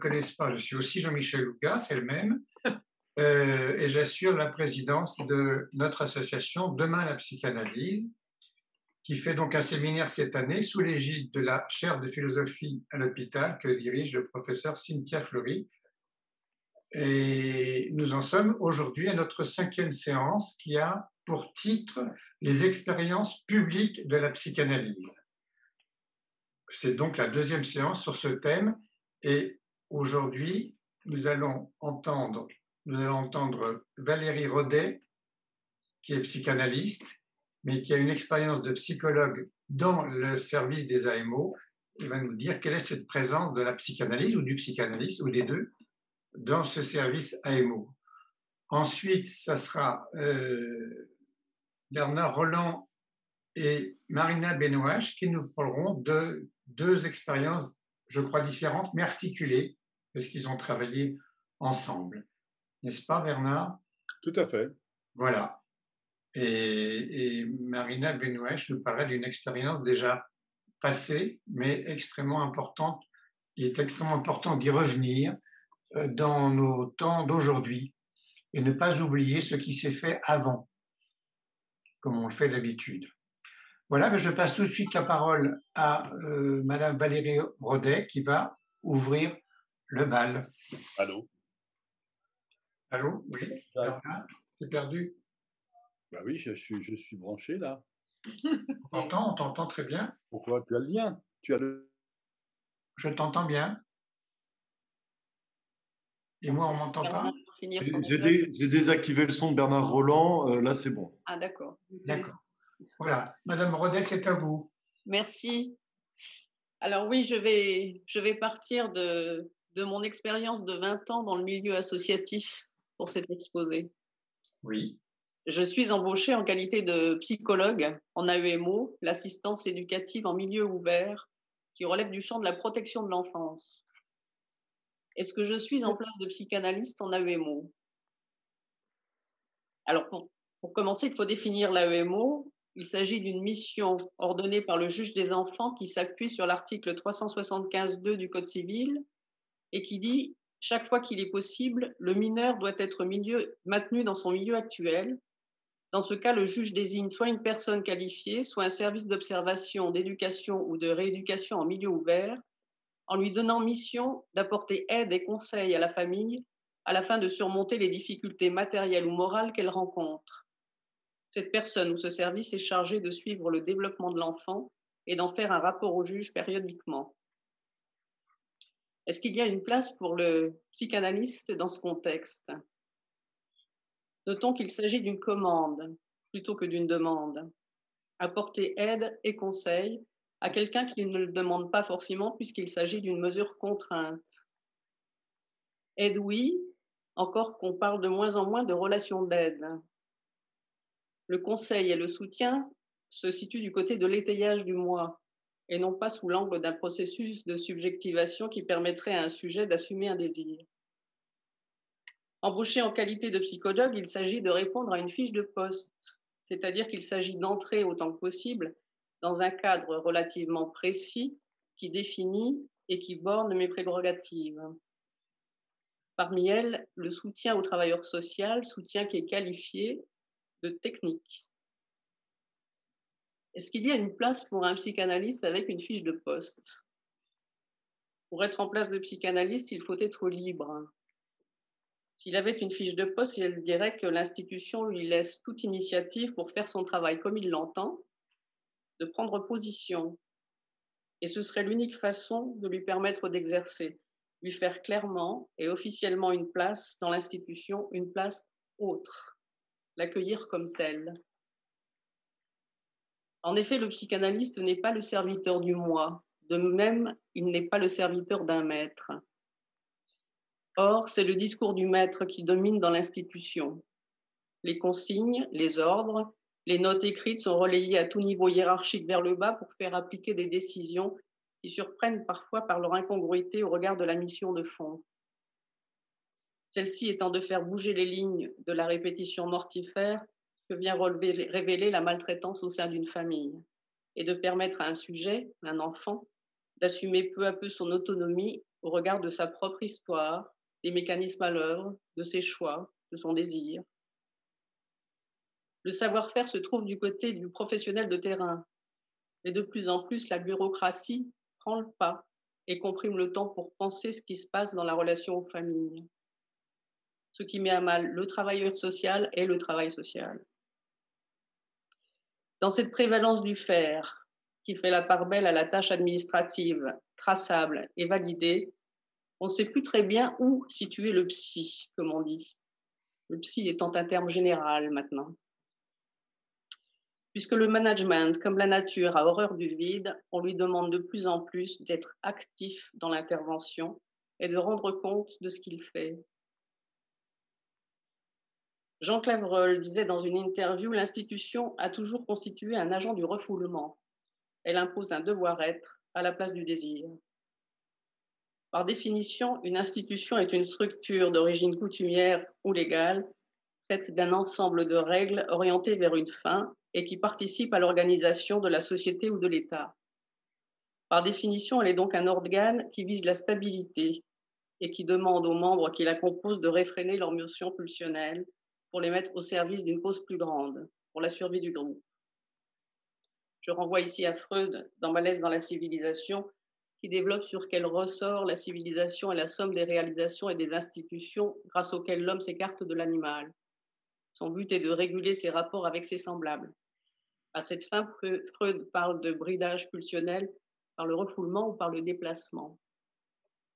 connaissent pas, je suis aussi Jean-Michel Lucas, c'est le même, euh, et j'assure la présidence de notre association Demain la psychanalyse, qui fait donc un séminaire cette année sous l'égide de la chaire de philosophie à l'hôpital que dirige le professeur Cynthia Fleury. Et nous en sommes aujourd'hui à notre cinquième séance qui a pour titre Les expériences publiques de la psychanalyse. C'est donc la deuxième séance sur ce thème et aujourd'hui nous allons entendre, Valérie Rodet qui est psychanalyste mais qui a une expérience de psychologue dans le service des AMO. Il va nous dire quelle est cette présence de la psychanalyse ou du psychanalyste ou des deux dans ce service AMO. Ensuite, ça sera euh, Bernard Roland et Marina Benoîche qui nous parleront de deux expériences, je crois, différentes, mais articulées, parce qu'ils ont travaillé ensemble. N'est-ce pas, Bernard? Tout à fait. Voilà. Et, et Marina Benoîche nous parlait d'une expérience déjà passée, mais extrêmement importante. Il est extrêmement important d'y revenir euh, dans nos temps d'aujourd'hui et ne pas oublier ce qui s'est fait avant comme on le fait d'habitude. Voilà, mais je passe tout de suite la parole à euh, Madame Valérie Rodet qui va ouvrir le bal. Allô? Allô? Oui T'es perdu? Bah oui, je suis, je suis branché là. on t'entend, on t'entend très bien. Pourquoi? Tu as le lien? Tu as le... Je t'entends bien. Et moi, on m'entend pas? J'ai désactivé le son de Bernard Roland. Euh, là, c'est bon. Ah, d'accord. D'accord. Voilà. Madame Rodet, c'est à vous. Merci. Alors oui, je vais, je vais partir de, de mon expérience de 20 ans dans le milieu associatif pour cet exposé. Oui. Je suis embauchée en qualité de psychologue en AEMO, l'assistance éducative en milieu ouvert, qui relève du champ de la protection de l'enfance. Est-ce que je suis en place de psychanalyste en AEMO Alors, pour, commencer, il faut définir l'AEMO. Il s'agit d'une mission ordonnée par le juge des enfants qui s'appuie sur l'article 375.2 du Code civil et qui dit chaque fois qu'il est possible, le mineur doit être maintenu dans son milieu actuel. Dans ce cas, le juge désigne soit une personne qualifiée, soit un service d'observation, d'éducation ou de rééducation en milieu ouvert, en lui donnant mission d'apporter aide et conseils à la famille à la fin de surmonter les difficultés matérielles ou morales qu'elle rencontre. Cette personne ou ce service est chargé de suivre le développement de l'enfant et d'en faire un rapport au juge périodiquement. Est-ce qu'il y a une place pour le psychanalyste dans ce contexte? Notons qu'il s'agit d'une commande plutôt que d'une demande. Apporter aide et conseils à quelqu'un qui ne le demande pas forcément puisqu'il s'agit d'une mesure contrainte. Aide oui, encore qu'on parle de moins en moins de relations d'aide. Le conseil et le soutien se situent du côté de l'étayage du moi et non pas sous l'angle d'un processus de subjectivation qui permettrait à un sujet d'assumer un désir. Embauché en qualité de psychologue, il s'agit de répondre à une fiche de poste, c'est-à-dire qu'il s'agit d'entrer autant que possible dans un cadre relativement précis qui définit et qui borne mes prérogatives. Parmi elles, le soutien aux travailleurs sociaux, soutien qui est qualifié technique. Est-ce qu'il y a une place pour un psychanalyste avec une fiche de poste? Pour être en place de psychanalyste, il faut être libre. S'il avait une fiche de poste, il dirait que l'institution lui laisse toute initiative pour faire son travail comme il l'entend, de prendre position. Et ce serait l'unique façon de lui permettre d'exercer, lui faire clairement et officiellement une place dans l'institution, une place autre, l'accueillir comme tel. En effet, le psychanalyste n'est pas le serviteur du moi, de même, il n'est pas le serviteur d'un maître. Or, c'est le discours du maître qui domine dans l'institution. Les consignes, les ordres, les notes écrites sont relayées à tout niveau hiérarchique vers le bas pour faire appliquer des décisions qui surprennent parfois par leur incongruité au regard de la mission de fond. Celle-ci étant de faire bouger les lignes de la répétition mortifère que vient révéler la maltraitance au sein d'une famille et de permettre à un sujet, un enfant, d'assumer peu à peu son autonomie au regard de sa propre histoire, des mécanismes à l'œuvre, de ses choix, de son désir. Le savoir-faire se trouve du côté du professionnel de terrain, et de plus en plus la bureaucratie prend le pas et comprime le temps pour penser ce qui se passe dans la relation aux familles. Ce qui met à mal le travailleur social et le travail social. Dans cette prévalence du faire, qui fait la part belle à la tâche administrative, traçable et validée, on ne sait plus très bien où situer le psy, comme on dit. Le psy étant un terme général maintenant. Puisque le management, comme la nature, a horreur du vide, on lui demande de plus en plus d'être actif dans l'intervention et de rendre compte de ce qu'il fait. Jean Clavreul disait dans une interview L'institution a toujours constitué un agent du refoulement. Elle impose un devoir-être à la place du désir. Par définition, une institution est une structure d'origine coutumière ou légale, faite d'un ensemble de règles orientées vers une fin et qui participe à l'organisation de la société ou de l'État. Par définition, elle est donc un organe qui vise la stabilité et qui demande aux membres qui la composent de réfréner leurs motions pulsionnelles pour les mettre au service d'une cause plus grande, pour la survie du groupe. Je renvoie ici à Freud dans Malaise dans la civilisation, qui développe sur quel ressort la civilisation est la somme des réalisations et des institutions grâce auxquelles l'homme s'écarte de l'animal. Son but est de réguler ses rapports avec ses semblables. À cette fin, Freud parle de bridage pulsionnel par le refoulement ou par le déplacement.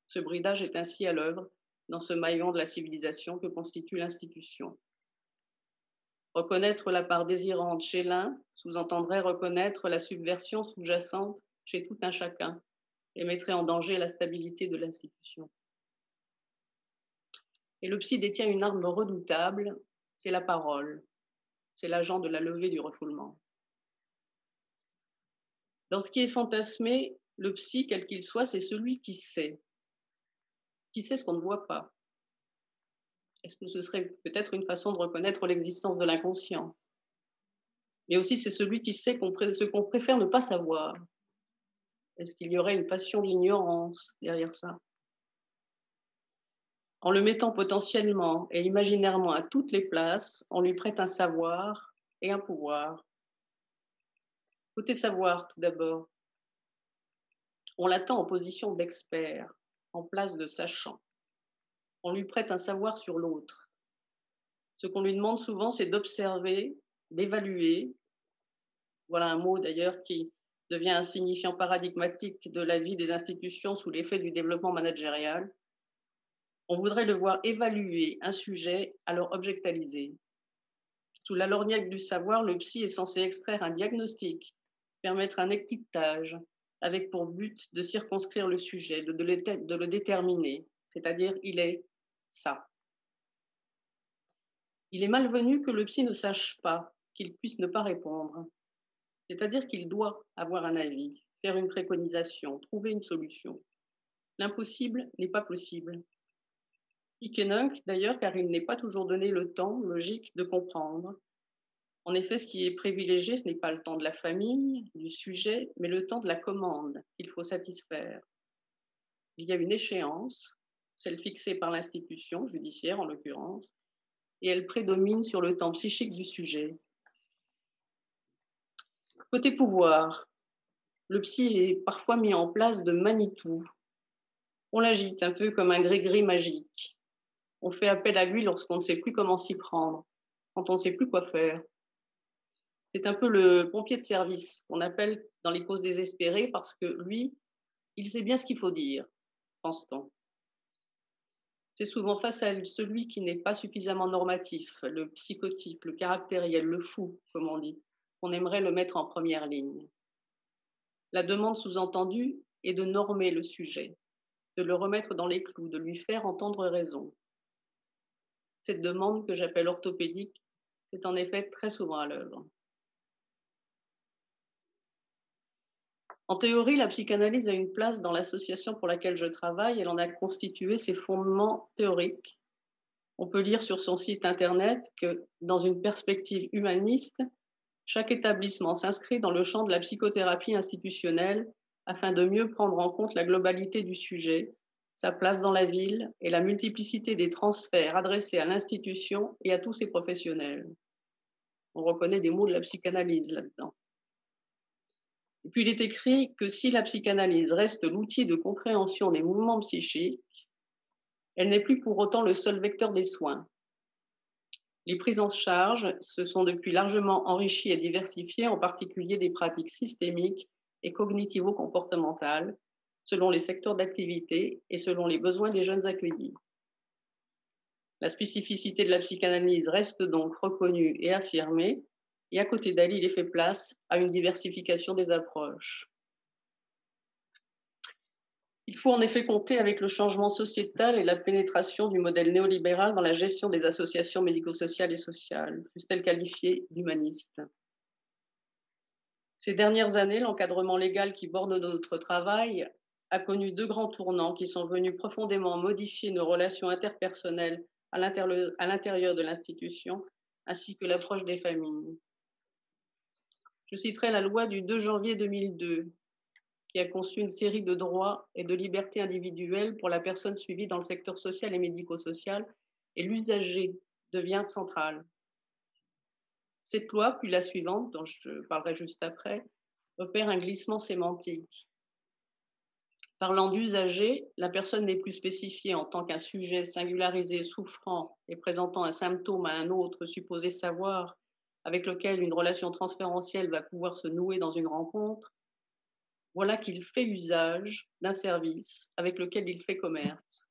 Ce bridage est ainsi à l'œuvre dans ce maillon de la civilisation que constitue l'institution. Reconnaître la part désirante chez l'un sous-entendrait reconnaître la subversion sous-jacente chez tout un chacun et mettrait en danger la stabilité de l'institution. Et le psy détient une arme redoutable, c'est la parole, c'est l'agent de la levée du refoulement. Dans ce qui est fantasmé, le psy, quel qu'il soit, c'est celui qui sait. Qui sait ce qu'on ne voit pas. Est-ce que ce serait peut-être une façon de reconnaître l'existence de l'inconscient? Mais aussi, c'est celui qui sait ce qu'on préfère ne pas savoir. Est-ce qu'il y aurait une passion de l'ignorance derrière ça? En le mettant potentiellement et imaginairement à toutes les places, on lui prête un savoir et un pouvoir. Côté savoir, tout d'abord. On l'attend en position d'expert, en place de sachant. On lui prête un savoir sur l'autre. Ce qu'on lui demande souvent, c'est d'observer, d'évaluer. Voilà un mot d'ailleurs qui devient un signifiant paradigmatique de la vie des institutions sous l'effet du développement managérial. On voudrait le voir évaluer un sujet, alors objectaliser. Sous la lorgnette du savoir, le psy est censé extraire un diagnostic, permettre un étiquetage avec pour but de circonscrire le sujet, de, de le déterminer, c'est-à-dire il est ça. Il est malvenu que le psy ne sache pas, qu'il puisse ne pas répondre, c'est-à-dire qu'il doit avoir un avis, faire une préconisation, trouver une solution. L'impossible n'est pas possible. Ikenunk, d'ailleurs, car il n'est pas toujours donné le temps logique de comprendre, en effet, ce qui est privilégié, ce n'est pas le temps de la famille, du sujet, mais le temps de la commande qu'il faut satisfaire. Il y a une échéance, celle fixée par l'institution judiciaire en l'occurrence, et elle prédomine sur le temps psychique du sujet. Côté pouvoir, le psy est parfois mis en place de Manitou. On l'agite un peu comme un gris-gris magique. On fait appel à lui lorsqu'on ne sait plus comment s'y prendre, quand on ne sait plus quoi faire. C'est un peu le pompier de service qu'on appelle dans les causes désespérées parce que lui, il sait bien ce qu'il faut dire, pense-t-on. C'est souvent face à celui qui n'est pas suffisamment normatif, le psychotype, le caractériel, le fou, comme on dit, qu'on aimerait le mettre en première ligne. La demande sous-entendue est de normer le sujet, de le remettre dans les clous, de lui faire entendre raison. Cette demande que j'appelle orthopédique, c'est en effet très souvent à l'œuvre. En théorie, la psychanalyse a une place dans l'association pour laquelle je travaille. Elle en a constitué ses fondements théoriques. On peut lire sur son site internet que, dans une perspective humaniste, chaque établissement s'inscrit dans le champ de la psychothérapie institutionnelle afin de mieux prendre en compte la globalité du sujet, sa place dans la ville et la multiplicité des transferts adressés à l'institution et à tous ses professionnels. On reconnaît des mots de la psychanalyse là-dedans. Et puis il est écrit que si la psychanalyse reste l'outil de compréhension des mouvements psychiques, elle n'est plus pour autant le seul vecteur des soins. Les prises en charge se sont depuis largement enrichies et diversifiées, en particulier des pratiques systémiques et cognitivo-comportementales, selon les secteurs d'activité et selon les besoins des jeunes accueillis. La spécificité de la psychanalyse reste donc reconnue et affirmée, et à côté d'elle, il est fait place à une diversification des approches. Il faut en effet compter avec le changement sociétal et la pénétration du modèle néolibéral dans la gestion des associations médico-sociales et sociales, plus-elles qualifiées d'humanistes. Ces dernières années, l'encadrement légal qui borde notre travail a connu deux grands tournants qui sont venus profondément modifier nos relations interpersonnelles à l'intérieur de l'institution, ainsi que l'approche des familles. Je citerai la loi du 2 janvier 2002, qui a conçu une série de droits et de libertés individuelles pour la personne suivie dans le secteur social et médico-social, et l'usager devient central. Cette loi, puis la suivante, dont je parlerai juste après, opère un glissement sémantique. Parlant d'usager, la personne n'est plus spécifiée en tant qu'un sujet singularisé, souffrant et présentant un symptôme à un autre supposé savoir, avec lequel une relation transférentielle va pouvoir se nouer dans une rencontre, voilà qu'il fait usage d'un service avec lequel il fait commerce.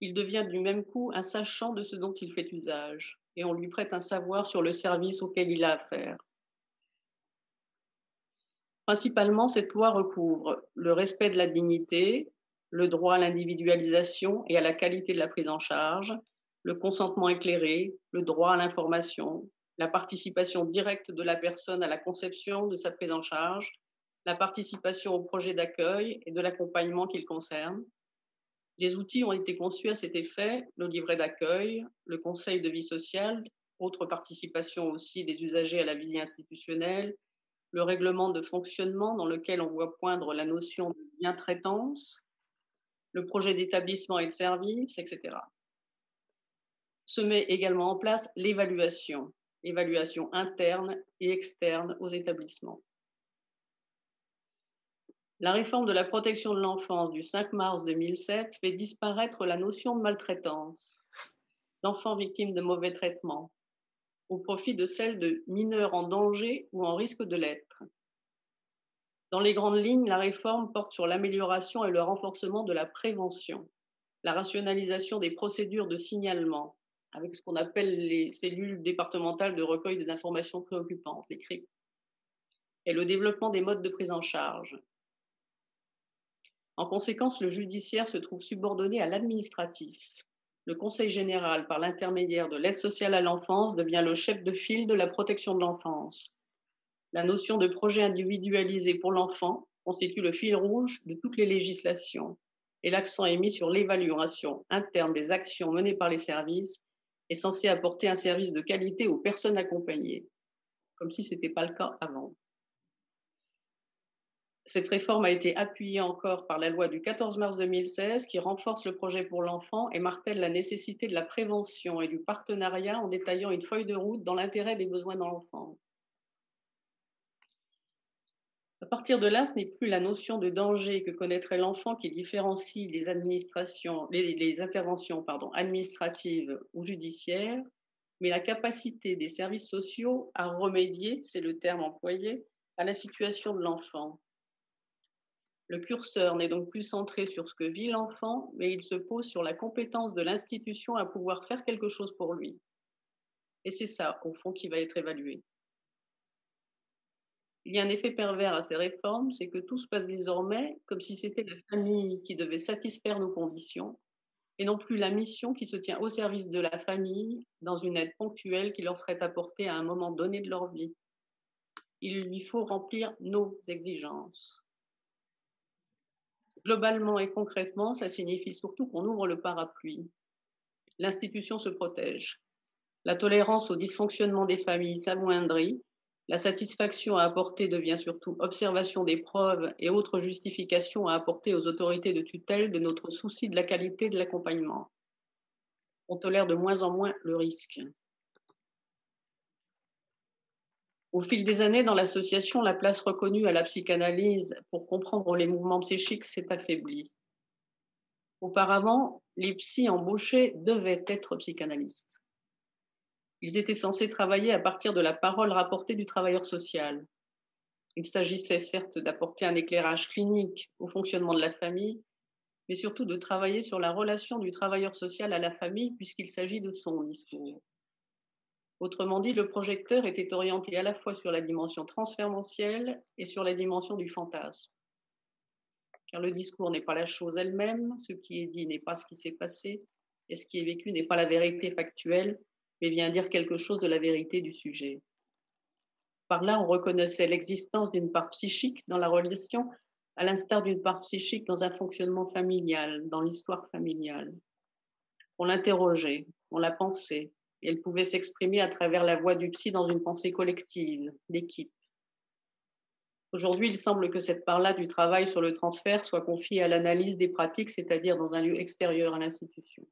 Il devient du même coup un sachant de ce dont il fait usage, et on lui prête un savoir sur le service auquel il a affaire. Principalement, cette loi recouvre le respect de la dignité, le droit à l'individualisation et à la qualité de la prise en charge, le consentement éclairé, le droit à l'information, la participation directe de la personne à la conception de sa prise en charge, la participation au projet d'accueil et de l'accompagnement qu'il concerne. Des outils ont été conçus à cet effet, le livret d'accueil, le conseil de vie sociale, autre participation aussi des usagers à la vie institutionnelle, le règlement de fonctionnement dans lequel on voit poindre la notion de bien-traitance, le projet d'établissement et de service, etc. Se met également en place l'évaluation, évaluation interne et externe aux établissements. La réforme de la protection de l'enfance du 5 mars 2007 fait disparaître la notion de maltraitance, d'enfants victimes de mauvais traitements, au profit de celle de mineurs en danger ou en risque de l'être. Dans les grandes lignes, la réforme porte sur l'amélioration et le renforcement de la prévention, la rationalisation des procédures de signalement, avec ce qu'on appelle les cellules départementales de recueil des informations préoccupantes, les CRIP, et le développement des modes de prise en charge, en conséquence, le judiciaire se trouve subordonné à l'administratif. Le Conseil général, par l'intermédiaire de l'aide sociale à l'enfance, devient le chef de file de la protection de l'enfance. La notion de projet individualisé pour l'enfant constitue le fil rouge de toutes les législations et l'accent est mis sur l'évaluation interne des actions menées par les services et censé apporter un service de qualité aux personnes accompagnées, comme si ce n'était pas le cas avant. Cette réforme a été appuyée encore par la loi du 14 mars 2016 qui renforce le projet pour l'enfant et martèle la nécessité de la prévention et du partenariat en détaillant une feuille de route dans l'intérêt des besoins de l'enfant. À partir de là, ce n'est plus la notion de danger que connaîtrait l'enfant qui différencie les, interventions administratives ou judiciaires, mais la capacité des services sociaux à remédier, c'est le terme employé, à la situation de l'enfant. Le curseur n'est donc plus centré sur ce que vit l'enfant, mais il se pose sur la compétence de l'institution à pouvoir faire quelque chose pour lui. Et c'est ça, au fond, qui va être évalué. Il y a un effet pervers à ces réformes, c'est que tout se passe désormais comme si c'était la famille qui devait satisfaire nos conditions, et non plus la mission qui se tient au service de la famille dans une aide ponctuelle qui leur serait apportée à un moment donné de leur vie. Il lui faut remplir nos exigences. Globalement et concrètement, ça signifie surtout qu'on ouvre le parapluie. L'institution se protège. La tolérance au dysfonctionnement des familles s'amoindrit La satisfaction à apporter devient surtout observation des preuves et autres justifications à apporter aux autorités de tutelle de notre souci de la qualité de l'accompagnement. On tolère de moins en moins le risque. Au fil des années, dans l'association, la place reconnue à la psychanalyse pour comprendre les mouvements psychiques s'est affaiblie. Auparavant, les psys embauchés devaient être psychanalystes. Ils étaient censés travailler à partir de la parole rapportée du travailleur social. Il s'agissait certes d'apporter un éclairage clinique au fonctionnement de la famille, mais surtout de travailler sur la relation du travailleur social à la famille puisqu'il s'agit de son discours. Autrement dit, le projecteur était orienté à la fois sur la dimension transférentielle et sur la dimension du fantasme. Car le discours n'est pas la chose elle-même, ce qui est dit n'est pas ce qui s'est passé, et ce qui est vécu n'est pas la vérité factuelle, mais vient dire quelque chose de la vérité du sujet. Par là, on reconnaissait l'existence d'une part psychique dans la relation, à l'instar d'une part psychique dans un fonctionnement familial, dans l'histoire familiale. On l'interrogeait, on la pensait, elle pouvait s'exprimer à travers la voix du psy dans une pensée collective, d'équipe. Aujourd'hui, il semble que cette part-là du travail sur le transfert soit confiée à l'analyse des pratiques, c'est-à-dire dans un lieu extérieur à l'institution.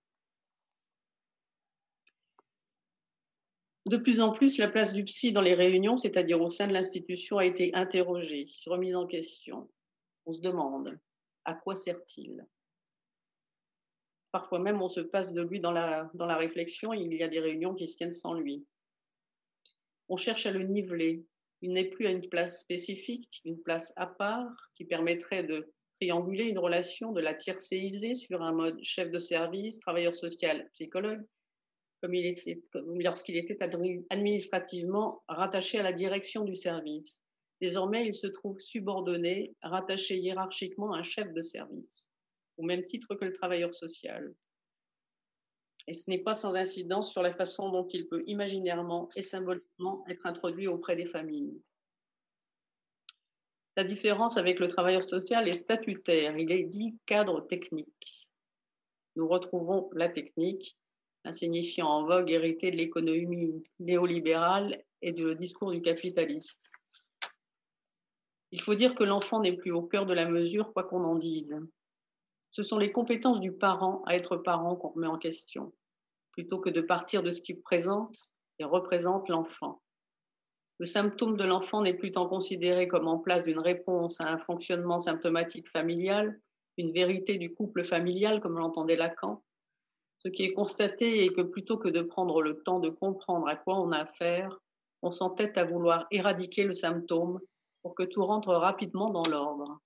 De plus en plus, la place du psy dans les réunions, c'est-à-dire au sein de l'institution, a été interrogée, remise en question. On se demande, à quoi sert-il? Parfois même, on se passe de lui dans la, dans la réflexion. Il y a des réunions qui se tiennent sans lui. On cherche à le niveler. Il n'est plus à une place spécifique, une place à part qui permettrait de trianguler une relation, de la tiercéiser sur un mode chef de service, travailleur social, psychologue, comme il lorsqu'il était administrativement rattaché à la direction du service. Désormais, il se trouve subordonné, rattaché hiérarchiquement à un chef de service au même titre que le travailleur social. Et ce n'est pas sans incidence sur la façon dont il peut imaginairement et symboliquement être introduit auprès des familles. Sa différence avec le travailleur social est statutaire, il est dit cadre technique. Nous retrouvons la technique, un signifiant en vogue hérité de l'économie néolibérale et du discours du capitaliste. Il faut dire que l'enfant n'est plus au cœur de la mesure, quoi qu'on en dise ce sont les compétences du parent à être parent qu'on remet en question, plutôt que de partir de ce qui présente et représente l'enfant. Le symptôme de l'enfant n'est plus tant considéré comme en place d'une réponse à un fonctionnement symptomatique familial, une vérité du couple familial, comme l'entendait Lacan. Ce qui est constaté est que plutôt que de prendre le temps de comprendre à quoi on a affaire, on s'entête à vouloir éradiquer le symptôme pour que tout rentre rapidement dans l'ordre.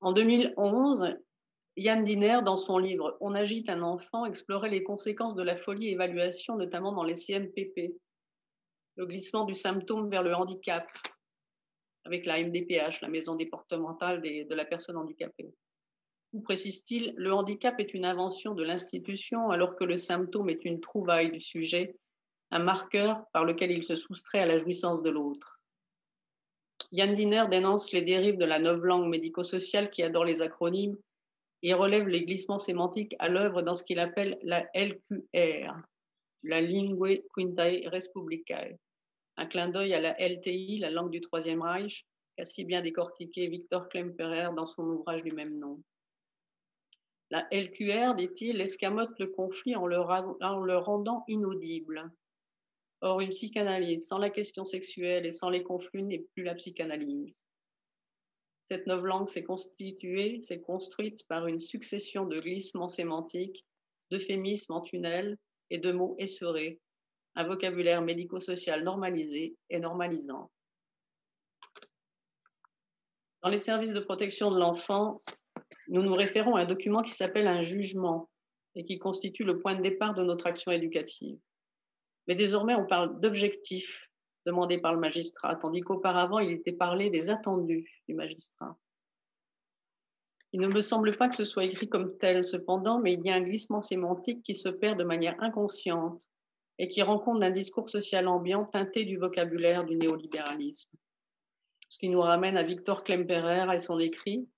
En 2011, Yann Diner, dans son livre On agite un enfant, explorait les conséquences de la folie évaluation, notamment dans les CMPP, le glissement du symptôme vers le handicap, avec la MDPH, la maison départementale de la personne handicapée. Précise-t-il Le handicap est une invention de l'institution alors que le symptôme est une trouvaille du sujet, un marqueur par lequel il se soustrait à la jouissance de l'autre. Yann Diner dénonce les dérives de la langue médico-sociale qui adore les acronymes et relève les glissements sémantiques à l'œuvre dans ce qu'il appelle la LQR, la Lingue Quintae Respublicae, un clin d'œil à la LTI, la langue du Troisième Reich, qu'a si bien décortiqué Victor Klemperer dans son ouvrage du même nom. La LQR, dit-il, escamote le conflit en le, en le rendant inaudible, Or, une psychanalyse sans la question sexuelle et sans les conflits n'est plus la psychanalyse. Cette langue s'est constituée, s'est construite par une succession de glissements sémantiques, d'euphémismes en tunnel et de mots essorés, un vocabulaire médico-social normalisé et normalisant. Dans les services de protection de l'enfant, nous nous référons à un document qui s'appelle un jugement et qui constitue le point de départ de notre action éducative. Mais désormais, on parle d'objectifs demandés par le magistrat, tandis qu'auparavant, il était parlé des attendus du magistrat. Il ne me semble pas que ce soit écrit comme tel, cependant, mais il y a un glissement sémantique qui se perd de manière inconsciente et qui rend compte d'un discours social ambiant teinté du vocabulaire du néolibéralisme. Ce qui nous ramène à Victor Klemperer et son écrit,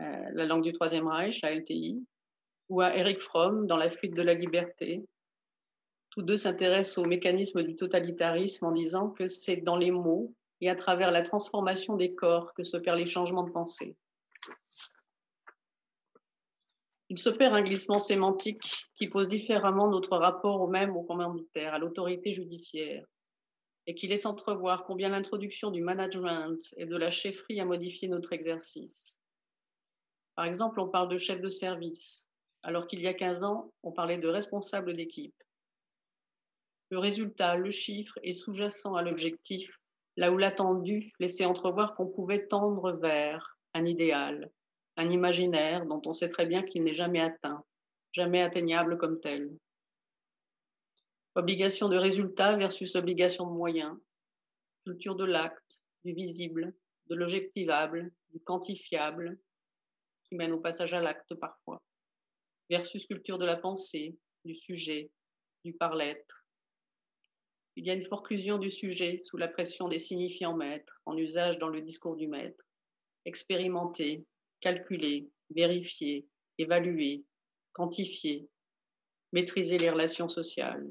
La langue du Troisième Reich, la LTI, ou à Eric Fromm dans La fuite de la liberté, Tous deux s'intéressent au mécanisme du totalitarisme en disant que c'est dans les mots et à travers la transformation des corps que s'opèrent les changements de pensée. Il s'opère un glissement sémantique qui pose différemment notre rapport au même au commanditaire, à l'autorité judiciaire, et qui laisse entrevoir combien l'introduction du management et de la chefferie a modifié notre exercice. Par exemple, on parle de chef de service, alors qu'il y a 15 ans, on parlait de responsable d'équipe. Le résultat, le chiffre est sous-jacent à l'objectif, là où l'attendu laissait entrevoir qu'on pouvait tendre vers un idéal, un imaginaire dont on sait très bien qu'il n'est jamais atteint, jamais atteignable comme tel. Obligation de résultat versus obligation de moyens, culture de l'acte, du visible, de l'objectivable, du quantifiable, qui mène au passage à l'acte parfois, versus culture de la pensée, du sujet, du par-l'être. Il y a une forclusion du sujet sous la pression des signifiants maîtres, en usage dans le discours du maître, expérimenté, calculer, vérifier, évaluer, quantifier, maîtriser les relations sociales.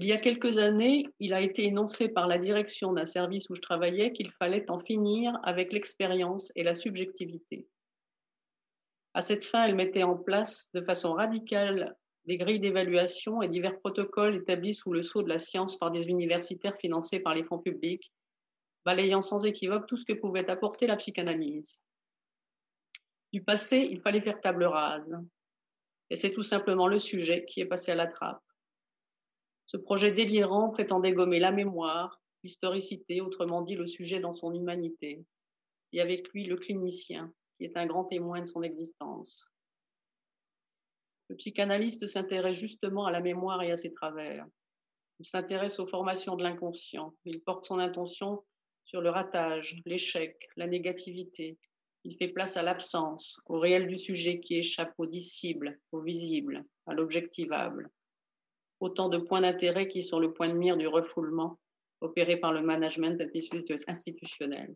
Il y a quelques années, il a été énoncé par la direction d'un service où je travaillais qu'il fallait en finir avec l'expérience et la subjectivité. À cette fin, elle mettait en place de façon radicale des grilles d'évaluation et divers protocoles établis sous le sceau de la science par des universitaires financés par les fonds publics balayant sans équivoque tout ce que pouvait apporter la psychanalyse. Du passé, il fallait faire table rase. Et c'est tout simplement le sujet qui est passé à la trappe. Ce projet délirant prétendait gommer la mémoire, l'historicité, autrement dit le sujet dans son humanité, et avec lui le clinicien, qui est un grand témoin de son existence. Le psychanalyste s'intéresse justement à la mémoire et à ses travers. Il s'intéresse aux formations de l'inconscient. Il porte son intention sur le ratage, l'échec, la négativité. Il fait place à l'absence, au réel du sujet qui échappe au dissible, au visible, à l'objectivable. Autant de points d'intérêt qui sont le point de mire du refoulement opéré par le management institutionnel.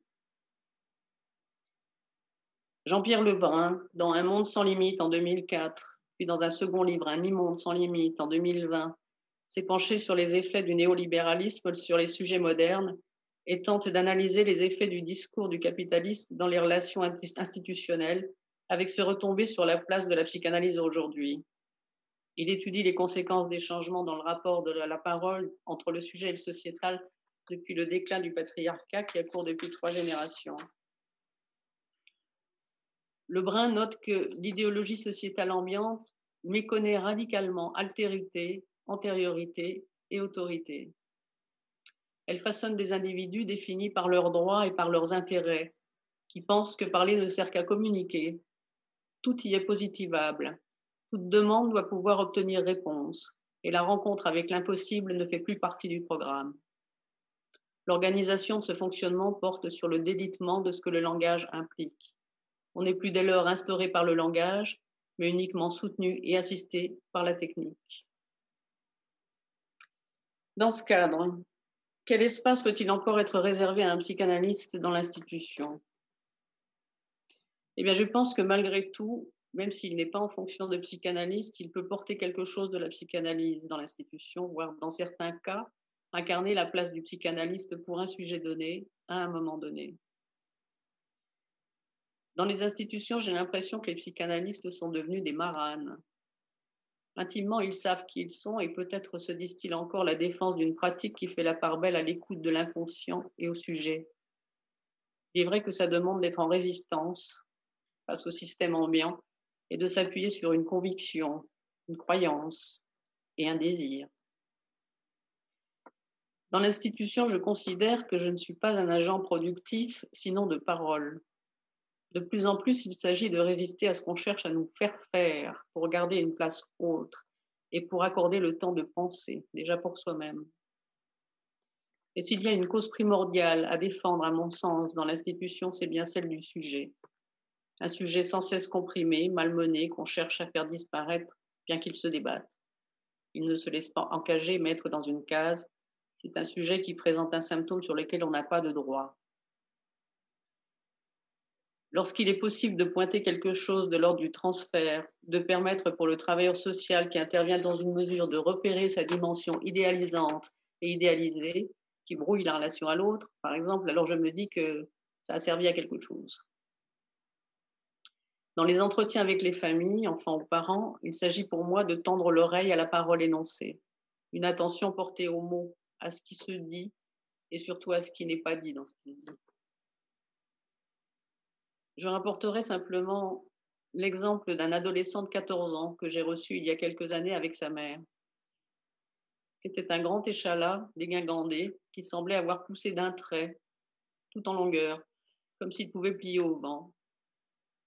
Jean-Pierre Lebrun, dans Un monde sans limite en 2004, puis dans un second livre, Un immonde sans limite en 2020, s'est penché sur les effets du néolibéralisme sur les sujets modernes et tente d'analyser les effets du discours du capitalisme dans les relations institutionnelles, avec ce retombé sur la place de la psychanalyse aujourd'hui. Il étudie les conséquences des changements dans le rapport de la parole entre le sujet et le sociétal depuis le déclin du patriarcat qui a cours depuis trois générations. Lebrun note que l'idéologie sociétale ambiante méconnaît radicalement altérité, antériorité et autorité. Elle façonne des individus définis par leurs droits et par leurs intérêts, qui pensent que parler ne sert qu'à communiquer. Tout y est positivable. Toute demande doit pouvoir obtenir réponse, et la rencontre avec l'impossible ne fait plus partie du programme. L'organisation de ce fonctionnement porte sur le délitement de ce que le langage implique. On n'est plus dès lors instauré par le langage, mais uniquement soutenu et assisté par la technique. Dans ce cadre, quel espace peut-il encore être réservé à un psychanalyste dans l'institution? Eh bien, je pense que malgré tout, même s'il n'est pas en fonction de psychanalyste, il peut porter quelque chose de la psychanalyse dans l'institution, voire dans certains cas, incarner la place du psychanalyste pour un sujet donné, à un moment donné. Dans les institutions, j'ai l'impression que les psychanalystes sont devenus des maranes, Intimement, ils savent qui ils sont et peut-être se disent-ils encore la défense d'une pratique qui fait la part belle à l'écoute de l'inconscient et au sujet. Il est vrai que ça demande d'être en résistance face au système ambiant et de s'appuyer sur une conviction, une croyance et un désir. Dans l'institution, je considère que je ne suis pas un agent productif, sinon de parole. De plus en plus, il s'agit de résister à ce qu'on cherche à nous faire faire pour garder une place autre et pour accorder le temps de penser, déjà pour soi-même. Et s'il y a une cause primordiale à défendre, à mon sens, dans l'institution, c'est bien celle du sujet. Un sujet sans cesse comprimé, malmené, qu'on cherche à faire disparaître, bien qu'il se débatte. Il ne se laisse pas encager, mettre dans une case. C'est un sujet qui présente un symptôme sur lequel on n'a pas de droit. Lorsqu'il est possible de pointer quelque chose de l'ordre du transfert, de permettre pour le travailleur social qui intervient dans une mesure de repérer sa dimension idéalisante et idéalisée, qui brouille la relation à l'autre, par exemple, alors je me dis que ça a servi à quelque chose. Dans les entretiens avec les familles, enfants ou parents, il s'agit pour moi de tendre l'oreille à la parole énoncée, une attention portée aux mots, à ce qui se dit et surtout à ce qui n'est pas dit dans ce qui se dit. Je rapporterai simplement l'exemple d'un adolescent de 14 ans que j'ai reçu il y a quelques années avec sa mère. C'était un grand échalas dégingandé qui semblait avoir poussé d'un trait, tout en longueur, comme s'il pouvait plier au vent.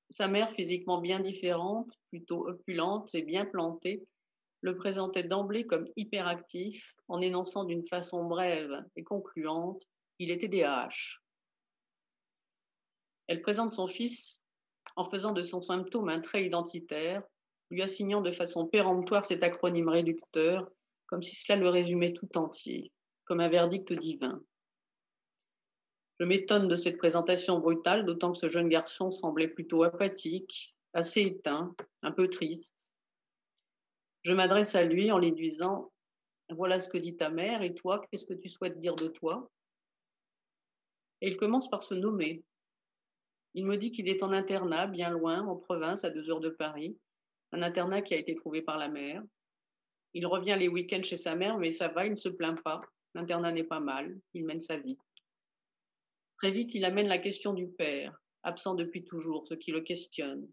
Sa mère, physiquement bien différente, plutôt opulente et bien plantée, le présentait d'emblée comme hyperactif en énonçant d'une façon brève et concluante il était DAH. Elle présente son fils en faisant de son symptôme un trait identitaire, lui assignant de façon péremptoire cet acronyme réducteur, comme si cela le résumait tout entier, comme un verdict divin. Je m'étonne de cette présentation brutale, d'autant que ce jeune garçon semblait plutôt apathique, assez éteint, un peu triste. Je m'adresse à lui en lui disant Voilà ce que dit ta mère, et toi, qu'est-ce que tu souhaites dire de toi? Et il commence par se nommer, il me dit qu'il est en internat, bien loin, en province, à deux heures de Paris. Un internat qui a été trouvé par la mère. Il revient les week-ends chez sa mère, mais ça va, il ne se plaint pas. L'internat n'est pas mal, il mène sa vie. Très vite, il amène la question du père, absent depuis toujours, ce qui le questionne.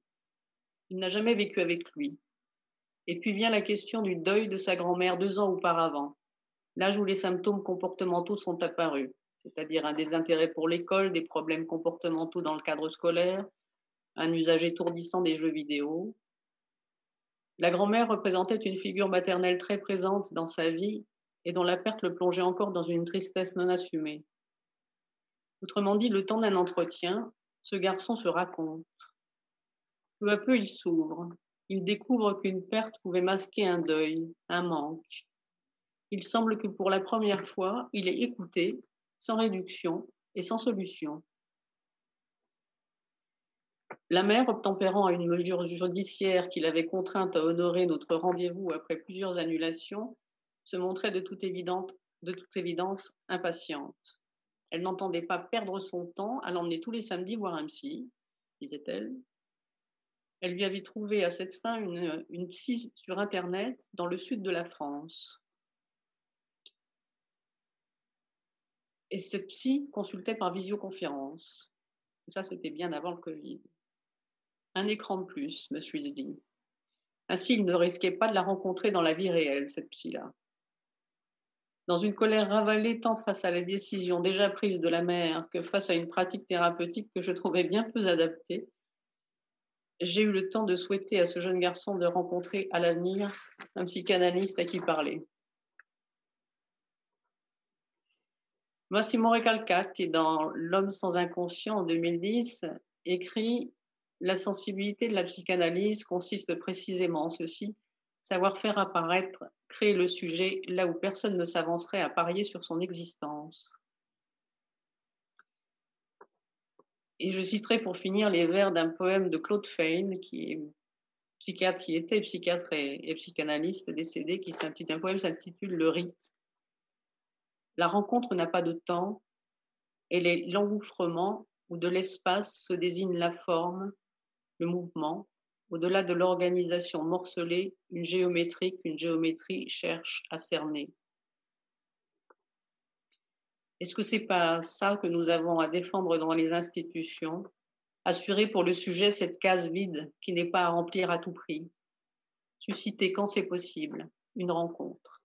Il n'a jamais vécu avec lui. Et puis vient la question du deuil de sa grand-mère deux ans auparavant, l'âge où les symptômes comportementaux sont apparus c'est-à-dire un désintérêt pour l'école, des problèmes comportementaux dans le cadre scolaire, un usage étourdissant des jeux vidéo. La grand-mère représentait une figure maternelle très présente dans sa vie et dont la perte le plongeait encore dans une tristesse non assumée. Autrement dit, le temps d'un entretien, ce garçon se raconte. Peu à peu, il s'ouvre. Il découvre qu'une perte pouvait masquer un deuil, un manque. Il semble que pour la première fois, il est écouté sans réduction et sans solution. La mère, obtempérant à une mesure judiciaire qui l'avait contrainte à honorer notre rendez-vous après plusieurs annulations, se montrait de toute, évidente, de toute évidence impatiente. Elle n'entendait pas perdre son temps à l'emmener tous les samedis voir un psy, disait-elle. Elle lui avait trouvé à cette fin une, psy sur Internet dans le sud de la France. Et cette psy consultait par visioconférence. Ça, c'était bien avant le Covid. Un écran de plus, me suis dit. Ainsi, il ne risquait pas de la rencontrer dans la vie réelle, cette psy-là. Dans une colère ravalée tant face à la décision déjà prise de la mère que face à une pratique thérapeutique que je trouvais bien peu adaptée, j'ai eu le temps de souhaiter à ce jeune garçon de rencontrer à l'avenir un psychanalyste à qui parler. Massimo Recalcati, dans L'homme sans inconscient en 2010, écrit La sensibilité de la psychanalyse consiste précisément en ceci, savoir faire apparaître, créer le sujet là où personne ne s'avancerait à parier sur son existence. Et je citerai pour finir les vers d'un poème de Claude Fane, qui, est psychiatre, qui était psychiatre et, et psychanalyste décédé, qui s'intitule, un poème s'intitule Le rite. La rencontre n'a pas de temps, elle est l'engouffrement où de l'espace se désigne la forme, le mouvement, au-delà de l'organisation morcelée, une géométrie qu'une géométrie cherche à cerner. Est-ce que c'est pas ça que nous avons à défendre dans les institutions? Assurer pour le sujet cette case vide qui n'est pas à remplir à tout prix. Susciter quand c'est possible une rencontre.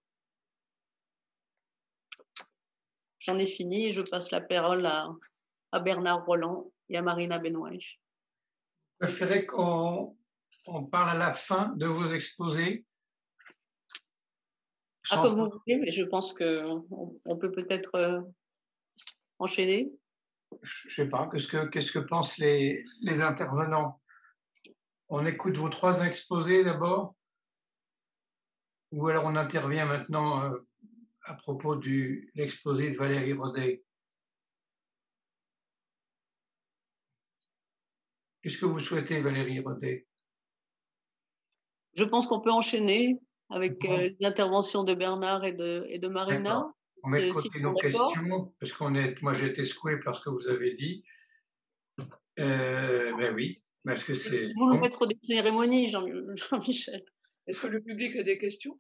J'en ai fini et je passe la parole à, Bernard Roland et à Marina Benoît. Je préférais qu'on parle à la fin de vos exposés. Ah, comme vous voulez, mais je pense qu'on on peut peut-être euh, enchaîner. Je ne sais pas, qu'est-ce que, qu'est-ce que pensent les, les intervenants? On écoute vos trois exposés d'abord? Ou alors on intervient maintenant euh, à propos de l'exposé de Valérie Rodet. Qu'est-ce que vous souhaitez, Valérie Rodet Je pense qu'on peut enchaîner avec euh, l'intervention de Bernard et de, et de Marina. On met de côté nos questions, parce qu'on est, moi j'ai été secoué par ce que vous avez dit. Euh, ben oui, parce que c'est. Vous nous mettre des cérémonies, Jean-Michel. Est-ce que le public a des questions?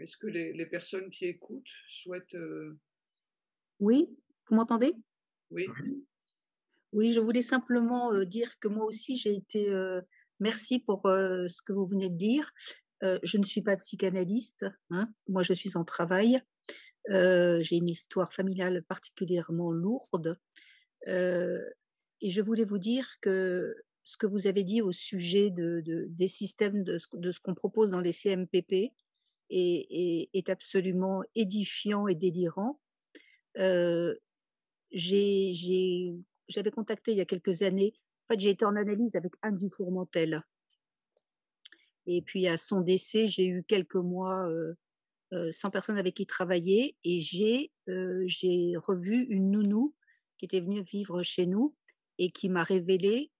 Est-ce que les, personnes qui écoutent souhaitent... Euh, oui, vous m'entendez? Oui. Oui, je voulais simplement euh, dire que moi aussi, j'ai été... Euh, merci pour ce que vous venez de dire. je ne suis pas psychanalyste. Hein. Moi, je suis en travail. j'ai une histoire familiale particulièrement lourde. et je voulais vous dire que ce que vous avez dit au sujet de, des systèmes de ce qu'on propose dans les CMPP, est, absolument édifiant et délirant. J'avais contacté il y a quelques années, en fait, j'ai été en analyse avec Anne Dufourmentel. Et puis, à son décès, j'ai eu quelques mois sans personne avec qui travailler et j'ai j'ai revu une nounou qui était venue vivre chez nous et qui m'a révélé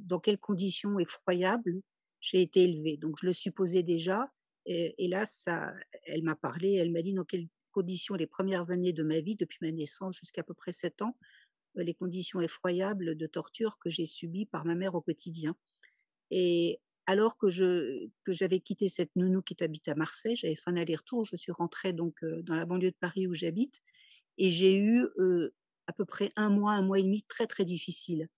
dans quelles conditions effroyables j'ai été élevée. Donc, je le supposais déjà, et, là, ça, elle m'a parlé, elle m'a dit dans quelles conditions les premières années de ma vie, depuis ma naissance jusqu'à peu près 7 ans, euh, les conditions effroyables de torture que j'ai subies par ma mère au quotidien. Et alors que je que j'avais quitté cette nounou qui habite à Marseille, j'avais fait un aller-retour, je suis rentrée donc euh, dans la banlieue de Paris où j'habite, et j'ai eu euh, à peu près un mois, un mois et demi très très difficile,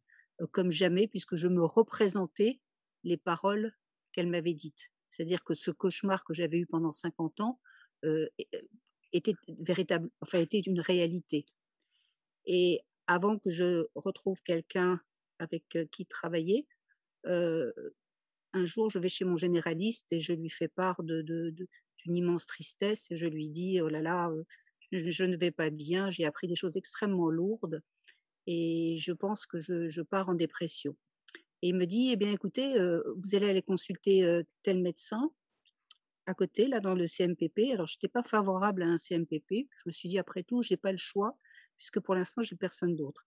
comme jamais, puisque je me représentais les paroles qu'elle m'avait dites. C'est-à-dire que ce cauchemar que j'avais eu pendant 50 ans était véritable, enfin était une réalité. Et avant que je retrouve quelqu'un avec qui travailler, un jour je vais chez mon généraliste et je lui fais part d'une immense tristesse et je lui dis oh là là, je, ne vais pas bien, j'ai appris des choses extrêmement lourdes et je pense que je pars en dépression. Et il me dit, eh bien, écoutez, vous allez aller consulter tel médecin à côté, là, dans le CMPP. Alors, je n'étais pas favorable à un CMPP. Je me suis dit, après tout, je n'ai pas le choix, puisque pour l'instant, j'ai personne d'autre.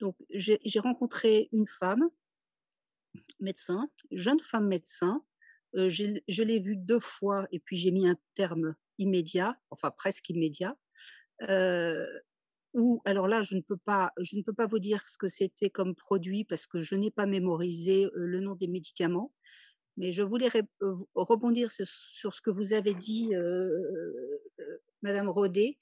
Donc, j'ai rencontré une femme, médecin, jeune femme médecin. je l'ai vue deux fois et puis j'ai mis un terme immédiat, enfin presque immédiat alors là, je ne peux pas, je ne peux pas vous dire ce que c'était comme produit parce que je n'ai pas mémorisé le nom des médicaments. Mais je voulais rebondir sur ce que vous avez dit, Madame Rodet.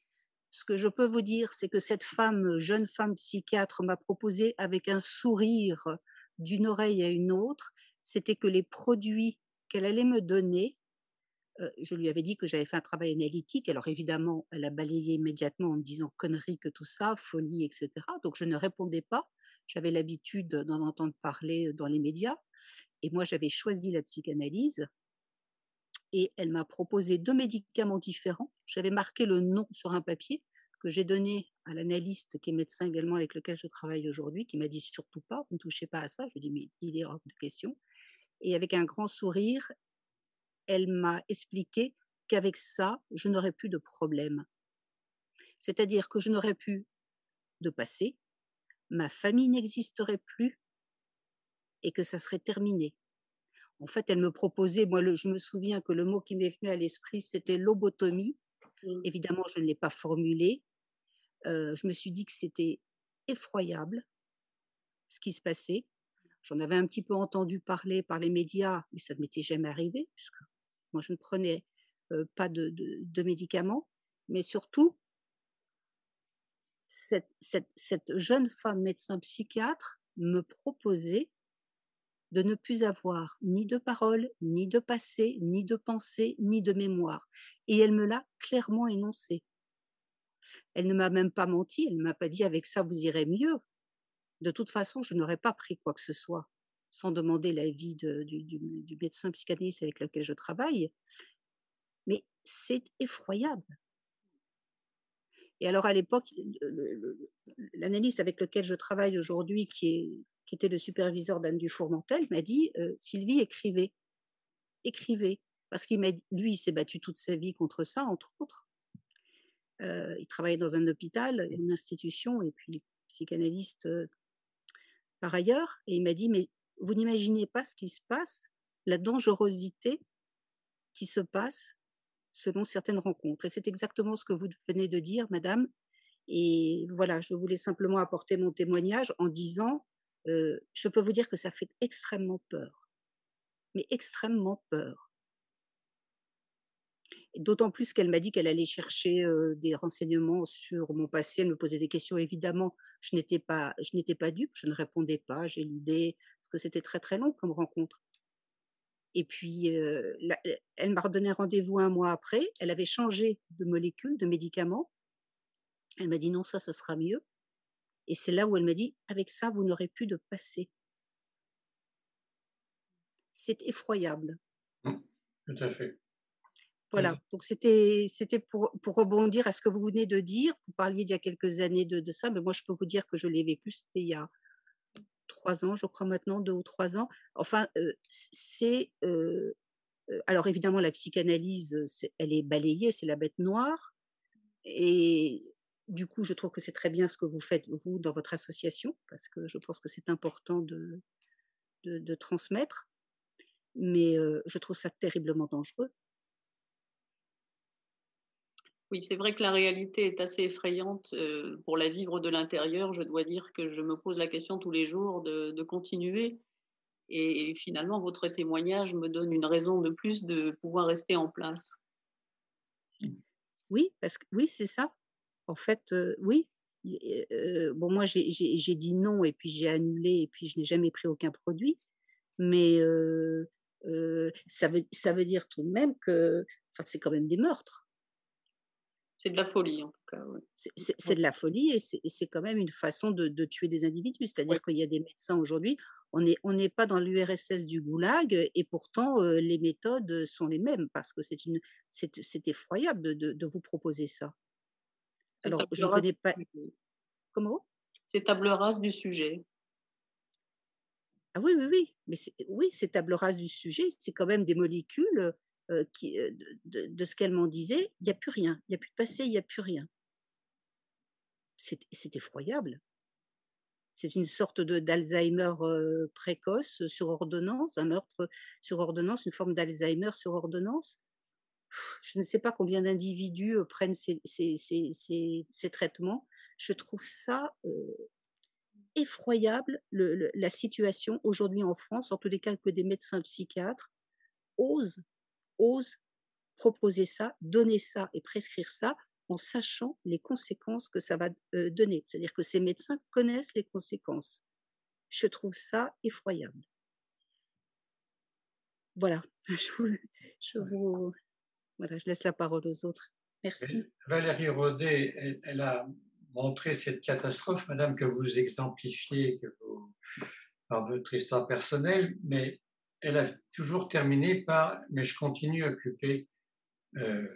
Ce que je peux vous dire, c'est que cette femme, jeune femme psychiatre, m'a proposé avec un sourire d'une oreille à une autre, c'était que les produits qu'elle allait me donner je lui avais dit que j'avais fait un travail analytique. Alors évidemment, elle a balayé immédiatement en me disant conneries que tout ça, folie, etc. Donc je ne répondais pas. J'avais l'habitude d'en entendre parler dans les médias. Et moi, j'avais choisi la psychanalyse. Et elle m'a proposé deux médicaments différents. J'avais marqué le nom sur un papier que j'ai donné à l'analyste qui est médecin également avec lequel je travaille aujourd'hui, qui m'a dit surtout pas, ne touchez pas à ça. Je dis mais il est hors de question. Et avec un grand sourire, elle m'a expliqué qu'avec ça, je n'aurais plus de problème. C'est-à-dire que je n'aurais plus de passé, ma famille n'existerait plus et que ça serait terminé. En fait, elle me proposait, moi je me souviens que le mot qui m'est venu à l'esprit, c'était lobotomie. Mmh. Évidemment, je ne l'ai pas formulé. Euh, je me suis dit que c'était effroyable ce qui se passait. J'en avais un petit peu entendu parler par les médias, mais ça ne m'était jamais arrivé, puisque moi, je ne prenais pas de, médicaments, mais surtout, cette, jeune femme médecin psychiatre me proposait de ne plus avoir ni de parole, ni de passé, ni de pensée, ni de mémoire. Et elle me l'a clairement énoncé. Elle ne m'a même pas menti, elle ne m'a pas dit avec ça vous irez mieux. De toute façon, je n'aurais pas pris quoi que ce soit sans demander l'avis du, du, médecin psychanalyste avec lequel je travaille. Mais c'est effroyable. Et alors à l'époque, l'analyste avec lequel je travaille aujourd'hui, qui, qui était le superviseur d'Anne Dufourmentel, m'a dit euh, Sylvie, écrivez. Écrivez. Parce qu'il lui, il s'est battu toute sa vie contre ça, entre autres. euh, il travaillait dans un hôpital, une institution, et puis psychanalyste euh, par ailleurs. Et il m'a dit, mais vous n'imaginez pas ce qui se passe, la dangerosité qui se passe selon certaines rencontres. Et c'est exactement ce que vous venez de dire, madame. Et voilà, je voulais simplement apporter mon témoignage en disant, euh, je peux vous dire que ça fait extrêmement peur, mais extrêmement peur. D'autant plus qu'elle m'a dit qu'elle allait chercher euh, des renseignements sur mon passé, elle me posait des questions. Évidemment, je n'étais pas, je n'étais pas dupe, je ne répondais pas, j'ai l'idée parce que c'était très très long comme rencontre. Et puis, euh, elle m'a redonné rendez-vous un mois après. Elle avait changé de molécule, de médicament. Elle m'a dit non, ça, ça sera mieux. Et c'est là où elle m'a dit, avec ça, vous n'aurez plus de passé. C'est effroyable. Mmh, tout à fait. Voilà, donc c'était c'était pour, pour rebondir à ce que vous venez de dire. Vous parliez d'il y a quelques années de, de ça, mais moi je peux vous dire que je l'ai vécu, c'était il y a trois ans, je crois maintenant, deux ou trois ans. Enfin, euh, c'est euh, euh, alors évidemment la psychanalyse, elle est balayée, c'est la bête noire, et du coup je trouve que c'est très bien ce que vous faites vous dans votre association parce que je pense que c'est important de, de, de transmettre, mais je trouve ça terriblement dangereux oui, c'est vrai que la réalité est assez effrayante. Euh, pour la vivre de l'intérieur, je dois dire que je me pose la question tous les jours de, continuer. Et, finalement, votre témoignage me donne une raison de plus de pouvoir rester en place. Oui, parce que oui, c'est ça. En fait, euh, oui. Euh, bon, moi, j'ai dit non et puis j'ai annulé et puis je n'ai jamais pris aucun produit. Mais ça, veut, ça veut dire tout de même que c'est quand même des meurtres. C'est de la folie, en tout cas. C'est de la folie et c'est quand même une façon de, tuer des individus. C'est-à-dire qu'il y a des médecins aujourd'hui, on n'est on pas dans l'URSS du goulag et pourtant euh, les méthodes sont les mêmes parce que c'est effroyable de, de, vous proposer ça. Alors, je ne connais pas. Comment? C'est table rase du sujet. Ah oui, oui, oui. Mais oui, c'est table rase du sujet. C'est quand même des molécules euh, euh, de, ce qu'elle m'en disait, il n'y a plus rien, il n'y a plus de passé, il n'y a plus rien. C'est effroyable. C'est une sorte d'Alzheimer euh, précoce sur ordonnance, un meurtre sur ordonnance, une forme d'Alzheimer sur ordonnance. Je ne sais pas combien d'individus prennent ces, ces, ces, ces, traitements. Je trouve ça effroyable, le, la situation aujourd'hui en France, en tous les cas que des médecins psychiatres osent ose proposer ça, donner ça et prescrire ça en sachant les conséquences que ça va euh, donner. C'est-à-dire que ces médecins connaissent les conséquences. Je trouve ça effroyable. Voilà, je vous, voilà, je laisse la parole aux autres. Merci. Valérie Rodet, elle, a montré cette catastrophe, madame, que vous exemplifiez que vous, par votre histoire personnelle, mais elle a toujours terminé par mais je continue à occuper euh,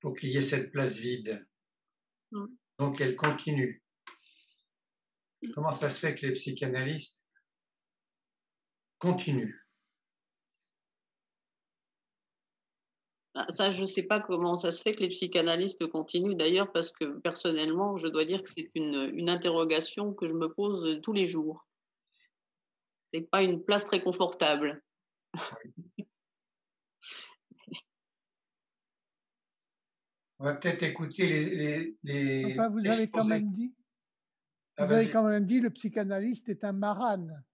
pour qu'il y ait cette place vide. Mm. Donc elle continue. Comment ça se fait que les psychanalystes continuent? Ah, Ça, je ne sais pas comment ça se fait que les psychanalystes continuent d'ailleurs, parce que personnellement, je dois dire que c'est une interrogation que je me pose tous les jours c'est pas une place très confortable. On va peut-être écouter les, Enfin, vous avez quand même dit. Ah, vous avez quand même dit le psychanalyste est un marane.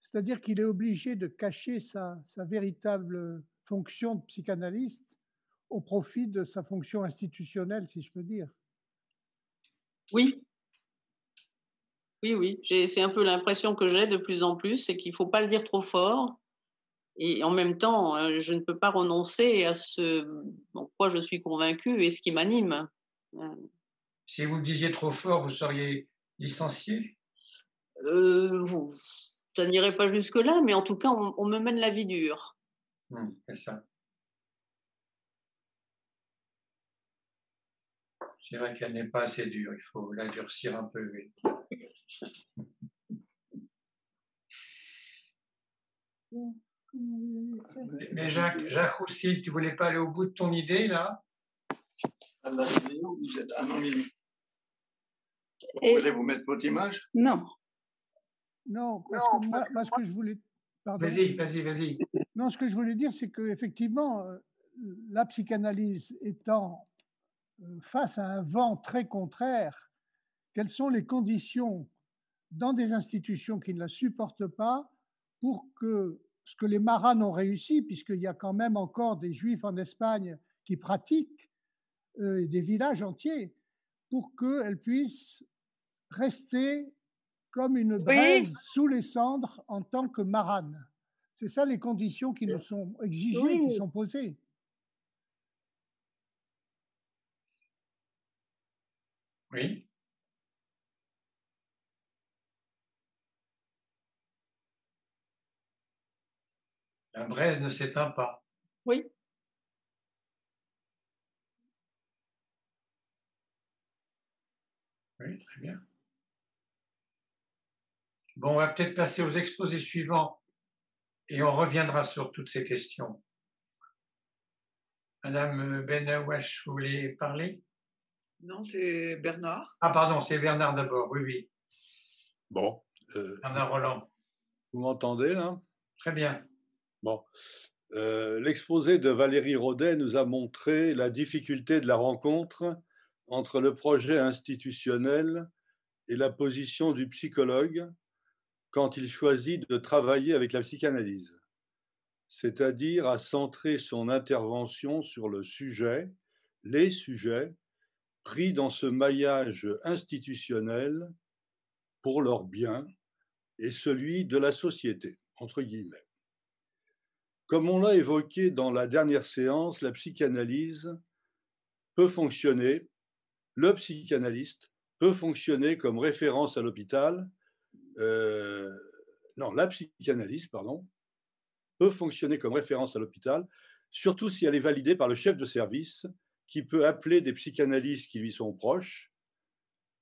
C'est-à-dire qu'il est obligé de cacher sa, sa véritable fonction de psychanalyste au profit de sa fonction institutionnelle, si je peux dire. Oui, oui, oui, c'est un peu l'impression que j'ai de plus en plus, c'est qu'il ne faut pas le dire trop fort. Et en même temps, euh, je ne peux pas renoncer à ce quoi je suis convaincue et ce qui m'anime. Euh. Si vous le disiez trop fort, vous seriez licencié euh, Ça n'irait pas jusque-là, mais en tout cas, on, me mène la vie dure. Mmh, c'est ça. C'est vrai qu'elle n'est pas assez dure, il faut la durcir un peu. Mais Jacques, Jacques tu voulais pas aller au bout de ton idée là? À la réunion, vous êtes anonyme. Vous voulez vous mettre votre image? Non. Non, parce que moi, moi, ce que je voulais. Vas-y, vas-y, vas-y. Non, ce que je voulais dire, c'est qu'effectivement, euh, la psychanalyse étant face à un vent très contraire, quelles sont les conditions dans des institutions qui ne la supportent pas pour que ce que les marans ont réussi, puisqu'il y a quand même encore des juifs en Espagne qui pratiquent, euh, des villages entiers, pour qu'elles puissent rester comme une braise sous les cendres en tant que marane. C'est ça les conditions qui nous sont exigées, Oui. qui sont posées. Oui. La braise ne s'éteint pas. Oui. Oui, très bien. Bon, on va peut-être passer aux exposés suivants et on reviendra sur toutes ces questions. Madame Benawash, vous voulez parler? Non, c'est Bernard. Ah, pardon, c'est Bernard d'abord. Oui, oui. Bon, euh, Bernard Roland. vous m'entendez là? Très bien. Bon. Euh, L'exposé de Valérie Rodet nous a montré la difficulté de la rencontre entre le projet institutionnel et la position du psychologue quand il choisit de travailler avec la psychanalyse, c'est-à-dire à centrer son intervention sur le sujet, les sujets pris dans ce maillage institutionnel pour leur bien et celui de la société, entre guillemets. Comme on l'a évoqué dans la dernière séance, la psychanalyse peut fonctionner, le psychanalyste peut fonctionner comme référence à l'hôpital, euh, non, la psychanalyse, pardon, peut fonctionner comme référence à l'hôpital, surtout si elle est validée par le chef de service, qui peut appeler des psychanalystes qui lui sont proches.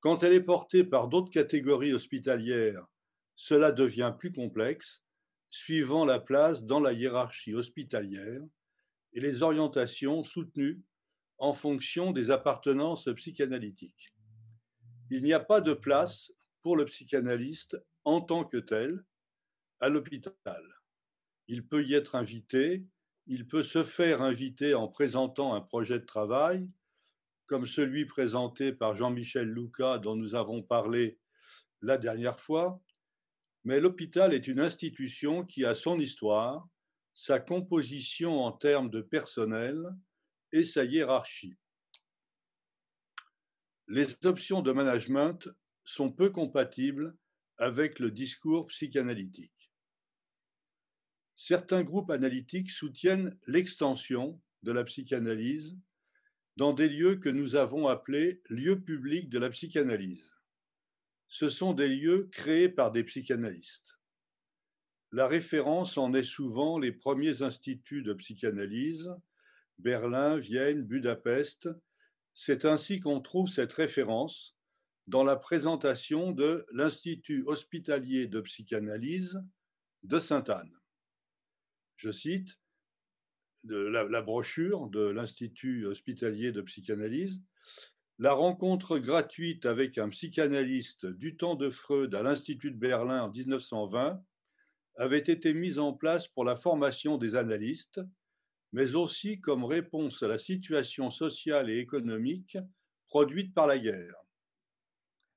Quand elle est portée par d'autres catégories hospitalières, cela devient plus complexe, suivant la place dans la hiérarchie hospitalière et les orientations soutenues en fonction des appartenances psychanalytiques. Il n'y a pas de place pour le psychanalyste en tant que tel à l'hôpital. Il peut y être invité, il peut se faire inviter en présentant un projet de travail, comme celui présenté par Jean-Michel Louca dont nous avons parlé la dernière fois, mais l'hôpital est une institution qui a son histoire, sa composition en termes de personnel et sa hiérarchie. Les options de management sont peu compatibles avec le discours psychanalytique. Certains groupes analytiques soutiennent l'extension de la psychanalyse dans des lieux que nous avons appelés lieux publics de la psychanalyse. Ce sont des lieux créés par des psychanalystes. La référence en est souvent les premiers instituts de psychanalyse, Berlin, Vienne, Budapest. C'est ainsi qu'on trouve cette référence dans la présentation de l'Institut hospitalier de psychanalyse de Sainte-Anne. Je cite la, la brochure de l'Institut hospitalier de psychanalyse. La rencontre gratuite avec un psychanalyste du temps de Freud à l'Institut de Berlin en 1920 avait été mise en place pour la formation des analystes, mais aussi comme réponse à la situation sociale et économique produite par la guerre.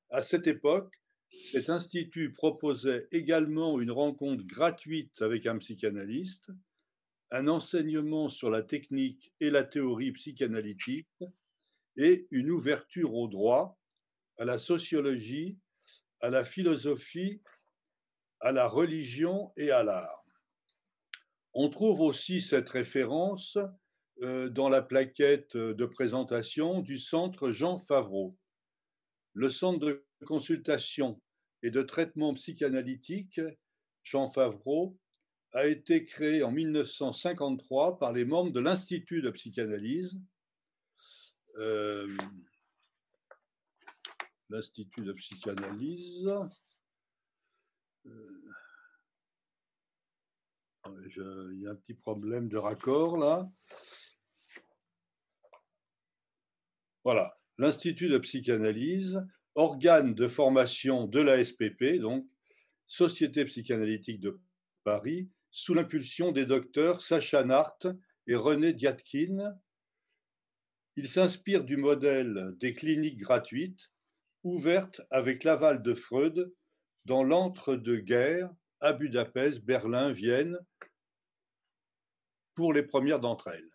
À cette époque, cet institut proposait également une rencontre gratuite avec un psychanalyste, un enseignement sur la technique et la théorie psychanalytique et une ouverture au droit, à la sociologie, à la philosophie, à la religion et à l'art. On trouve aussi cette référence euh, dans la plaquette de présentation du centre Jean Favreau. Le centre consultation et de traitement psychanalytique Jean Favreau a été créé en 1953 par les membres de l'Institut de psychanalyse. Euh, L'Institut de psychanalyse. Euh, il y a un petit problème de raccord là. Voilà, l'Institut de psychanalyse, organe de formation de la SPP, donc Société psychanalytique de Paris, sous l'impulsion des docteurs Sacha Nart et René Diatkin. Il s'inspire du modèle des cliniques gratuites ouvertes avec l'aval de Freud dans l'entre-deux-guerres à Budapest, Berlin, Vienne, pour les premières d'entre elles.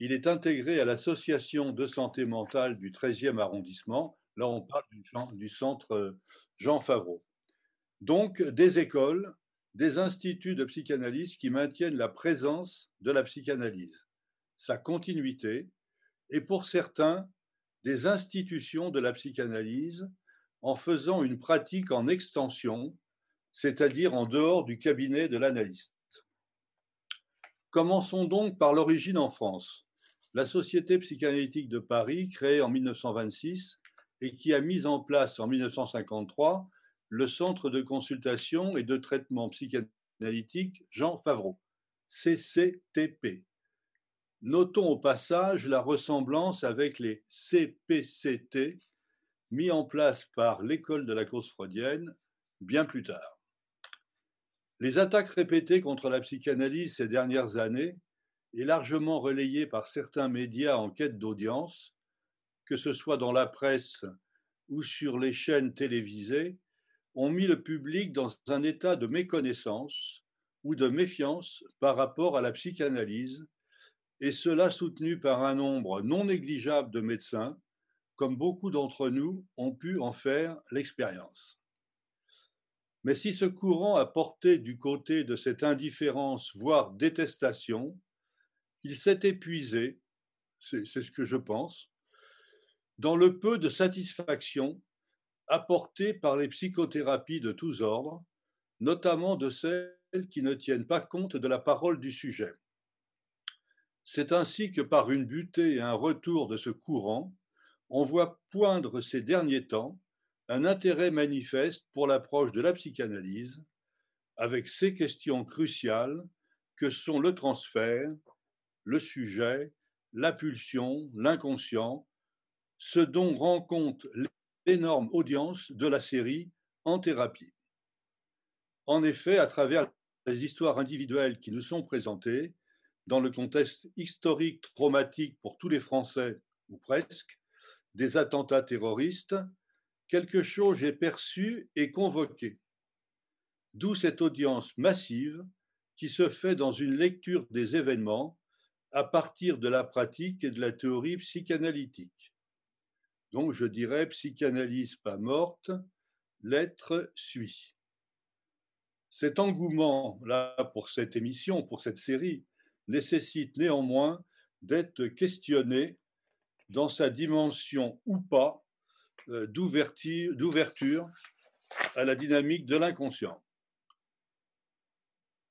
Il est intégré à l'association de santé mentale du 13e arrondissement. Là, on parle du, centre Jean Favreau. Donc, des écoles, des instituts de psychanalyse qui maintiennent la présence de la psychanalyse, sa continuité, et pour certains, des institutions de la psychanalyse en faisant une pratique en extension, c'est-à-dire en dehors du cabinet de l'analyste. Commençons donc par l'origine en France. La Société psychanalytique de Paris, créée en 1926 et qui a mis en place en 1953 le Centre de consultation et de traitement psychanalytique Jean Favreau, CCTP. Notons au passage la ressemblance avec les CPCT mis en place par l'école de la cause freudienne bien plus tard. Les attaques répétées contre la psychanalyse ces dernières années et largement relayées par certains médias en quête d'audience, que ce soit dans la presse ou sur les chaînes télévisées, ont mis le public dans un état de méconnaissance ou de méfiance par rapport à la psychanalyse, et cela soutenu par un nombre non négligeable de médecins, comme beaucoup d'entre nous ont pu en faire l'expérience. Mais si ce courant a porté du côté de cette indifférence, voire détestation, il s'est épuisé, c'est ce que je pense, dans le peu de satisfaction apportées par les psychothérapies de tous ordres, notamment de celles qui ne tiennent pas compte de la parole du sujet. C'est ainsi que par une butée et un retour de ce courant, on voit poindre ces derniers temps un intérêt manifeste pour l'approche de la psychanalyse, avec ces questions cruciales que sont le transfert, le sujet, la pulsion, l'inconscient, ce dont rend compte énorme audience de la série en thérapie. En effet, à travers les histoires individuelles qui nous sont présentées, dans le contexte historique traumatique pour tous les Français, ou presque, des attentats terroristes, quelque chose est perçu et convoqué. D'où cette audience massive qui se fait dans une lecture des événements à partir de la pratique et de la théorie psychanalytique. Donc je dirais psychanalyse pas morte, l'être suit. Cet engouement-là pour cette émission, pour cette série, nécessite néanmoins d'être questionné dans sa dimension ou pas euh, d'ouverture à la dynamique de l'inconscient.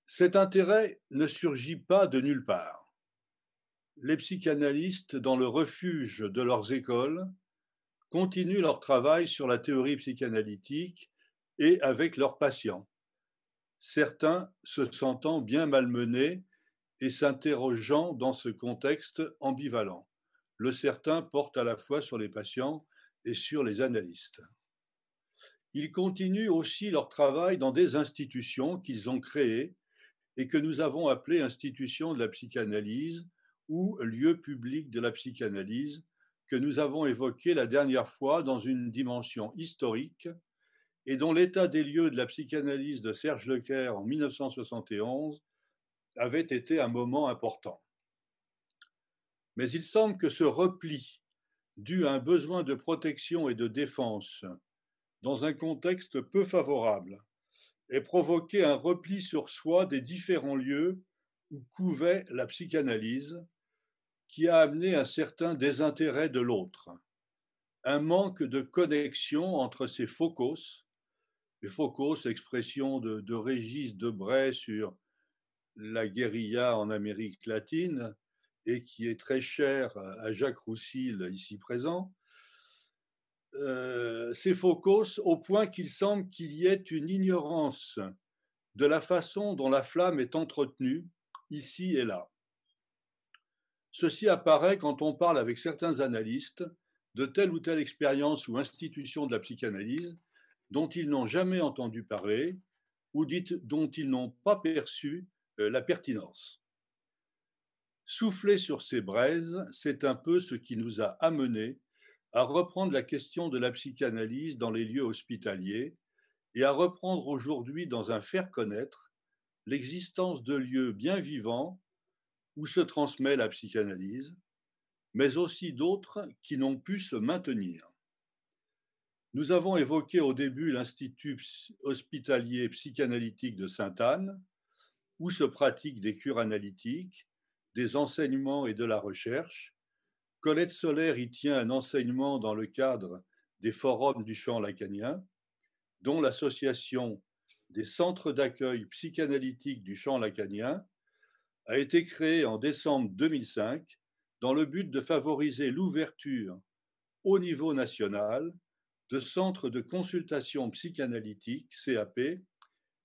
Cet intérêt ne surgit pas de nulle part. Les psychanalystes, dans le refuge de leurs écoles, continuent leur travail sur la théorie psychanalytique et avec leurs patients, certains se sentant bien malmenés et s'interrogeant dans ce contexte ambivalent. Le certain porte à la fois sur les patients et sur les analystes. Ils continuent aussi leur travail dans des institutions qu'ils ont créées et que nous avons appelées institutions de la psychanalyse ou lieux publics de la psychanalyse que nous avons évoqué la dernière fois dans une dimension historique et dont l'état des lieux de la psychanalyse de Serge Leclerc en 1971 avait été un moment important. Mais il semble que ce repli, dû à un besoin de protection et de défense dans un contexte peu favorable, ait provoqué un repli sur soi des différents lieux où couvait la psychanalyse, qui a amené un certain désintérêt de l'autre, un manque de connexion entre ces focos, les focos, expression de, Régis Debray sur la guérilla en Amérique latine et qui est très cher à Jacques Roussil ici présent, euh, ces focos au point qu'il semble qu'il y ait une ignorance de la façon dont la flamme est entretenue ici et là. Ceci apparaît quand on parle avec certains analystes de telle ou telle expérience ou institution de la psychanalyse dont ils n'ont jamais entendu parler ou dont ils n'ont pas perçu euh, la pertinence. Souffler sur ces braises, c'est un peu ce qui nous a amenés à reprendre la question de la psychanalyse dans les lieux hospitaliers et à reprendre aujourd'hui dans un faire connaître l'existence de lieux bien vivants où se transmet la psychanalyse, mais aussi d'autres qui n'ont pu se maintenir. Nous avons évoqué au début l'Institut hospitalier psychanalytique de Sainte-Anne, où se pratiquent des cures analytiques, des enseignements et de la recherche. Colette Solaire y tient un enseignement dans le cadre des forums du champ lacanien, dont l'association des centres d'accueil psychanalytique du champ lacanien a été créée en décembre 2005 dans le but de favoriser l'ouverture au niveau national de centres de consultation psychanalytique, CAP,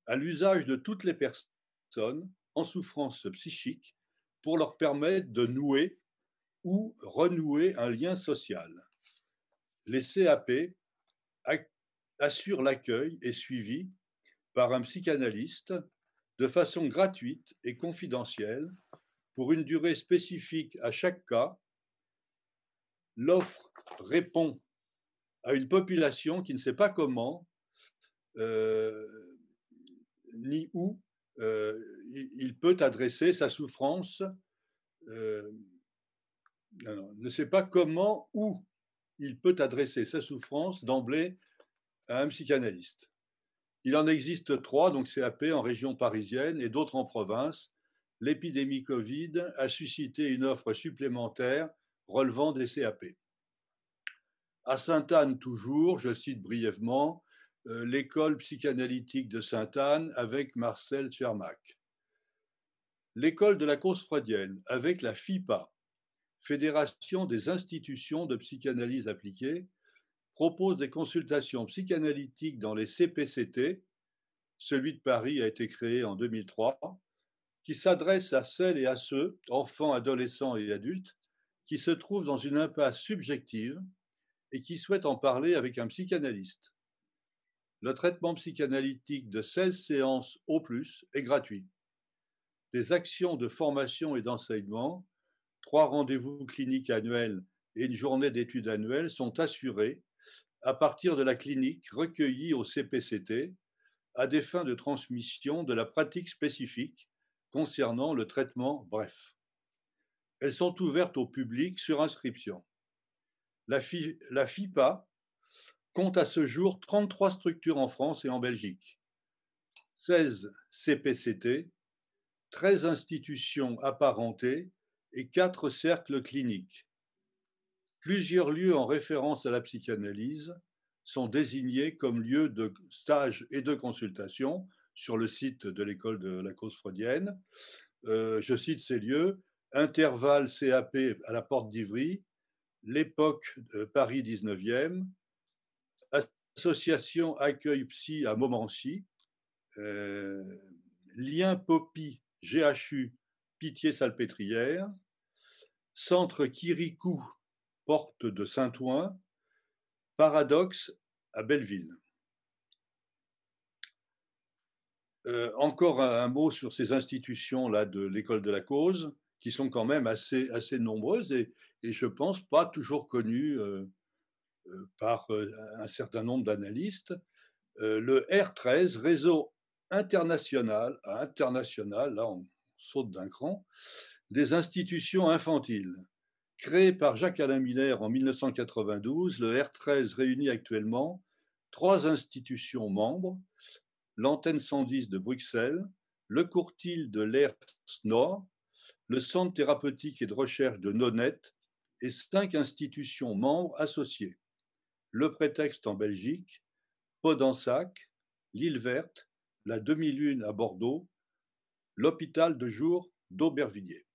à l'usage de toutes les personnes en souffrance psychique pour leur permettre de nouer ou renouer un lien social. Les CAP assurent l'accueil et suivi par un psychanalyste de façon gratuite et confidentielle pour une durée spécifique à chaque cas. L'offre répond à une population qui ne sait pas comment euh, ni où euh, il peut adresser sa souffrance, euh, ne sait pas comment où il peut adresser sa souffrance d'emblée à un psychanalyste. Il en existe trois, donc CAP en région parisienne et d'autres en province. L'épidémie Covid a suscité une offre supplémentaire relevant des CAP. À Sainte-Anne, toujours, je cite brièvement euh, l'école psychanalytique de Sainte-Anne avec Marcel Tchermak. L'école de la cause freudienne avec la FIPA, Fédération des institutions de psychanalyse appliquée, propose des consultations psychanalytiques dans les CPCT. Celui de Paris a été créé en 2003, qui s'adresse à celles et à ceux, enfants, adolescents et adultes, qui se trouvent dans une impasse subjective et qui souhaitent en parler avec un psychanalyste. Le traitement psychanalytique de 16 séances au plus est gratuit. Des actions de formation et d'enseignement, trois rendez-vous cliniques annuels et une journée d'études annuelles sont assurées à partir de la clinique recueillie au CPCT à des fins de transmission de la pratique spécifique concernant le traitement bref. Elles sont ouvertes au public sur inscription la, FIPA compte à ce jour 33 structures en France et en Belgique, 16 CPCT, 13 institutions apparentées et 4 cercles cliniques. Plusieurs lieux en référence à la psychanalyse sont désignés comme lieux de stage et de consultation sur le site de l'école de la cause freudienne. Euh, je cite ces lieux Intervalle CAP à la porte d'Ivry, l'époque de Paris 19e, association Accueil Psy à Montmorency, euh, Lien Poppy GHU Pitié-Salpêtrière, Centre Kirikou, Porte de Saint-Ouen, Paradoxe à Belleville. Euh, encore un, mot sur ces institutions là de l'école de la cause, qui sont quand même assez, nombreuses et, je pense pas toujours connu euh, euh, par un certain nombre d'analystes. le R13, réseau international, international, là on saute d'un cran, des institutions infantiles. Créé par Jacques-Alain Miller en 1992, le R13 réunit actuellement trois institutions membres, l'antenne 110 de Bruxelles, le courtil de l'Air Nord, le centre thérapeutique et de recherche de Nonette et cinq institutions membres associées. Le prétexte en Belgique, Podensac, l'île verte, la demi-lune à Bordeaux, l'hôpital de jour d'Aubervilliers.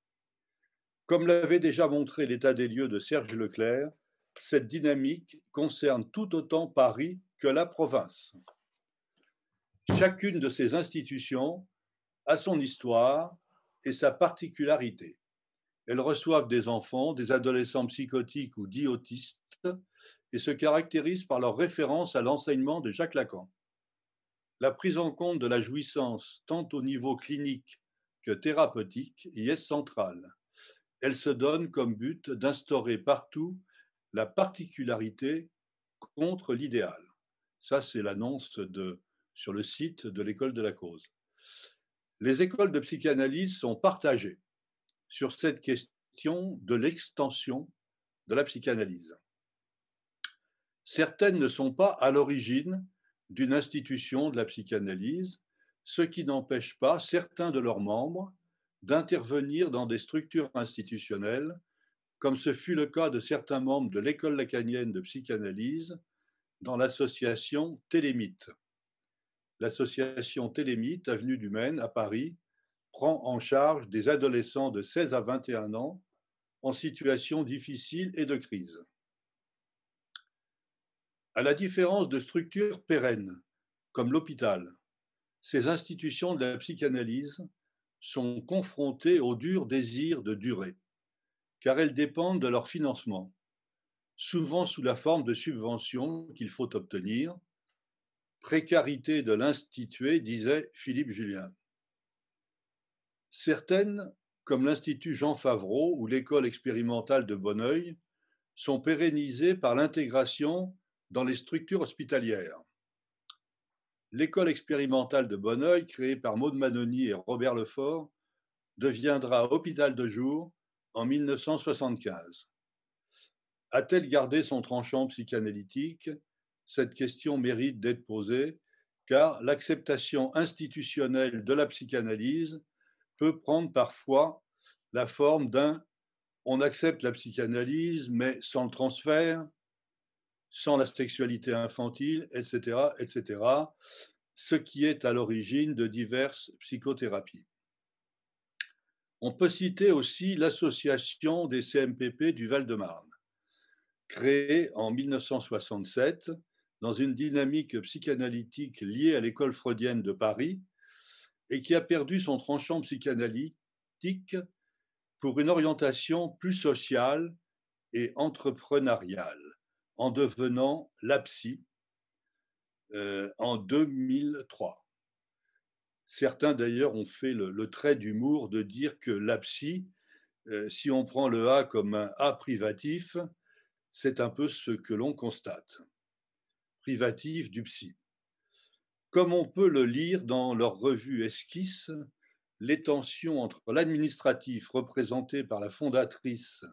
Comme l'avait déjà montré l'état des lieux de Serge Leclerc, cette dynamique concerne tout autant Paris que la province. Chacune de ces institutions a son histoire et sa particularité. Elles reçoivent des enfants, des adolescents psychotiques ou dits et se caractérisent par leur référence à l'enseignement de Jacques Lacan. La prise en compte de la jouissance, tant au niveau clinique que thérapeutique, y est centrale. Elle se donne comme but d'instaurer partout la particularité contre l'idéal. Ça, c'est l'annonce sur le site de l'école de la cause. Les écoles de psychanalyse sont partagées sur cette question de l'extension de la psychanalyse. Certaines ne sont pas à l'origine d'une institution de la psychanalyse, ce qui n'empêche pas certains de leurs membres d'intervenir dans des structures institutionnelles, comme ce fut le cas de certains membres de l'école lacanienne de psychanalyse dans l'association Télémite. L'association Télémite, avenue du Maine, à Paris, prend en charge des adolescents de 16 à 21 ans en situation difficile et de crise. À la différence de structures pérennes, comme l'hôpital, ces institutions de la psychanalyse sont confrontées au dur désir de durer, car elles dépendent de leur financement, souvent sous la forme de subventions qu'il faut obtenir. Précarité de l'institué, disait Philippe Julien. Certaines, comme l'Institut Jean Favreau ou l'École expérimentale de Bonneuil, sont pérennisées par l'intégration dans les structures hospitalières. L'école expérimentale de Bonneuil, créée par Maud Manoni et Robert Lefort, deviendra hôpital de jour en 1975. A-t-elle gardé son tranchant psychanalytique? Cette question mérite d'être posée, car l'acceptation institutionnelle de la psychanalyse peut prendre parfois la forme d'un on accepte la psychanalyse, mais sans le transfert, sans la sexualité infantile, etc., etc., ce qui est à l'origine de diverses psychothérapies. On peut citer aussi l'association des CMPP du Val-de-Marne, créée en 1967 dans une dynamique psychanalytique liée à l'école freudienne de Paris et qui a perdu son tranchant psychanalytique pour une orientation plus sociale et entrepreneuriale en devenant l'APSI euh, en 2003. Certains d'ailleurs ont fait le, trait d'humour de dire que l'APSI, euh, si on prend le A comme un A privatif, c'est un peu ce que l'on constate. Privatif du psy. Comme on peut le lire dans leur revue Esquisse, les tensions entre l'administratif représenté par la fondatrice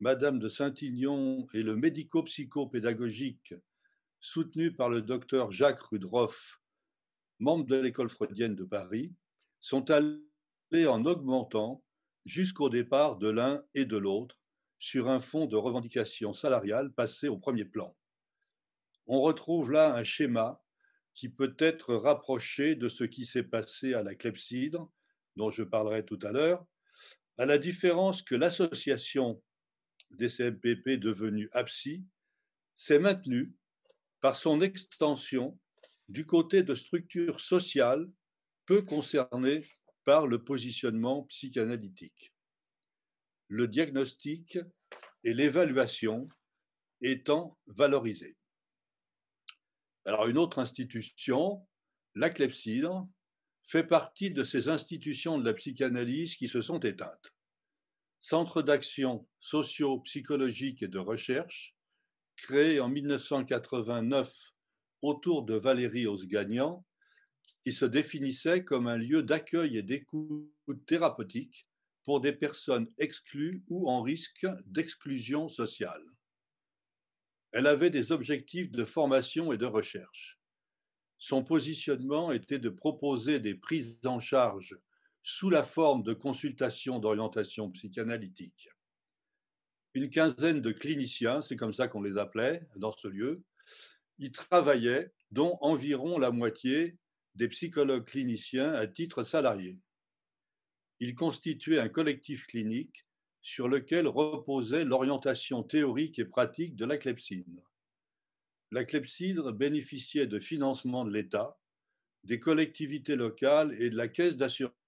Madame de Saint-Ignon et le médico-psychopédagogique soutenu par le docteur Jacques Rudroff, membre de l'école freudienne de Paris, sont allés en augmentant jusqu'au départ de l'un et de l'autre sur un fond de revendications salariales passé au premier plan. On retrouve là un schéma qui peut être rapproché de ce qui s'est passé à la clepsydre, dont je parlerai tout à l'heure, à la différence que l'association des CMPP devenue APSI s'est maintenue par son extension du côté de structures sociales peu concernées par le positionnement psychanalytique. Le diagnostic et l'évaluation étant valorisés. Alors une autre institution, la Clepsydre, fait partie de ces institutions de la psychanalyse qui se sont éteintes centre d'action socio-psychologique et de recherche, créé en 1989 autour de Valérie Osgagnant, qui se définissait comme un lieu d'accueil et d'écoute thérapeutique pour des personnes exclues ou en risque d'exclusion sociale. Elle avait des objectifs de formation et de recherche. Son positionnement était de proposer des prises en charge sous la forme de consultations d'orientation psychanalytique. Une quinzaine de cliniciens, c'est comme ça qu'on les appelait dans ce lieu, y travaillaient, dont environ la moitié des psychologues cliniciens à titre salarié. Ils constituaient un collectif clinique sur lequel reposait l'orientation théorique et pratique de la clepsydre. La clepsydre bénéficiait de financement de l'État, des collectivités locales et de la Caisse d'assurance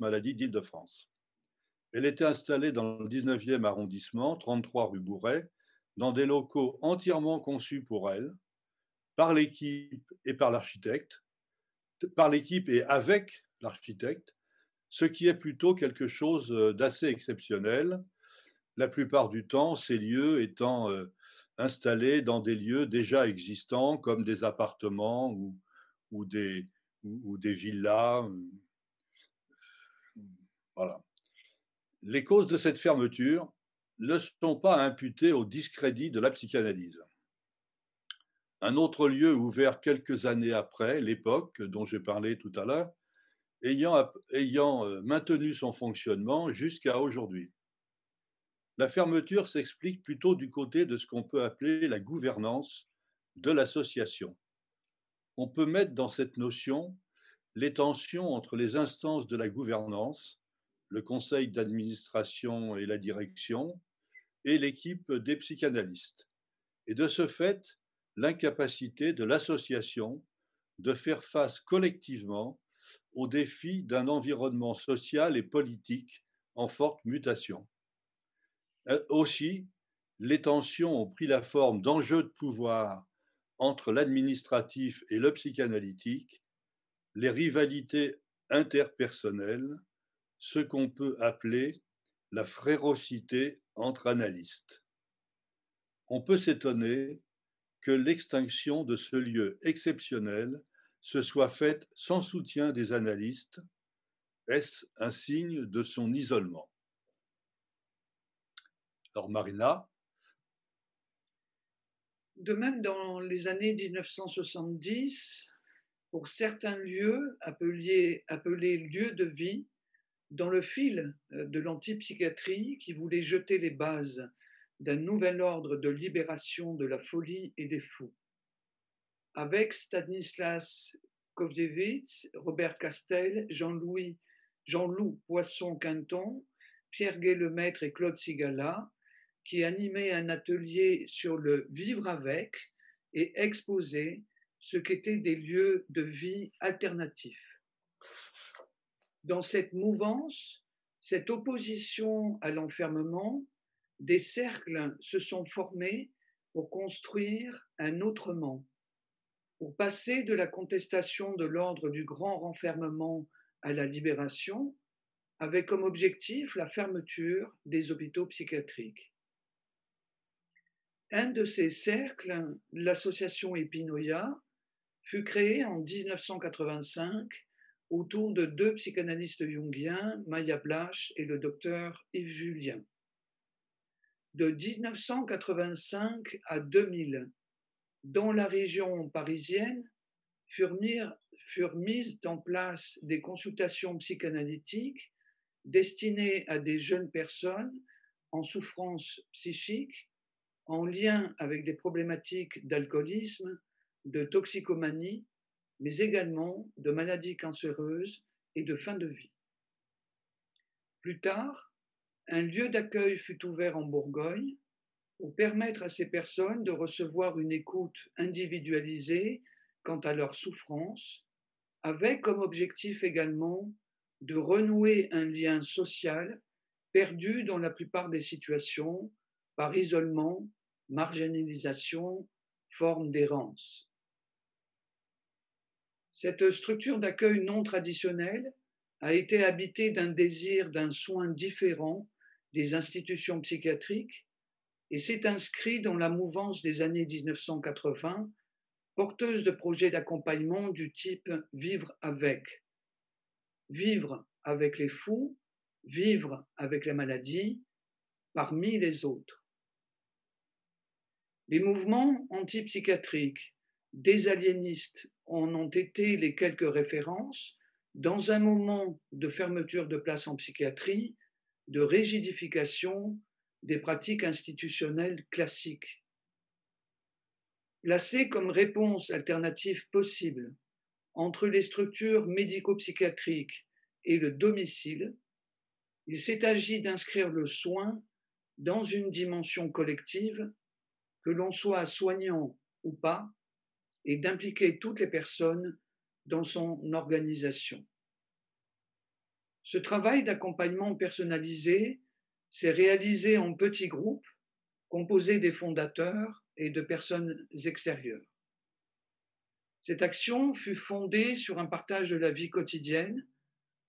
maladie d'Île-de-France. Elle était installée dans le 19e arrondissement, 33 rue Bourret, dans des locaux entièrement conçus pour elle, par l'équipe et par l'architecte, par l'équipe et avec l'architecte, ce qui est plutôt quelque chose euh, d'assez exceptionnel, la plupart du temps, ces lieux étant euh, installés dans des lieux déjà existants, comme des appartements ou, ou, des, ou, des villas. Voilà. Les causes de cette fermeture ne sont pas imputées au discrédit de la psychanalyse. Un autre lieu ouvert quelques années après l'époque dont j'ai parlé tout à l'heure, ayant, euh, maintenu son fonctionnement jusqu'à aujourd'hui. La fermeture s'explique plutôt du côté de ce qu'on peut appeler la gouvernance de l'association. On peut mettre dans cette notion les tensions entre les instances de la gouvernance, le conseil d'administration et la direction, et l'équipe des psychanalystes. Et de ce fait, l'incapacité de l'association de faire face collectivement aux défis d'un environnement social et politique en forte mutation. Euh, aussi, les tensions ont pris la forme d'enjeux de pouvoir entre l'administratif et le psychanalytique, les rivalités interpersonnelles, ce qu'on peut appeler la frérocité entre analystes. On peut s'étonner que l'extinction de ce lieu exceptionnel se soit faite sans soutien des analystes. Est-ce un signe de son isolement? Alors Marina? De même, dans les années 1970, pour certains lieux appelés, appelés lieux de vie, dans le fil euh, de l'antipsychiatrie qui voulait jeter les bases d'un nouvel ordre de libération de la folie et des fous. Avec Stanislas Kovdevitz, Robert Castel, Jean-Louis, Jean-Loup Poisson-Quinton, Pierre Gay-Lemaître et Claude Sigala, qui animait un atelier sur le vivre avec et exposait ce qu'étaient des lieux de vie alternatifs. Dans cette mouvance, cette opposition à l'enfermement, des cercles se sont formés pour construire un autrement, pour passer de la contestation de l'ordre du grand renfermement à la libération, avec comme objectif la fermeture des hôpitaux psychiatriques. Un de ces cercles, l'association Epinoia, fut créé en 1985 autour de deux psychanalystes jungiens, Maya Blasch et le docteur Yves Julien. De 1985 à 2000, dans la région parisienne, furent, furent mises en place des consultations psychanalytiques destinées à des jeunes personnes en souffrance psychique en lien avec des problématiques d'alcoolisme, de toxicomanie, mais également de maladies cancéreuses et de fin de vie. Plus tard, un lieu d'accueil fut ouvert en Bourgogne pour permettre à ces personnes de recevoir une écoute individualisée quant à leur souffrance, avec comme objectif également de renouer un lien social perdu dans la plupart des situations par isolement marginalisation, forme d'errance. Cette structure d'accueil non traditionnelle a été habitée d'un désir d'un soin différent des institutions psychiatriques et s'est inscrit dans la mouvance des années 1980, porteuse de projets d'accompagnement du type vivre avec. Vivre avec les fous, vivre avec la maladie, parmi les autres. Les mouvements antipsychiatriques, désaliénistes en ont été les quelques références dans un moment de fermeture de places en psychiatrie, de rigidification des pratiques institutionnelles classiques. Placé comme réponse alternative possible entre les structures médico-psychiatriques et le domicile, il s'est agi d'inscrire le soin dans une dimension collective que l'on soit soignant ou pas, et d'impliquer toutes les personnes dans son organisation. Ce travail d'accompagnement personnalisé s'est réalisé en petits groupes composés des fondateurs et de personnes extérieures. Cette action fut fondée sur un partage de la vie quotidienne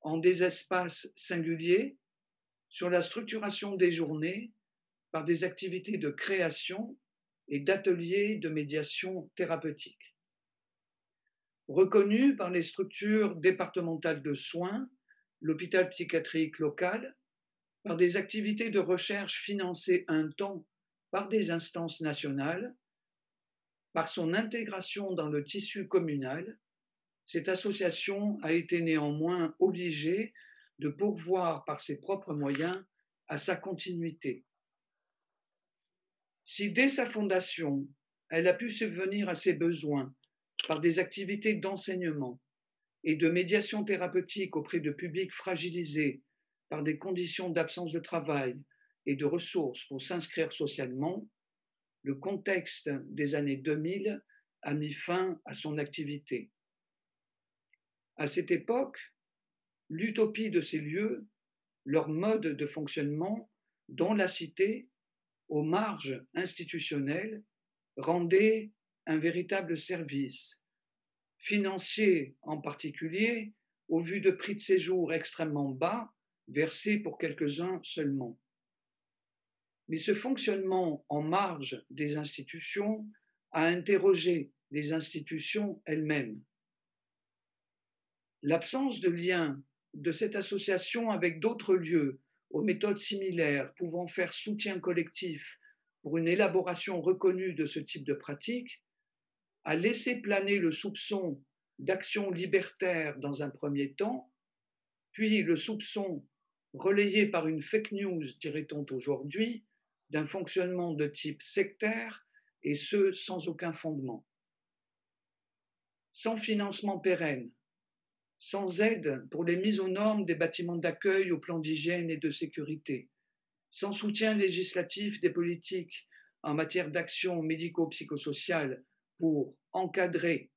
en des espaces singuliers, sur la structuration des journées par des activités de création et d'ateliers de médiation thérapeutique. Reconnu par les structures départementales de soins, l'hôpital psychiatrique local, par des activités de recherche financées un temps par des instances nationales, par son intégration dans le tissu communal, cette association a été néanmoins obligée de pourvoir par ses propres moyens à sa continuité. Si dès sa fondation, elle a pu subvenir à ses besoins par des activités d'enseignement et de médiation thérapeutique auprès de publics fragilisés par des conditions d'absence de travail et de ressources pour s'inscrire socialement, le contexte des années 2000 a mis fin à son activité. À cette époque, l'utopie de ces lieux, leur mode de fonctionnement, dont la cité, aux marges institutionnelles, rendait un véritable service, financier en particulier, au vu de prix de séjour extrêmement bas, versés pour quelques-uns seulement. Mais ce fonctionnement en marge des institutions a interrogé les institutions elles-mêmes. L'absence de lien de cette association avec d'autres lieux aux méthodes similaires pouvant faire soutien collectif pour une élaboration reconnue de ce type de pratique a laissé planer le soupçon d'action libertaire dans un premier temps, puis le soupçon relayé par une fake news, dirait-on aujourd'hui, d'un fonctionnement de type sectaire, et ce sans aucun fondement. Sans financement pérenne, sans aide pour les mises aux normes des bâtiments d'accueil au plan d'hygiène et de sécurité, sans soutien législatif des politiques en matière d'action médico-psychosociale pour encadrer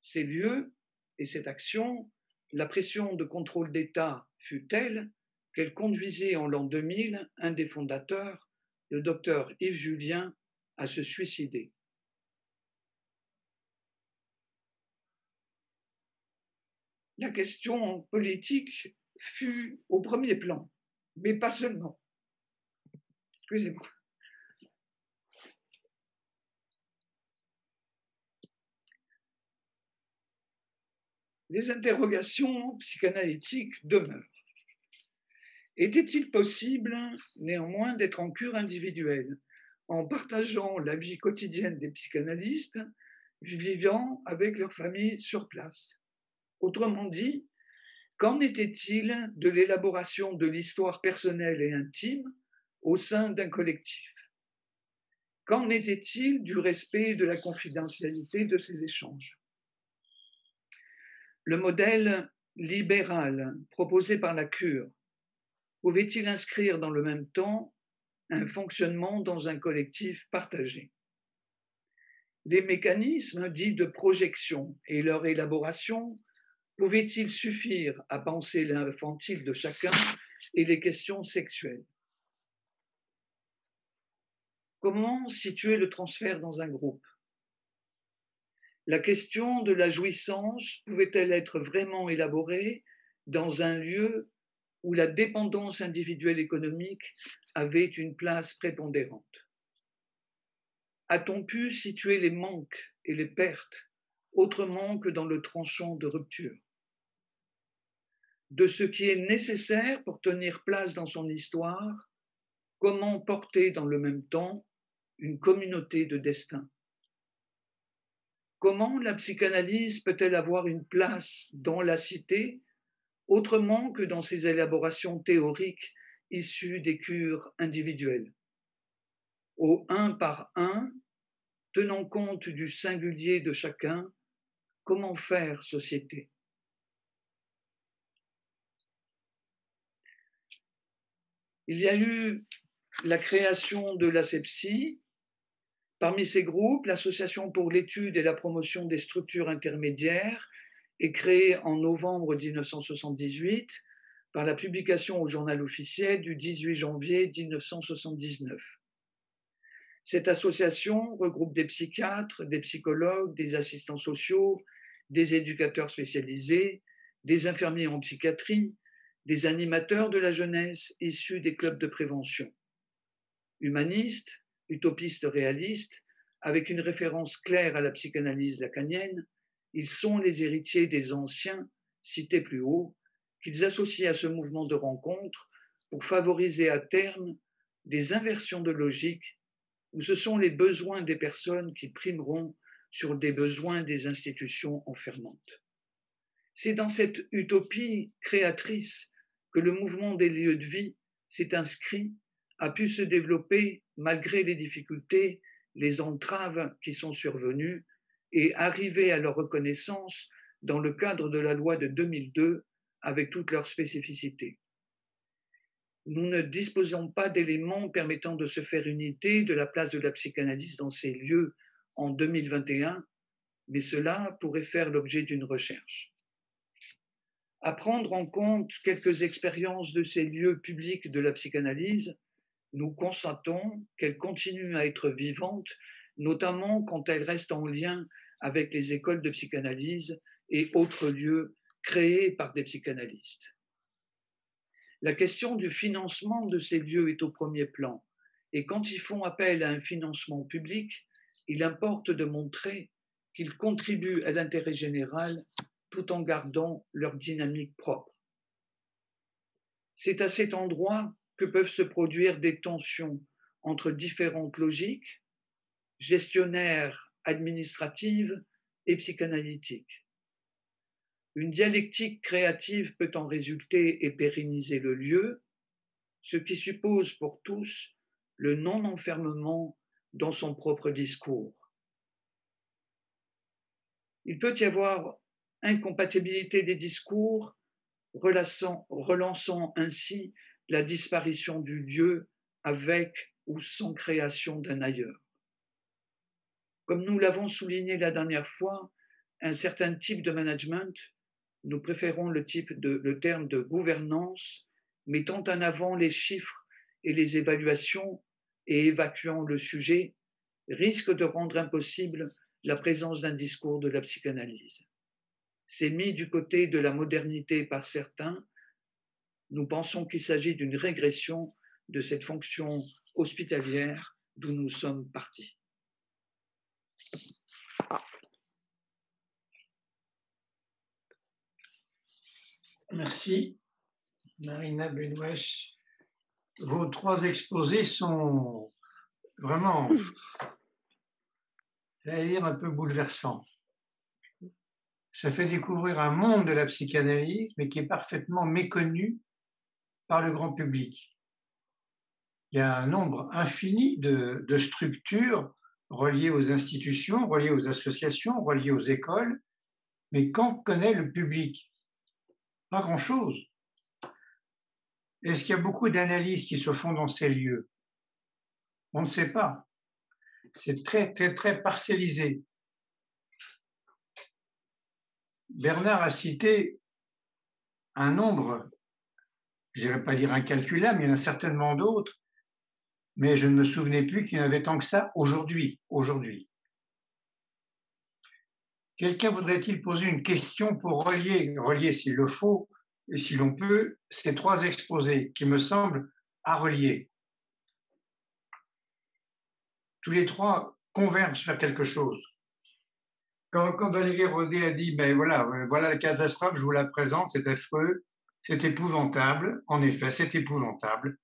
ces lieux et cette action, la pression de contrôle d'État fut telle qu'elle conduisait en l'an 2000 un des fondateurs, le docteur Yves Julien, à se suicider. La question politique fut au premier plan, mais pas seulement. Excusez-moi. les interrogations psychanalytiques demeurent. Était-il possible néanmoins d'être en cure individuelle en partageant la vie quotidienne des psychanalystes vivant avec leur famille sur place? Autrement dit, qu'en était-il de l'élaboration de l'histoire personnelle et intime au sein d'un collectif? Qu'en était-il du respect de la confidentialité de ces échanges? Le modèle libéral proposé par la cure pouvait-il inscrire dans le même temps un fonctionnement dans un collectif partagé? Les mécanismes dits de projection et leur élaboration pouvaient-ils suffire à penser l'infantile de chacun et les questions sexuelles? Comment situer le transfert dans un groupe? La question de la jouissance pouvait-elle être vraiment élaborée dans un lieu où la dépendance individuelle économique avait une place prépondérante? A-t-on pu situer les manques et les pertes autrement que dans le tranchant de rupture. De ce qui est nécessaire pour tenir place dans son histoire, comment porter dans le même temps une communauté de destin? Comment la psychanalyse peut-elle avoir une place dans la cité autrement que dans ses élaborations théoriques issues des cures individuelles? Au un par un, tenant compte du singulier de chacun, comment faire société? Il y a eu la création de l'asepsie, Parmi ces groupes, l'Association pour l'étude et la promotion des structures intermédiaires est créée en novembre 1978 par la publication au journal officiel du 18 janvier 1979. Cette association regroupe des psychiatres, des psychologues, des assistants sociaux, des éducateurs spécialisés, des infirmiers en psychiatrie, des animateurs de la jeunesse issus des clubs de prévention. Humanistes, utopistes réalistes, avec une référence claire à la psychanalyse lacanienne, ils sont les héritiers des anciens, cités plus haut, qu'ils associent à ce mouvement de rencontre pour favoriser à terme des inversions de logique où ce sont les besoins des personnes qui primeront sur des besoins des institutions enfermantes. C'est dans cette utopie créatrice que le mouvement des lieux de vie s'est inscrit, a pu se développer malgré les difficultés, les entraves qui sont survenues, et arriver à leur reconnaissance dans le cadre de la loi de 2002 avec toutes leurs spécificités. Nous ne disposons pas d'éléments permettant de se faire une idée de la place de la psychanalyse dans ces lieux en 2021, mais cela pourrait faire l'objet d'une recherche à prendre en compte quelques expériences de ces lieux publics de la psychanalyse, nous constatons qu'elles continuent à être vivantes, notamment quand elles restent en lien avec les écoles de psychanalyse et autres lieux créés par des psychanalystes. La question du financement de ces lieux est au premier plan, et quand ils font appel à un financement public, il importe de montrer qu'ils contribuent à l'intérêt général tout en gardant leur dynamique propre. C'est à cet endroit que peuvent se produire des tensions entre différentes logiques, gestionnaires, administratives et psychanalytiques. Une dialectique créative peut en résulter et pérenniser le lieu, ce qui suppose pour tous le non-enfermement dans son propre discours. Il peut y avoir incompatibilité des discours, relançant, ainsi la disparition du lieu avec ou sans création d'un ailleurs. Comme nous l'avons souligné la dernière fois, un certain type de management, nous préférons le terme de gouvernance, mettant en avant les chiffres et les évaluations et évacuant le sujet, risque de rendre impossible la présence d'un discours de la psychanalyse s'est mis du côté de la modernité par certains, nous pensons qu'il s'agit d'une régression de cette fonction hospitalière d'où nous sommes partis. Merci, Marina Benouesh. Vos trois exposés sont vraiment, j'allais dire, un peu bouleversants ça fait découvrir un monde de la psychanalyse, mais qui est parfaitement méconnu par le grand public. Il y a un nombre infini de, structures reliées aux institutions, reliées aux associations, reliées aux écoles, mais qu'en connaît le public? Pas grand-chose. Est-ce qu'il y a beaucoup d'analyses qui se font dans ces lieux? On ne sait pas. C'est très, très, très parcellisé. Bernard a cité un nombre, je n'irais pas dire incalculable, mais il y en a certainement d'autres, mais je ne me souvenais plus qu'il y en avait tant que ça aujourd'hui. Aujourd'hui. Quelqu'un voudrait-il poser une question pour relier, relier s'il le faut, et si l'on peut, ces trois exposés qui me semblent à relier Tous les trois convergent vers quelque chose quand, Valérie Rodet a dit, ben voilà, voilà la catastrophe, je vous la présente, c'est affreux, c'est épouvantable, en effet, c'est épouvantable,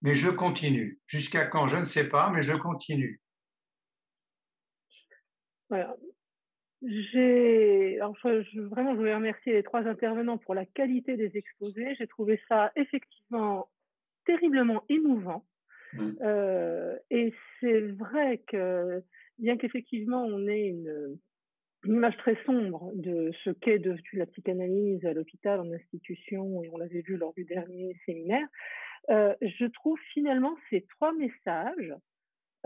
mais je continue. Jusqu'à quand, je ne sais pas, mais je continue. Voilà. J'ai, je, vraiment, je voulais remercier les trois intervenants pour la qualité des exposés. J'ai trouvé ça effectivement terriblement émouvant. Mmh. Euh, et c'est vrai que, bien qu'effectivement on ait une, une image très sombre de ce qu'est devenue la psychanalyse à l'hôpital, en institution, et on l'avait vu lors du dernier séminaire, euh, je trouve finalement ces trois messages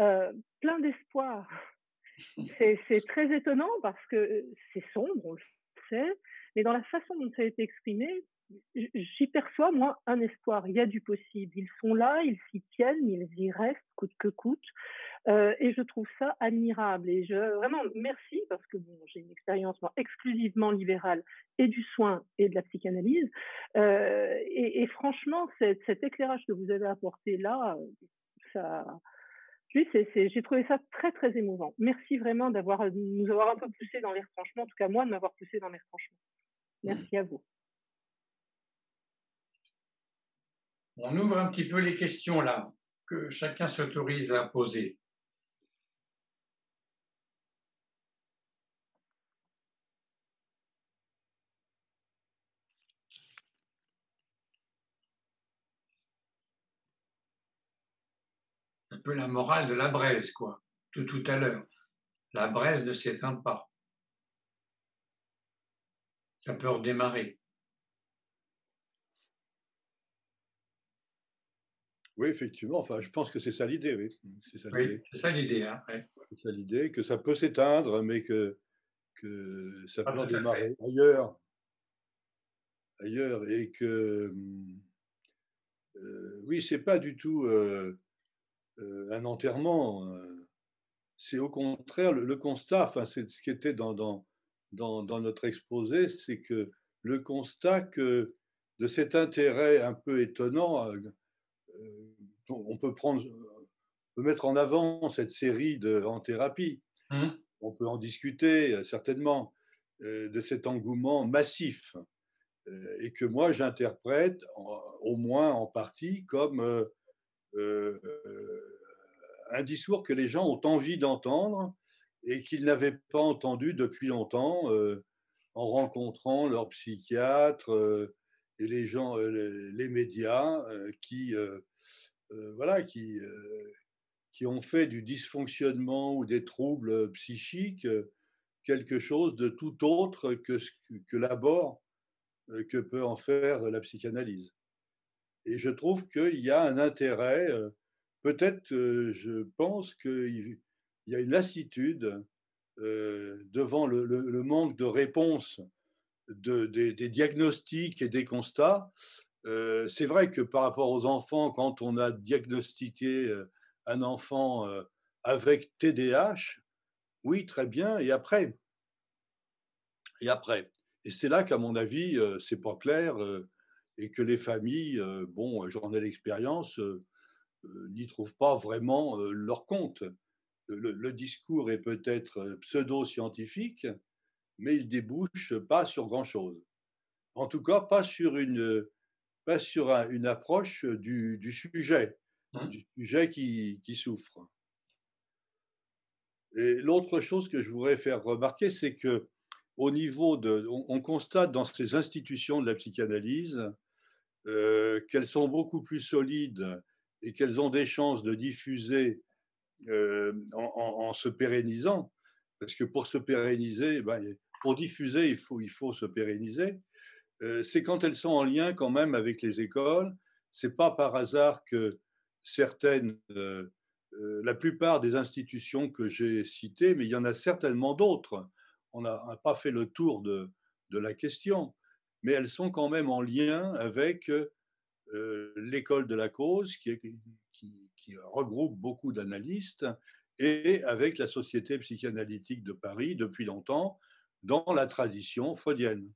euh, pleins d'espoir. C'est très étonnant parce que c'est sombre, on le sait, mais dans la façon dont ça a été exprimé, j'y perçois, moi, un espoir. Il y a du possible. Ils sont là, ils s'y tiennent, ils y restent, coûte que coûte. Euh, et je trouve ça admirable. Et je, vraiment, merci, parce que bon, j'ai une expérience moi, exclusivement libérale et du soin et de la psychanalyse. Euh, et, et, franchement, cet, cet, éclairage que vous avez apporté là, ça. J'ai trouvé ça très très émouvant. Merci vraiment d'avoir nous avoir un peu poussé dans les retranchements, en tout cas moi de m'avoir poussé dans les retranchements. Merci à vous. On ouvre un petit peu les questions là, que chacun s'autorise à poser. Peu la morale de la braise, quoi, de tout à l'heure. La braise ne s'éteint pas. Ça peut redémarrer. Oui, effectivement. Enfin, je pense que c'est ça l'idée, oui. C'est ça l'idée. c'est ça l'idée. Hein, C'est ça l'idée, que ça peut s'éteindre, mais que, que ça peut démarrer ailleurs. Ailleurs. Et que. Euh, oui, c'est pas du tout euh, un enterrement. C'est au contraire le, constat, enfin, c'est ce qui était dans, dans, dans, dans notre exposé, c'est que le constat que de cet intérêt un peu étonnant euh, on peut prendre, peut mettre en avant cette série de, en thérapie. Mmh. On peut en discuter euh, certainement euh, de cet engouement massif et que moi j'interprète au moins en partie comme un discours que les gens ont envie d'entendre et qu'ils n'avaient pas entendu depuis longtemps en rencontrant leur psychiatre et les gens, les, médias qui, voilà, qui, qui ont fait du dysfonctionnement ou des troubles psychiques quelque chose de tout autre que, que l'abord que peut en faire la psychanalyse. Et je trouve qu'il y a un intérêt, peut-être, je pense qu'il y a une lassitude devant le, manque de réponses des diagnostics et des constats. Euh, c'est vrai que par rapport aux enfants, quand on a diagnostiqué euh, un enfant euh, avec TDAH, oui, très bien, et après? Et après? Et c'est là qu'à mon avis, c'est pas clair et que les familles, bon, j'en ai l'expérience, n'y trouvent pas vraiment leur compte. le discours est peut-être pseudo-scientifique, mais il débouche pas sur grand-chose. En tout cas, pas sur une, pas sur une approche du, sujet, du sujet qui, souffre. Et l'autre chose que je voudrais faire remarquer, c'est que au niveau de, on, constate dans ces institutions de la psychanalyse euh, qu'elles sont beaucoup plus solides et qu'elles ont des chances de diffuser euh, en, se pérennisant, parce que pour se pérenniser, ben, pour diffuser, il faut, se pérenniser. Euh, c'est quand elles sont en lien quand même avec les écoles. C'est pas par hasard que certaines, la plupart des institutions que j'ai citées, mais il y en a certainement d'autres. On n'a pas fait le tour de, la question, mais elles sont quand même en lien avec l'école de la cause, qui, qui, qui regroupe beaucoup d'analystes, et avec la Société psychanalytique de Paris depuis longtemps, dans la tradition freudienne.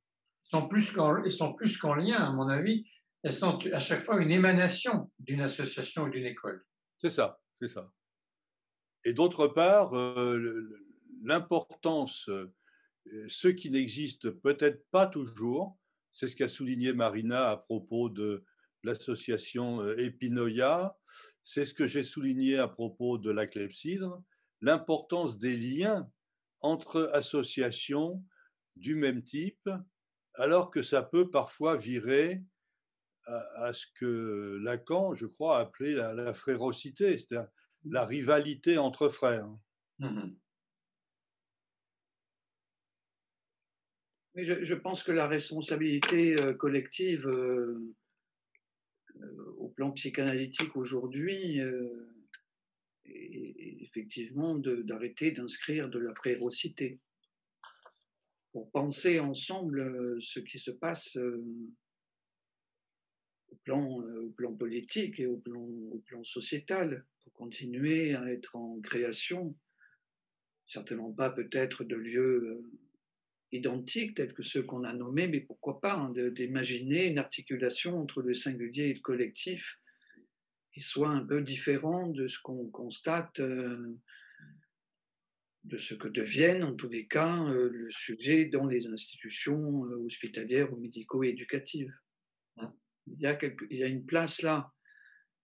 Elles sont plus qu'en lien, à mon avis. Elles sont à chaque fois une émanation d'une association ou d'une école. C'est ça, c'est ça. Et d'autre part, euh, l'importance, euh, ce qui n'existe peut-être pas toujours, c'est ce qu'a souligné Marina à propos de l'association euh, Epinoia, c'est ce que j'ai souligné à propos de la clepsydre, l'importance des liens entre associations du même type, alors que ça peut parfois virer à, ce que Lacan, je crois, appelait la, la frérocité, c'est-à-dire la rivalité entre frères. Mmh je, pense que la responsabilité euh, collective euh, euh, au plan psychanalytique aujourd'hui effectivement d'arrêter d'inscrire de la frérocité. pour penser ensemble ce qui se passe au plan, au plan politique et au plan, au plan sociétal, pour continuer à être en création, certainement pas peut-être de lieux identiques tels que ceux qu'on a nommés, mais pourquoi pas hein, d'imaginer une articulation entre le singulier et le collectif qui soit un peu différent de ce qu'on constate, euh, de ce que deviennent en tous les cas euh, le sujet dans les institutions euh, hospitalières ou médico-éducatives. Hein. Il, y a il y a une place là,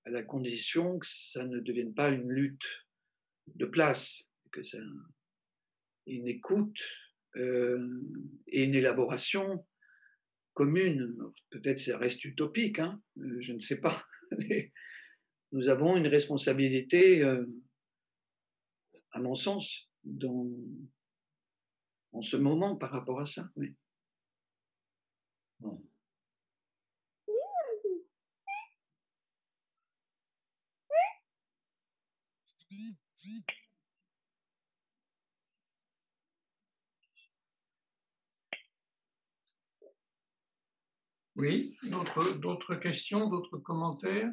à la condition que ça ne devienne pas une lutte de place, que ça une écoute euh, et une élaboration commune. Peut-être ça reste utopique, hein, euh, je ne sais pas. Nous avons une responsabilité, euh, à mon sens, en ce moment par rapport à ça. Oui. Oui, d'autres questions, d'autres commentaires?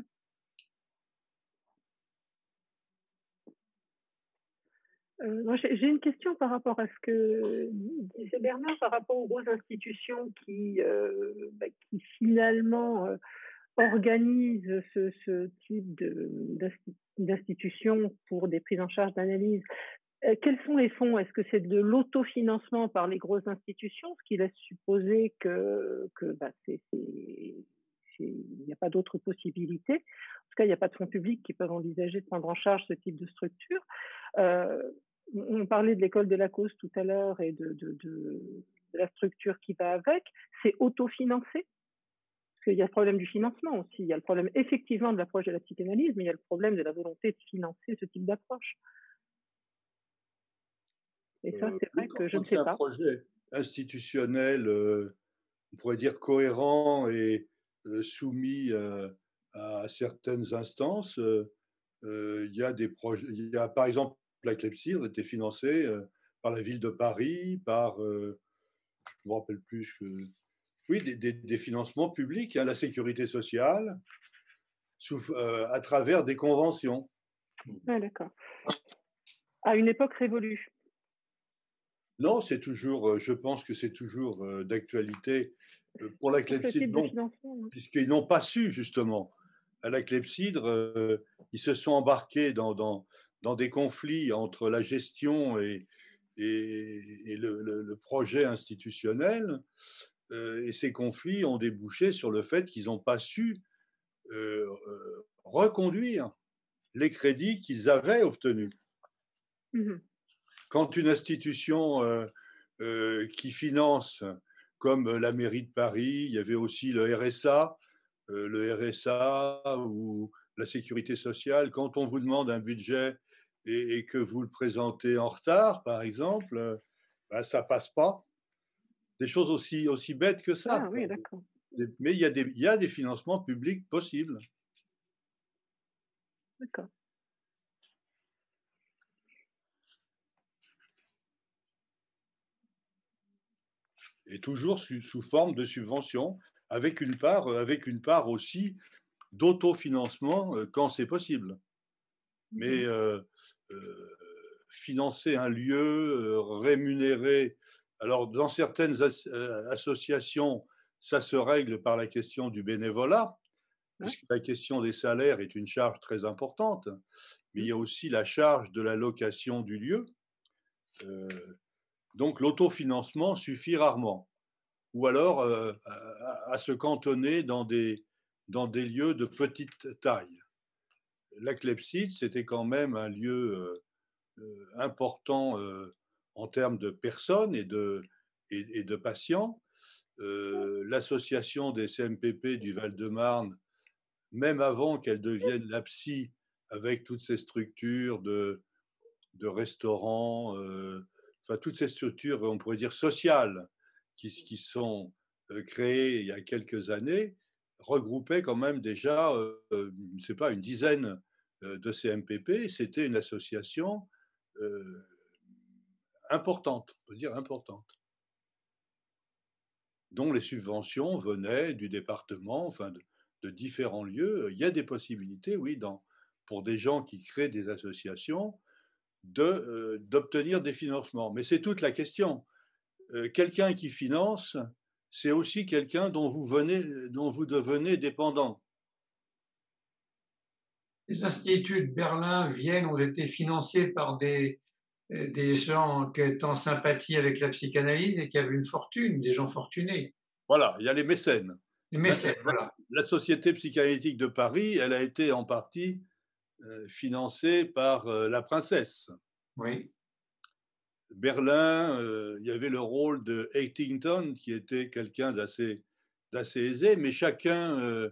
Euh, J'ai une question par rapport à ce que disait Bernard, par rapport aux institutions qui, euh, bah, finalement euh, organisent ce, ce type d'institutions pour des prises en charge d'analyse. Euh, quels sont les fonds? Est-ce que c'est de l'autofinancement par les grosses institutions, ce qui laisse supposer que, bah, il n'y a pas d'autres possibilités? En tout cas, il n'y a pas de fonds publics qui peuvent envisager de prendre en charge ce type de structure. Euh, on parlait de l'école de la cause tout à l'heure et de, la structure qui va avec. C'est autofinancé? Parce qu'il y a le problème du financement aussi. Il y a le problème effectivement de l'approche de la psychanalyse, mais il y a le problème de la volonté de financer ce type d'approche. Et ça, euh, c'est vrai que je ne sais pas. un projet institutionnel, euh, on pourrait dire cohérent et euh, soumis à certaines instances. il y a des projets, il y a par exemple la clepsydre était financée par la ville de Paris, par, je ne me rappelle plus que, oui, des, financements publics, hein, la sécurité sociale, à travers des conventions. Ah, d'accord. À une époque révolue. Non, c'est toujours, euh, je pense que c'est toujours euh, d'actualité euh, pour la clepsydre, non, puisqu'ils n'ont pas su justement. À la clepsydre, ils se sont embarqués dans, dans, dans, des conflits entre la gestion et, et, le, projet institutionnel. et ces conflits ont débouché sur le fait qu'ils n'ont pas su reconduire les crédits qu'ils avaient obtenus. Mmh quand une institution euh, euh, qui finance, comme la mairie de Paris, il y avait aussi le RSA, euh, le RSA ou la sécurité sociale, quand on vous demande un budget et, que vous le présentez en retard, par exemple, ben, ça passe pas. Des choses aussi, aussi bêtes que ça. Ah, oui, d'accord. Mais il y, a des, il y a des financements publics possibles. D'accord. Et toujours sous, forme de subvention, avec une part, euh, avec une part aussi d'autofinancement euh, quand c'est possible. Mais mmh euh, financer un lieu, rémunérer. Alors, dans certaines associations, ça se règle par la question du bénévolat, puisque la question des salaires est une charge très importante, mais il y a aussi la charge de la location du lieu. Donc l'autofinancement suffit rarement. Ou alors euh, à, se cantonner dans des, dans des lieux de petite taille. La clepside, c'était quand même un lieu euh, euh, important en termes de personnes et de, et, de patients. L'association des CMPP du Val-de-Marne, même avant qu'elle devienne la psy, avec toutes ces structures de, de restaurants, enfin toutes ces structures, on pourrait dire sociales, qui, sont euh, créées il y a quelques années, regroupaient quand même déjà, euh, euh, je ne sais pas, une dizaine de CMPP. C'était une association importante, on peut dire importante. dont les subventions venaient du département, enfin de, différents lieux. Il y a des possibilités, oui, pour des gens qui créent des associations, euh, d'obtenir des financements. Mais c'est toute la question. Euh, quelqu'un qui finance, c'est aussi quelqu'un dont vous venez, dont vous devenez dépendant. Les instituts de Berlin, Vienne ont été financés par des, euh, des gens qui étaient en sympathie avec la psychanalyse et qui avaient une fortune, des gens fortunés. Voilà, il y a les mécènes. Les mécènes, la, voilà. La Société psychanalytique de Paris, elle a été en partie euh, financée par euh, la princesse. Oui. Berlin, il y avait le rôle de Huntington, qui était quelqu'un d'assez, d'assez aisé, mais chacun,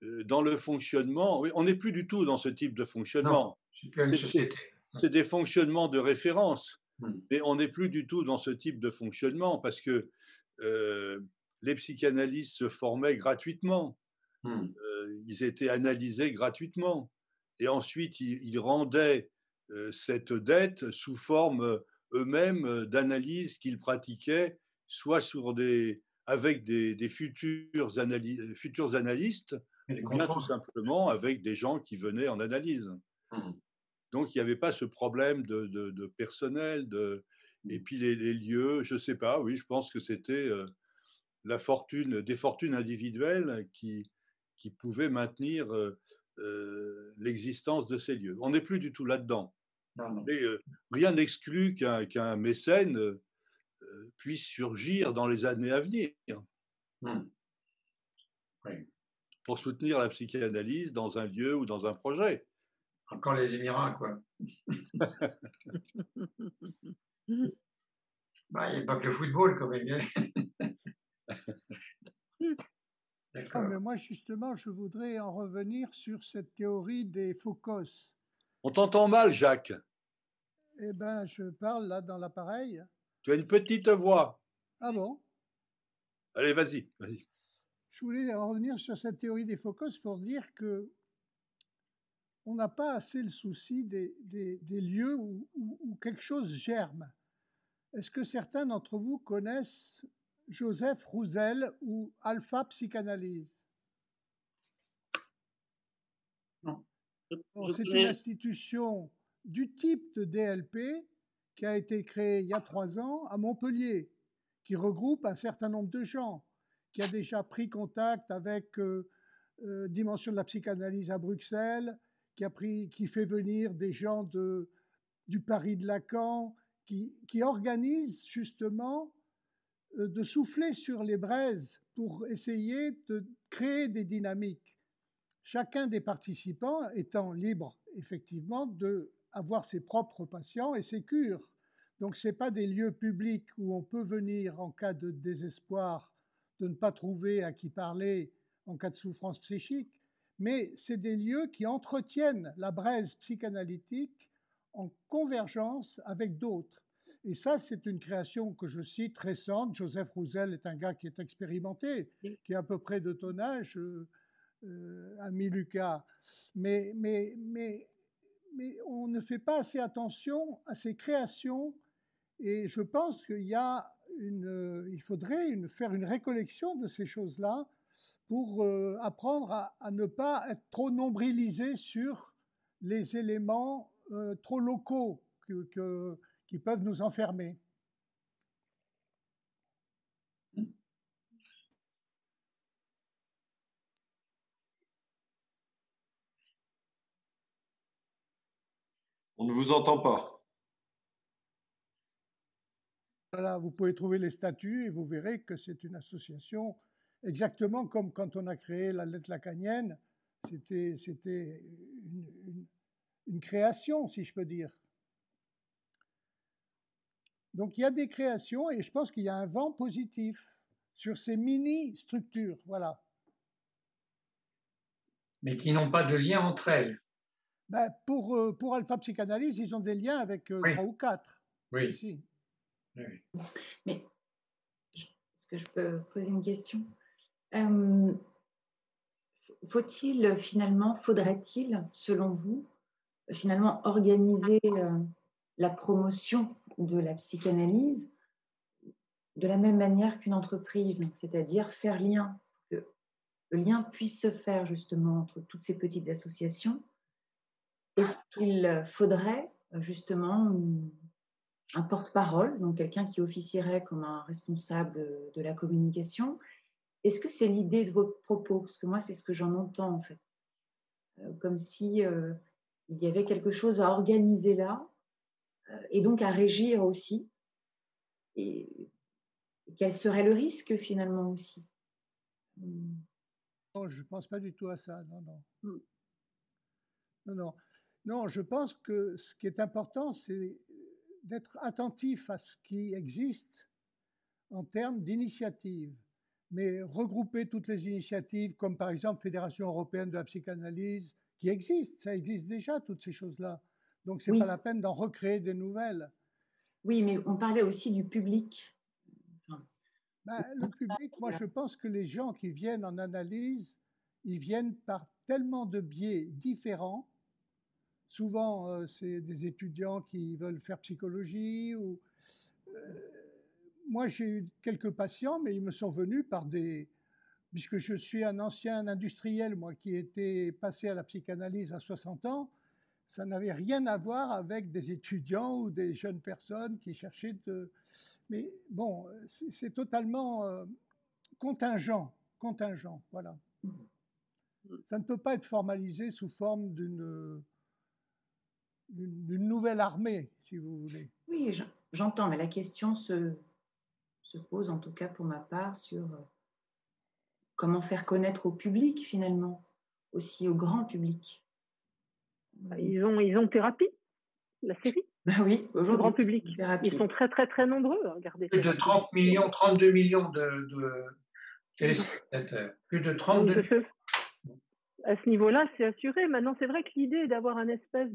dans le fonctionnement, on n'est plus du tout dans ce type de fonctionnement. Non, c'est, c'est des fonctionnements de référence, Hmm. mais on n'est plus du tout dans ce type de fonctionnement parce que euh, les psychanalystes se formaient gratuitement, Hmm. euh, ils étaient analysés gratuitement, et ensuite ils, ils rendaient euh, cette dette sous forme euh, eux-mêmes euh, d'analyse qu'ils pratiquaient, soit sur des, avec des, des futurs, analy- futurs analystes, ou bien tout simplement avec des gens qui venaient en analyse. Hmm. Donc, il n'y avait pas ce problème de, de- de personnel. De... Et puis, les, les lieux, je ne sais pas, oui, je pense que c'était euh, la fortune, des fortunes individuelles qui, qui pouvaient maintenir euh, euh, l'existence de ces lieux. On n'est plus du tout là-dedans. Euh, rien n'exclut qu'un mécène euh, puisse surgir dans les années à venir Hmm. pour soutenir la psychanalyse dans un lieu ou dans un projet. Encore les Émirats, quoi. Bah, il n'y a pas que le football, quand même. Ah, D'accord. mais moi, justement, je voudrais en revenir sur cette théorie des Foucault. On t'entend mal, Jacques. Eh bien, je parle là dans l'appareil. Tu as une petite voix. Ah bon? Allez, vas-y. vas-y. Je voulais en revenir sur cette théorie des Foucault pour dire que on n'a pas assez le souci des, des- des lieux où, où- où quelque chose germe. Est-ce que certains d'entre vous connaissent Joseph Roussel ou Alpha Psychanalyse? Non. Bon, C'est une institution du type de DLP qui a été créée il y a trois ans à Montpellier, qui regroupe un certain nombre de gens, qui a déjà pris contact avec euh, euh, Dimension de la psychanalyse à Bruxelles, qui, a pris, qui fait venir des gens de, du Paris de Lacan, qui, qui organise justement de souffler sur les braises pour essayer de créer des dynamiques chacun des participants étant libre, effectivement, de avoir ses propres patients et ses cures. Donc, ce n'est pas des lieux publics où on peut venir en cas de désespoir, de ne pas trouver à qui parler en cas de souffrance psychique, mais c'est des lieux qui entretiennent la braise psychanalytique en convergence avec d'autres. Et ça, c'est une création que je cite récente. Joseph Roussel est un gars qui est expérimenté, qui est à peu près de ton âge. euh, euh, ami Lucas. Mais, mais, mais, mais on ne fait pas assez attention à ces créations et je pense qu'il y a une, euh, il faudrait une, faire une récollection de ces choses-là pour euh, apprendre à, à ne pas être trop nombrilisé sur les éléments euh, trop locaux que, que- qui peuvent nous enfermer. On ne vous entend pas. Voilà, vous pouvez trouver les statuts et vous verrez que c'est une association exactement comme quand on a créé la lettre lacanienne. C'était, une- une création, si je peux dire. Donc il y a des créations et je pense qu'il y a un vent positif sur ces mini-structures. Voilà. Mais qui n'ont pas de lien entre elles. Ben, pour, euh, pour Alpha Psychanalyse, ils ont des liens avec euh, Oui. trois ou quatre. Oui. ici. oui. Mais est-ce que je peux poser une question? Euh, Faut-il finalement, faudrait-il, selon vous, finalement organiser euh, la promotion de la psychanalyse de la même manière qu'une entreprise, c'est-à-dire faire lien, que le lien puisse se faire justement entre toutes ces petites associations. Est-ce qu'il faudrait justement un porte-parole, donc quelqu'un qui officierait comme un responsable de la communication? Est-ce que c'est l'idée de vos propos? Parce que moi, c'est ce que j'en entends en fait. Euh, comme si euh, il y avait quelque chose à organiser là et donc à régir aussi. Et quel serait le risque finalement aussi? Hmm. Non, je ne pense pas du tout à ça. Non, non. Hmm. Non, non. Non, je pense que ce qui est important, c'est d'être attentif à ce qui existe en termes d'initiatives. Mais regrouper toutes les initiatives, comme par exemple Fédération européenne de la psychanalyse, qui existent, ça existe déjà, toutes ces choses-là. Donc, ce n'est pas la peine d'en recréer de nouvelles. Oui, mais on parlait aussi du public. Ben, le public, moi, je pense que les gens qui viennent en analyse, ils viennent par tellement de biais différents. Souvent, euh, c'est des étudiants qui veulent faire psychologie. Ou, euh, moi, j'ai eu quelques patients, mais ils me sont venus par des, puisque je suis un ancien industriel, moi, qui était passé à la psychanalyse à 60 ans, ça n'avait rien à voir avec des étudiants ou des jeunes personnes qui cherchaient de... Mais bon, c'est totalement euh, contingent, contingent, voilà. Ça ne peut pas être formalisé sous forme d'une nouvelle armée, si vous voulez. Oui, j'entends, mais la question se, se pose, en tout cas pour ma part, sur euh, comment faire connaître au public finalement, aussi au grand public. Bah, ils ont, ils ont thérapie, la série. Bah oui, au grand public. Ils sont très très très nombreux. Regardez. Plus de 30 millions, 32 millions de, téléspectateurs. Plus de 32 millions. À ce niveau-là, c'est assuré. Maintenant, c'est vrai que l'idée d'avoir un espèce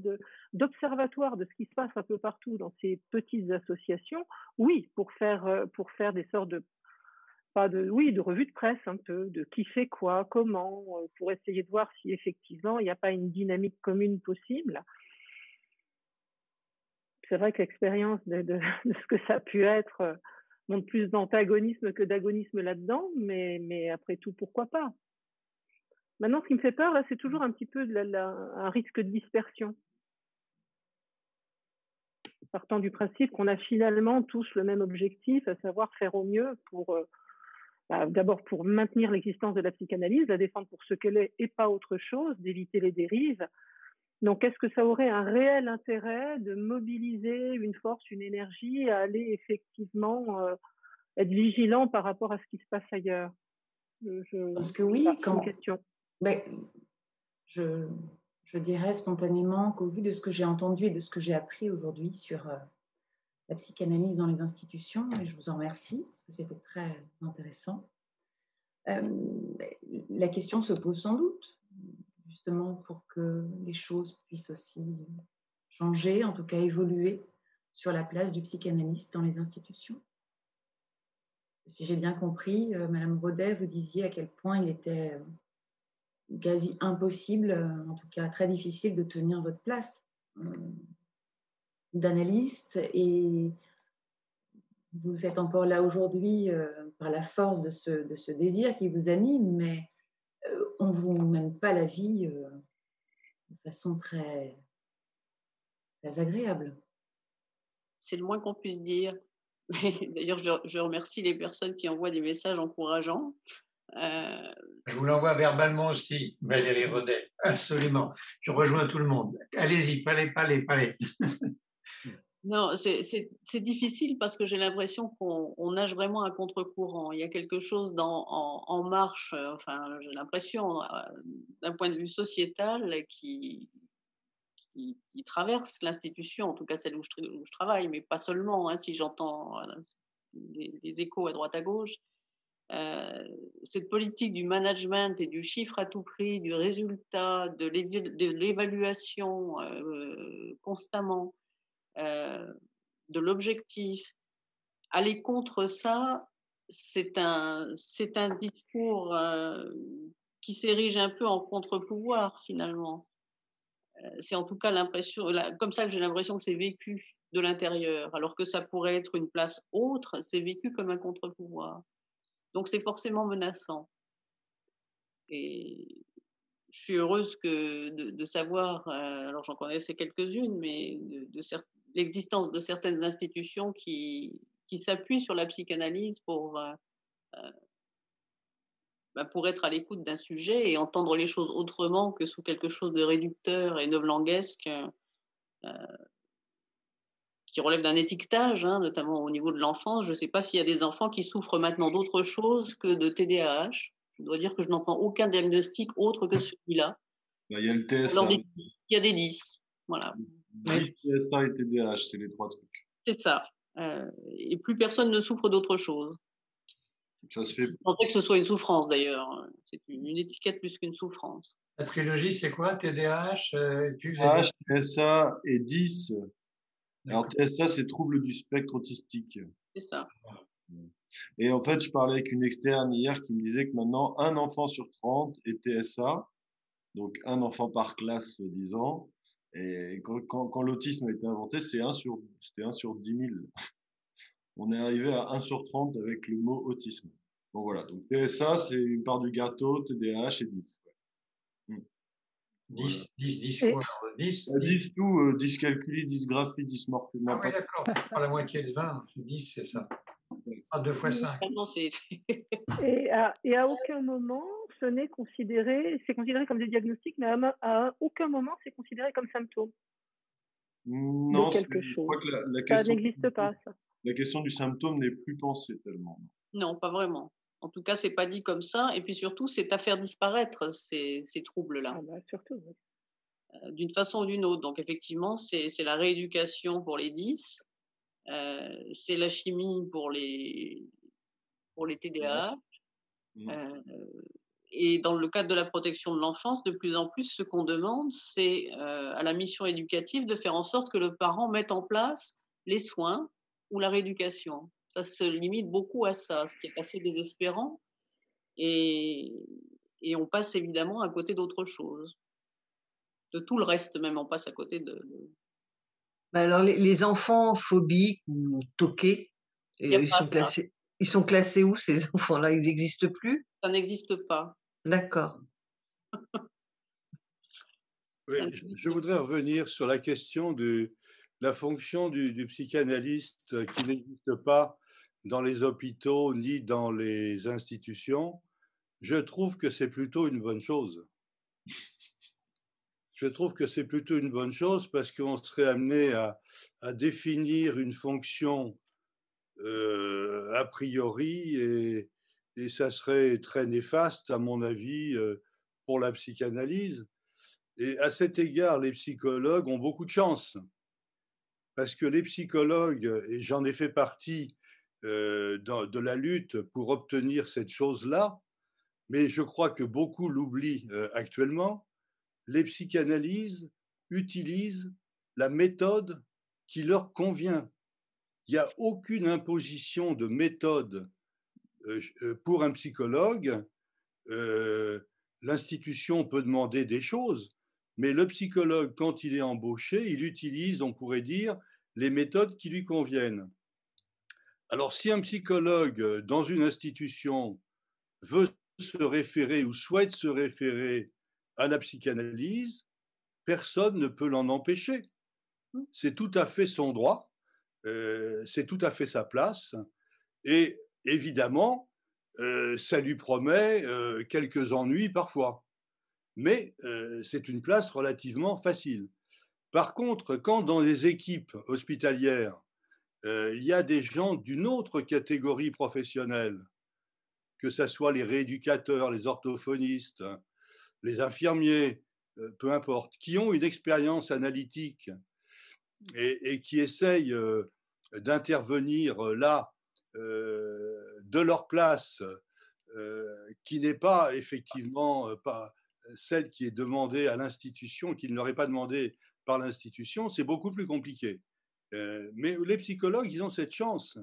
d'observatoire de, ce qui se passe un peu partout dans ces petites associations, oui, pour faire, euh, pour faire des sortes de pas de, oui, de revue de presse un peu, de qui fait quoi, comment, euh, pour essayer de voir si effectivement il n'y a pas une dynamique commune possible. C'est vrai que l'expérience de, ce que ça a pu être euh, montre plus d'antagonisme que d'agonisme là-dedans, mais, après tout, pourquoi pas? Maintenant, ce qui me fait peur, c'est toujours un petit peu un risque de dispersion. Partant du principe qu'on a finalement tous le même objectif, à savoir faire au mieux pour euh, bah, d'abord pour maintenir l'existence de la psychanalyse, la défendre pour ce qu'elle est et pas autre chose, d'éviter les dérives. Donc, est-ce que ça aurait un réel intérêt de mobiliser une force, une énergie à aller effectivement euh, être vigilant par rapport à ce qui se passe ailleurs? Je, Parce que oui, quand... question. Ben, je, je, dirais spontanément qu'au vu de ce que j'ai entendu et de ce que j'ai appris aujourd'hui sur euh, la psychanalyse dans les institutions, et je vous en remercie, parce que c'était très intéressant. Euh, la question se pose sans doute, justement pour que les choses puissent aussi changer, en tout cas évoluer sur la place du psychanalyste dans les institutions. Si j'ai bien compris, euh, Madame Rodet, vous disiez à quel point il était euh, quasi impossible, en tout cas très difficile, de tenir votre place d'analyste et vous êtes encore là aujourd'hui euh, par la force de ce, de ce, désir qui vous anime, mais euh, on ne vous mène pas la vie euh, de façon très, très agréable. C'est le moins qu'on puisse dire. D'ailleurs, je, je, remercie les personnes qui envoient des messages encourageants. Je vous l'envoie verbalement aussi, Valérie Rodet. Absolument. Je rejoins tout le monde. Allez-y, palais, palais, palais. Non, c'est difficile parce que j'ai l'impression qu'on nage vraiment à contre-courant. Il y a quelque chose en, marche, euh, enfin, j'ai l'impression, euh, d'un point de vue sociétal, qui, traverse l'institution, en tout cas celle où je, travaille, mais pas seulement, hein, si j'entends les, échos à droite à gauche. Euh, cette politique du management et du chiffre à tout prix, du résultat, de l'évaluation constamment, euh, de l'objectif. Aller contre ça, c'est un, c'est un discours euh, qui s'érige un peu en contre-pouvoir finalement. Euh, c'est en tout cas l'impression, comme ça que j'ai l'impression que c'est vécu de l'intérieur, alors que ça pourrait être une place autre, c'est vécu comme un contre-pouvoir. Donc c'est forcément menaçant. Et je suis heureuse que de, savoir, alors j'en connaissais quelques-unes, mais de, l'existence de certaines institutions qui, qui s'appuient sur la psychanalyse pour, euh, euh, bah, pour être à l'écoute d'un sujet et entendre les choses autrement que sous quelque chose de réducteur et novlanguesque qui relève d'un étiquetage, hein, notamment au niveau de l'enfance. Je ne sais pas s'il y a des enfants qui souffrent maintenant d'autre chose que de TDAH. Je dois dire que je n'entends aucun diagnostic autre que celui-là. Bah, il y a le TSA. il y a des 10. Voilà. 10 TSA et TDAH, c'est les trois trucs. C'est ça. Euh, et plus personne ne souffre d'autre chose. Ça se fait. que ce soit une souffrance d'ailleurs. C'est une, étiquette plus qu'une souffrance. La trilogie, c'est quoi? TDAH euh, TDAH, TSA et 10. Alors TSA, c'est trouble du spectre autistique. C'est ça. Et en fait, je parlais avec une externe hier qui me disait que maintenant, un enfant sur 30 est TSA, donc un enfant par classe, disons. Et quand, quand, l'autisme a été inventé, c'est 1 sur, c'était 1 sur 10 000. On est arrivé à 1 sur 30 avec le mot autisme. Bon voilà, donc TSA, c'est une part du gâteau, TDAH et 10. 10, 10, 10 quoi 10, 10 tout, 10 calculi, 10 graphies, 10 morphées. Ah oui, d'accord, pas la moitié de 20, 10, c'est ça. Pas 2 fois 5. et, à, et à aucun moment, ce n'est considéré, c'est considéré comme des diagnostics, mais à, à aucun moment, c'est considéré comme symptôme. Non, quelque chose. Je crois que la, la question, ça n'existe pas, ça. La question du symptôme n'est plus pensée tellement. Non, pas vraiment. En tout cas, c'est pas dit comme ça. Et puis surtout, c'est à faire disparaître ces, ces troubles-là. Ah bah, surtout, euh, D'une façon ou d'une autre. Donc, effectivement, c'est la rééducation pour les 10. Euh, c'est la chimie pour les, pour les TDA. Mmh. Euh, et dans le cadre de la protection de l'enfance, de plus en plus, ce qu'on demande, c'est à la mission éducative de faire en sorte que le parent mette en place les soins ou la rééducation. Ça se limite beaucoup à ça, ce qui est assez désespérant. Et, et on passe évidemment à côté d'autres choses. De tout le reste, même, on passe à côté de. Bah, alors, les, enfants phobiques ou toqués, ils sont, classés, ils sont classés où ces enfants-là? Ils n'existent plus? Ça n'existe pas. D'accord. je voudrais revenir sur la question de la fonction du, du psychanalyste qui n'existe pas dans les hôpitaux ni dans les institutions, je trouve que c'est plutôt une bonne chose. Je trouve que c'est plutôt une bonne chose parce qu'on serait amené à, définir une fonction euh, a priori et, et, ça serait très néfaste, à mon avis, euh, pour la psychanalyse. Et à cet égard, les psychologues ont beaucoup de chance parce que les psychologues, et j'en ai fait partie, euh, de la lutte pour obtenir cette chose-là, mais je crois que beaucoup l'oublient euh, actuellement, les psychanalyses utilisent la méthode qui leur convient. Il n'y a aucune imposition de méthode pour un psychologue. L'institution peut demander des choses, mais le psychologue, quand il est embauché, il utilise, on pourrait dire, les méthodes qui lui conviennent. Alors, si un psychologue euh, dans une institution veut se référer ou souhaite se référer à la psychanalyse, personne ne peut l'en empêcher. C'est tout à fait son droit, euh, c'est tout à fait sa place, et évidemment, euh, ça lui promet quelques ennuis parfois, mais c'est une place relativement facile. Par contre, quand dans les équipes hospitalières, euh, il y a des gens d'une autre catégorie professionnelle, que ce soit les rééducateurs, les orthophonistes, les infirmiers, euh, peu importe, qui ont une expérience analytique et, qui essayent euh, d'intervenir là de leur place, qui n'est pas effectivement pas celle qui est demandée à l'institution, qui ne leur est pas demandée par l'institution, c'est beaucoup plus compliqué. Euh, mais les psychologues, ils ont cette chance.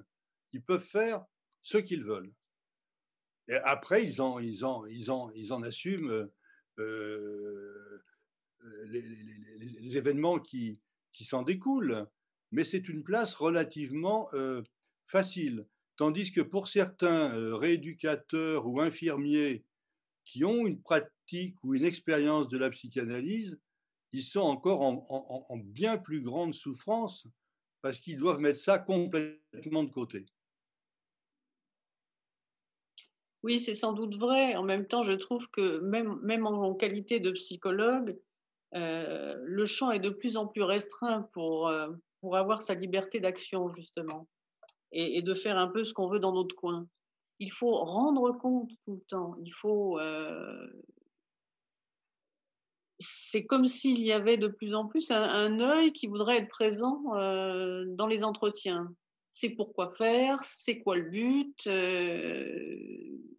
Ils peuvent faire ce qu'ils veulent. Après, ils en, ils en, ils en, ils en assument euh, les, événements qui, qui s'en découlent. mais c'est une place relativement facile. Tandis que pour certains rééducateurs ou infirmiers qui ont une pratique ou une expérience de la psychanalyse, ils sont encore en, bien plus grande souffrance parce qu'ils doivent mettre ça complètement de côté. Oui, c'est sans doute vrai. En même temps, je trouve que même, même en qualité de psychologue, euh, le champ est de plus en plus restreint pour, euh, pour avoir sa liberté d'action, justement, et, de faire un peu ce qu'on veut dans notre coin. Il faut rendre compte tout le temps. Il faut. Euh, c'est comme s'il y avait de plus en plus un, œil qui voudrait être présent dans les entretiens. C'est pourquoi faire, c'est quoi le but,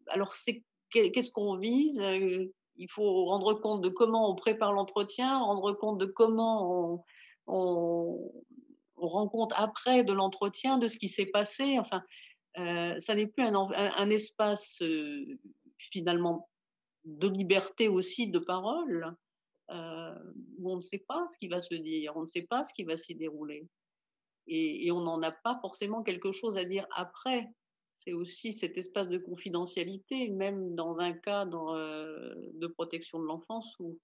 alors c'est qu'est-ce qu'on vise il faut rendre compte de comment on prépare l'entretien, rendre compte de comment on, rend compte après de l'entretien, de ce qui s'est passé. Enfin, euh, ça n'est plus un, espace euh, finalement de liberté aussi de parole, euh, où on ne sait pas ce qui va se dire, on ne sait pas ce qui va s'y dérouler. et on n'en a pas forcément quelque chose à dire après c'est aussi cet espace de confidentialité, même dans un cadre de protection de l'enfance où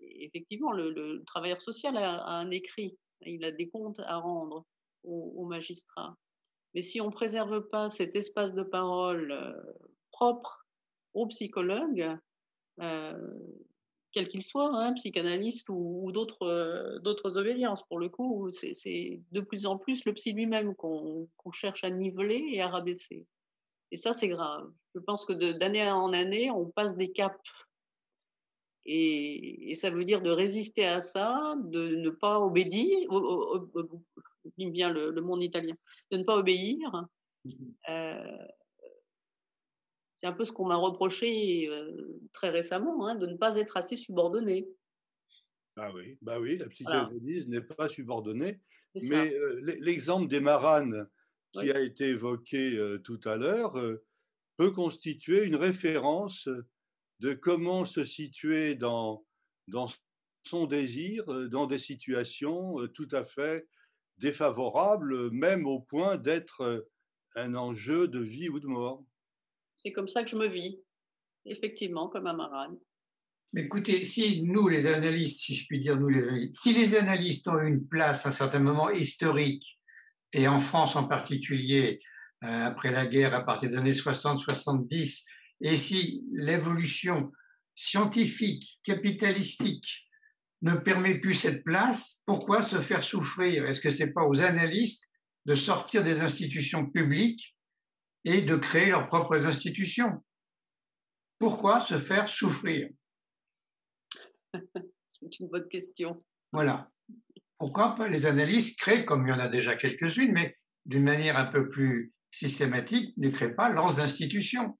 effectivement le, travailleur social a, un écrit, il a des comptes à rendre au, magistrat. Mais si on ne préserve pas cet espace de parole euh, propre aux psychologues, euh, quel qu'il soit, hein, psychanalyste ou, d'autres d'autres obédiences. Pour le coup, c'est de plus en plus le psy lui-même qu'on cherche à niveler et à rabaisser. Et ça, c'est grave. Je pense que d'année en année, on passe des caps. Et, ça veut dire de résister à ça, de ne pas obéir, bien le, le, monde italien, de ne pas obéir. Mmh euh, c'est un peu ce qu'on m'a reproché euh, très récemment, hein, de ne pas être assez subordonné. Ah oui, bah oui, la psychanalyse n'est pas subordonnée. Mais euh, l'exemple des maranes qui a été évoqué tout à l'heure peut constituer une référence de comment se situer dans, dans son désir, dans des situations tout à fait défavorables, même au point d'être un enjeu de vie ou de mort. C'est comme ça que je me vis, effectivement, comme un marane. Mais écoutez, si nous, les analystes, si je puis dire nous les analystes, si les analystes ont une place à un certain moment historique, et en France en particulier, euh, après la guerre, à partir des années 60-70, et si l'évolution scientifique, capitalistique ne permet plus cette place, pourquoi se faire souffrir? Est-ce que ce n'est pas aux analystes de sortir des institutions publiques et de créer leurs propres institutions? Pourquoi se faire souffrir? C'est une bonne question. Voilà. Pourquoi pas? Les analystes créent, comme il y en a déjà quelques-unes, mais d'une manière un peu plus systématique, ne créent pas leurs institutions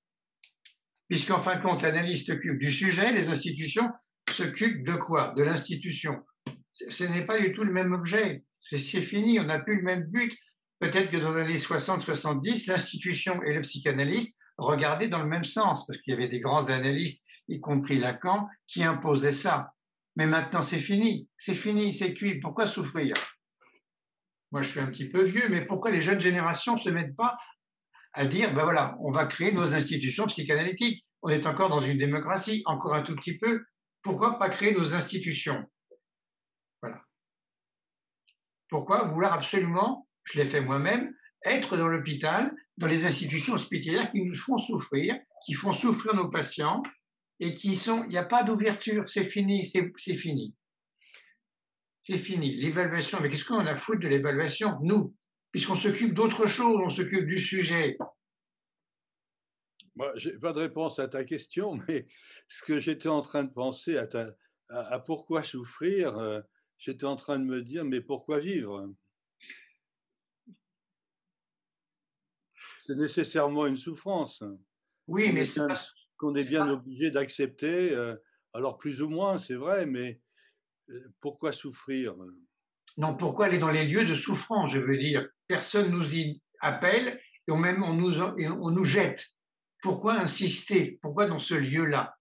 Puisqu'en fin de compte, l'analyste s'occupe du sujet, les institutions s'occupent de quoi? De l'institution. Ce n'est pas du tout le même objet. C'est fini, on n'a plus le même but. Peut-être que dans les années 60-70, l'institution et le psychanalyste regardaient dans le même sens, parce qu'il y avait des grands analystes, y compris Lacan, qui imposaient ça. Mais maintenant, c'est fini, c'est fini, c'est cuit. Pourquoi souffrir? Moi, je suis un petit peu vieux, mais pourquoi les jeunes générations ne se mettent pas à dire, ben voilà, on va créer nos institutions psychanalytiques. On est encore dans une démocratie, encore un tout petit peu. Pourquoi pas créer nos institutions? Voilà. Pourquoi vouloir absolument je l'ai fait moi-même, être dans l'hôpital, dans les institutions hospitalières qui nous font souffrir, qui font souffrir nos patients et qui sont, il n'y a pas d'ouverture, c'est fini, c'est fini. C'est fini. L'évaluation, mais qu'est-ce qu'on a à foutre de l'évaluation? Nous, puisqu'on s'occupe d'autre chose, on s'occupe du sujet. Moi, je n'ai pas de réponse à ta question, mais ce que j'étais en train de penser à, à pourquoi souffrir, euh, j'étais en train de me dire, mais pourquoi vivre? C'est nécessairement une souffrance. Oui, mais c'est qu'on est bien obligé d'accepter. Euh, alors plus ou moins, c'est vrai, mais euh, pourquoi souffrir? Non, pourquoi aller dans les lieux de souffrance Je veux dire, personne nous y appelle et on même on nous jette. Pourquoi insister? Pourquoi dans ce lieu-là?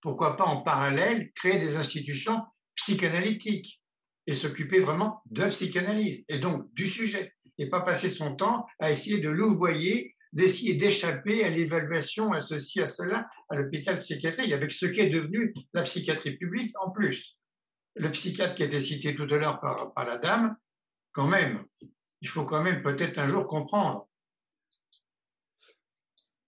Pourquoi pas en parallèle créer des institutions psychanalytiques et s'occuper vraiment de psychanalyse et donc du sujet et pas passer son temps à essayer de louvoyer, d'essayer d'échapper à l'évaluation, à ceci, à cela, à l'hôpital psychiatrique, avec ce qui est devenu la psychiatrie publique en plus. Le psychiatre qui a été cité tout à l'heure par, la dame, quand même, il faut quand même peut-être un jour comprendre.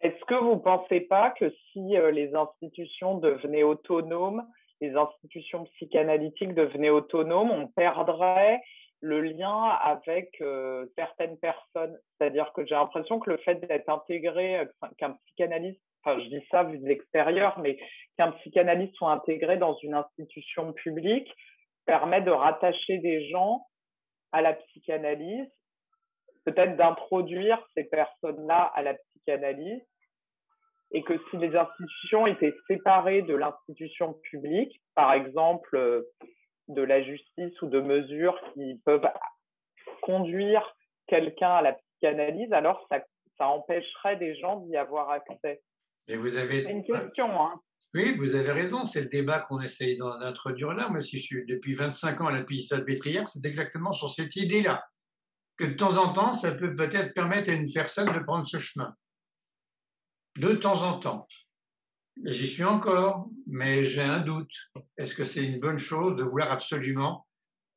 Est-ce que vous ne pensez pas que si euh, les institutions devenaient autonomes, les institutions psychanalytiques devenaient autonomes, on perdrait le lien avec euh, certaines personnes? C'est-à-dire que j'ai l'impression que le fait d'être intégré, euh, qu'un psychanalyste, enfin je dis ça vu de l'extérieur, mais qu'un psychanalyste soit intégré dans une institution publique permet de rattacher des gens à la psychanalyse, peut-être d'introduire ces personnes-là à la psychanalyse, et que si les institutions étaient séparées de l'institution publique, par exemple euh, de la justice ou de mesures qui peuvent conduire quelqu'un à la psychanalyse, alors ça, ça empêcherait des gens d'y avoir accès. Et vous avez... Une question. Hein. Oui, vous avez raison, c'est le débat qu'on essaye d'introduire là. Moi, si je suis depuis 25 ans à la Salpêtrière, c'est exactement sur cette idée-là. Que de temps en temps, ça peut peut-être permettre à une personne de prendre ce chemin. De temps en temps. J'y suis encore, mais j'ai un doute. Est-ce que c'est une bonne chose de vouloir absolument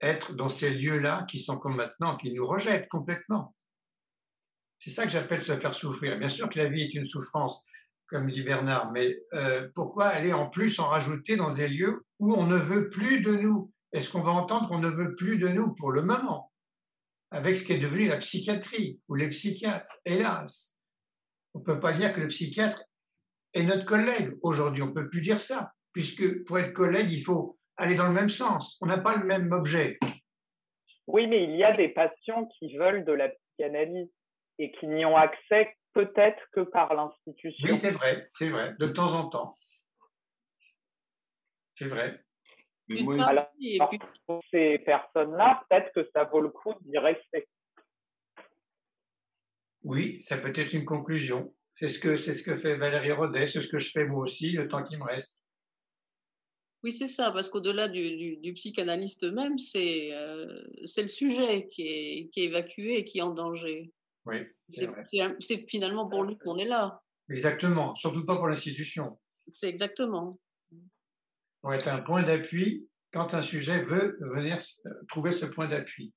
être dans ces lieux-là qui sont comme maintenant, qui nous rejettent complètement? C'est ça que j'appelle se faire souffrir. Bien sûr que la vie est une souffrance, comme dit Bernard, mais euh, pourquoi aller en plus en rajouter dans des lieux où on ne veut plus de nous? Est-ce qu'on va entendre qu'on ne veut plus de nous pour le moment? Avec ce qui est devenu la psychiatrie ou les psychiatres Hélas, on ne peut pas dire que le psychiatre est notre collègue aujourd'hui. On ne peut plus dire ça, puisque pour être collègue, il faut aller dans le même sens. On n'a pas le même objet. Oui, mais il y a des patients qui veulent de la psychanalyse et qui n'y ont accès peut-être que par l'institution. Oui, c'est vrai, c'est vrai, de temps en temps. C'est vrai. Alors, pour ces personnes-là, peut-être que ça vaut le coup d'y rester. Oui, ça peut être une conclusion. C'est ce que c'est ce que fait Valérie Rodet, c'est ce que je fais moi aussi, le temps qui me reste. Oui, c'est ça, parce qu'au-delà du, du, psychanalyste même, c'est euh, c'est le sujet qui est, qui est évacué et qui est en danger. Oui. C'est finalement pour lui qu'on est là. Exactement, surtout pas pour l'institution. C'est exactement. Pour être un point d'appui quand un sujet veut venir euh, trouver ce point d'appui.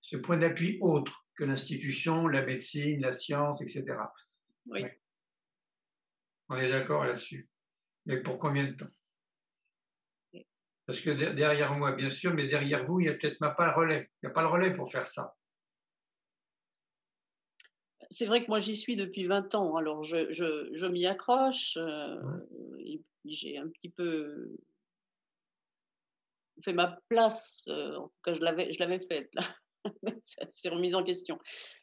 Ce point d'appui autre que l'institution, la médecine, la science, etc. Oui. On est d'accord là-dessus. Mais pour combien de temps? Parce que derrière moi, bien sûr, mais derrière vous, il n'y a peut-être pas le relais. Il n'y a pas le relais pour faire ça. C'est vrai que moi, j'y suis depuis 20 ans, alors je, je, je m'y accroche. Euh, j'ai un petit peu fait ma place. Euh, en tout cas, je l'avais, je l'avais faite, là. ça s'est remis en question.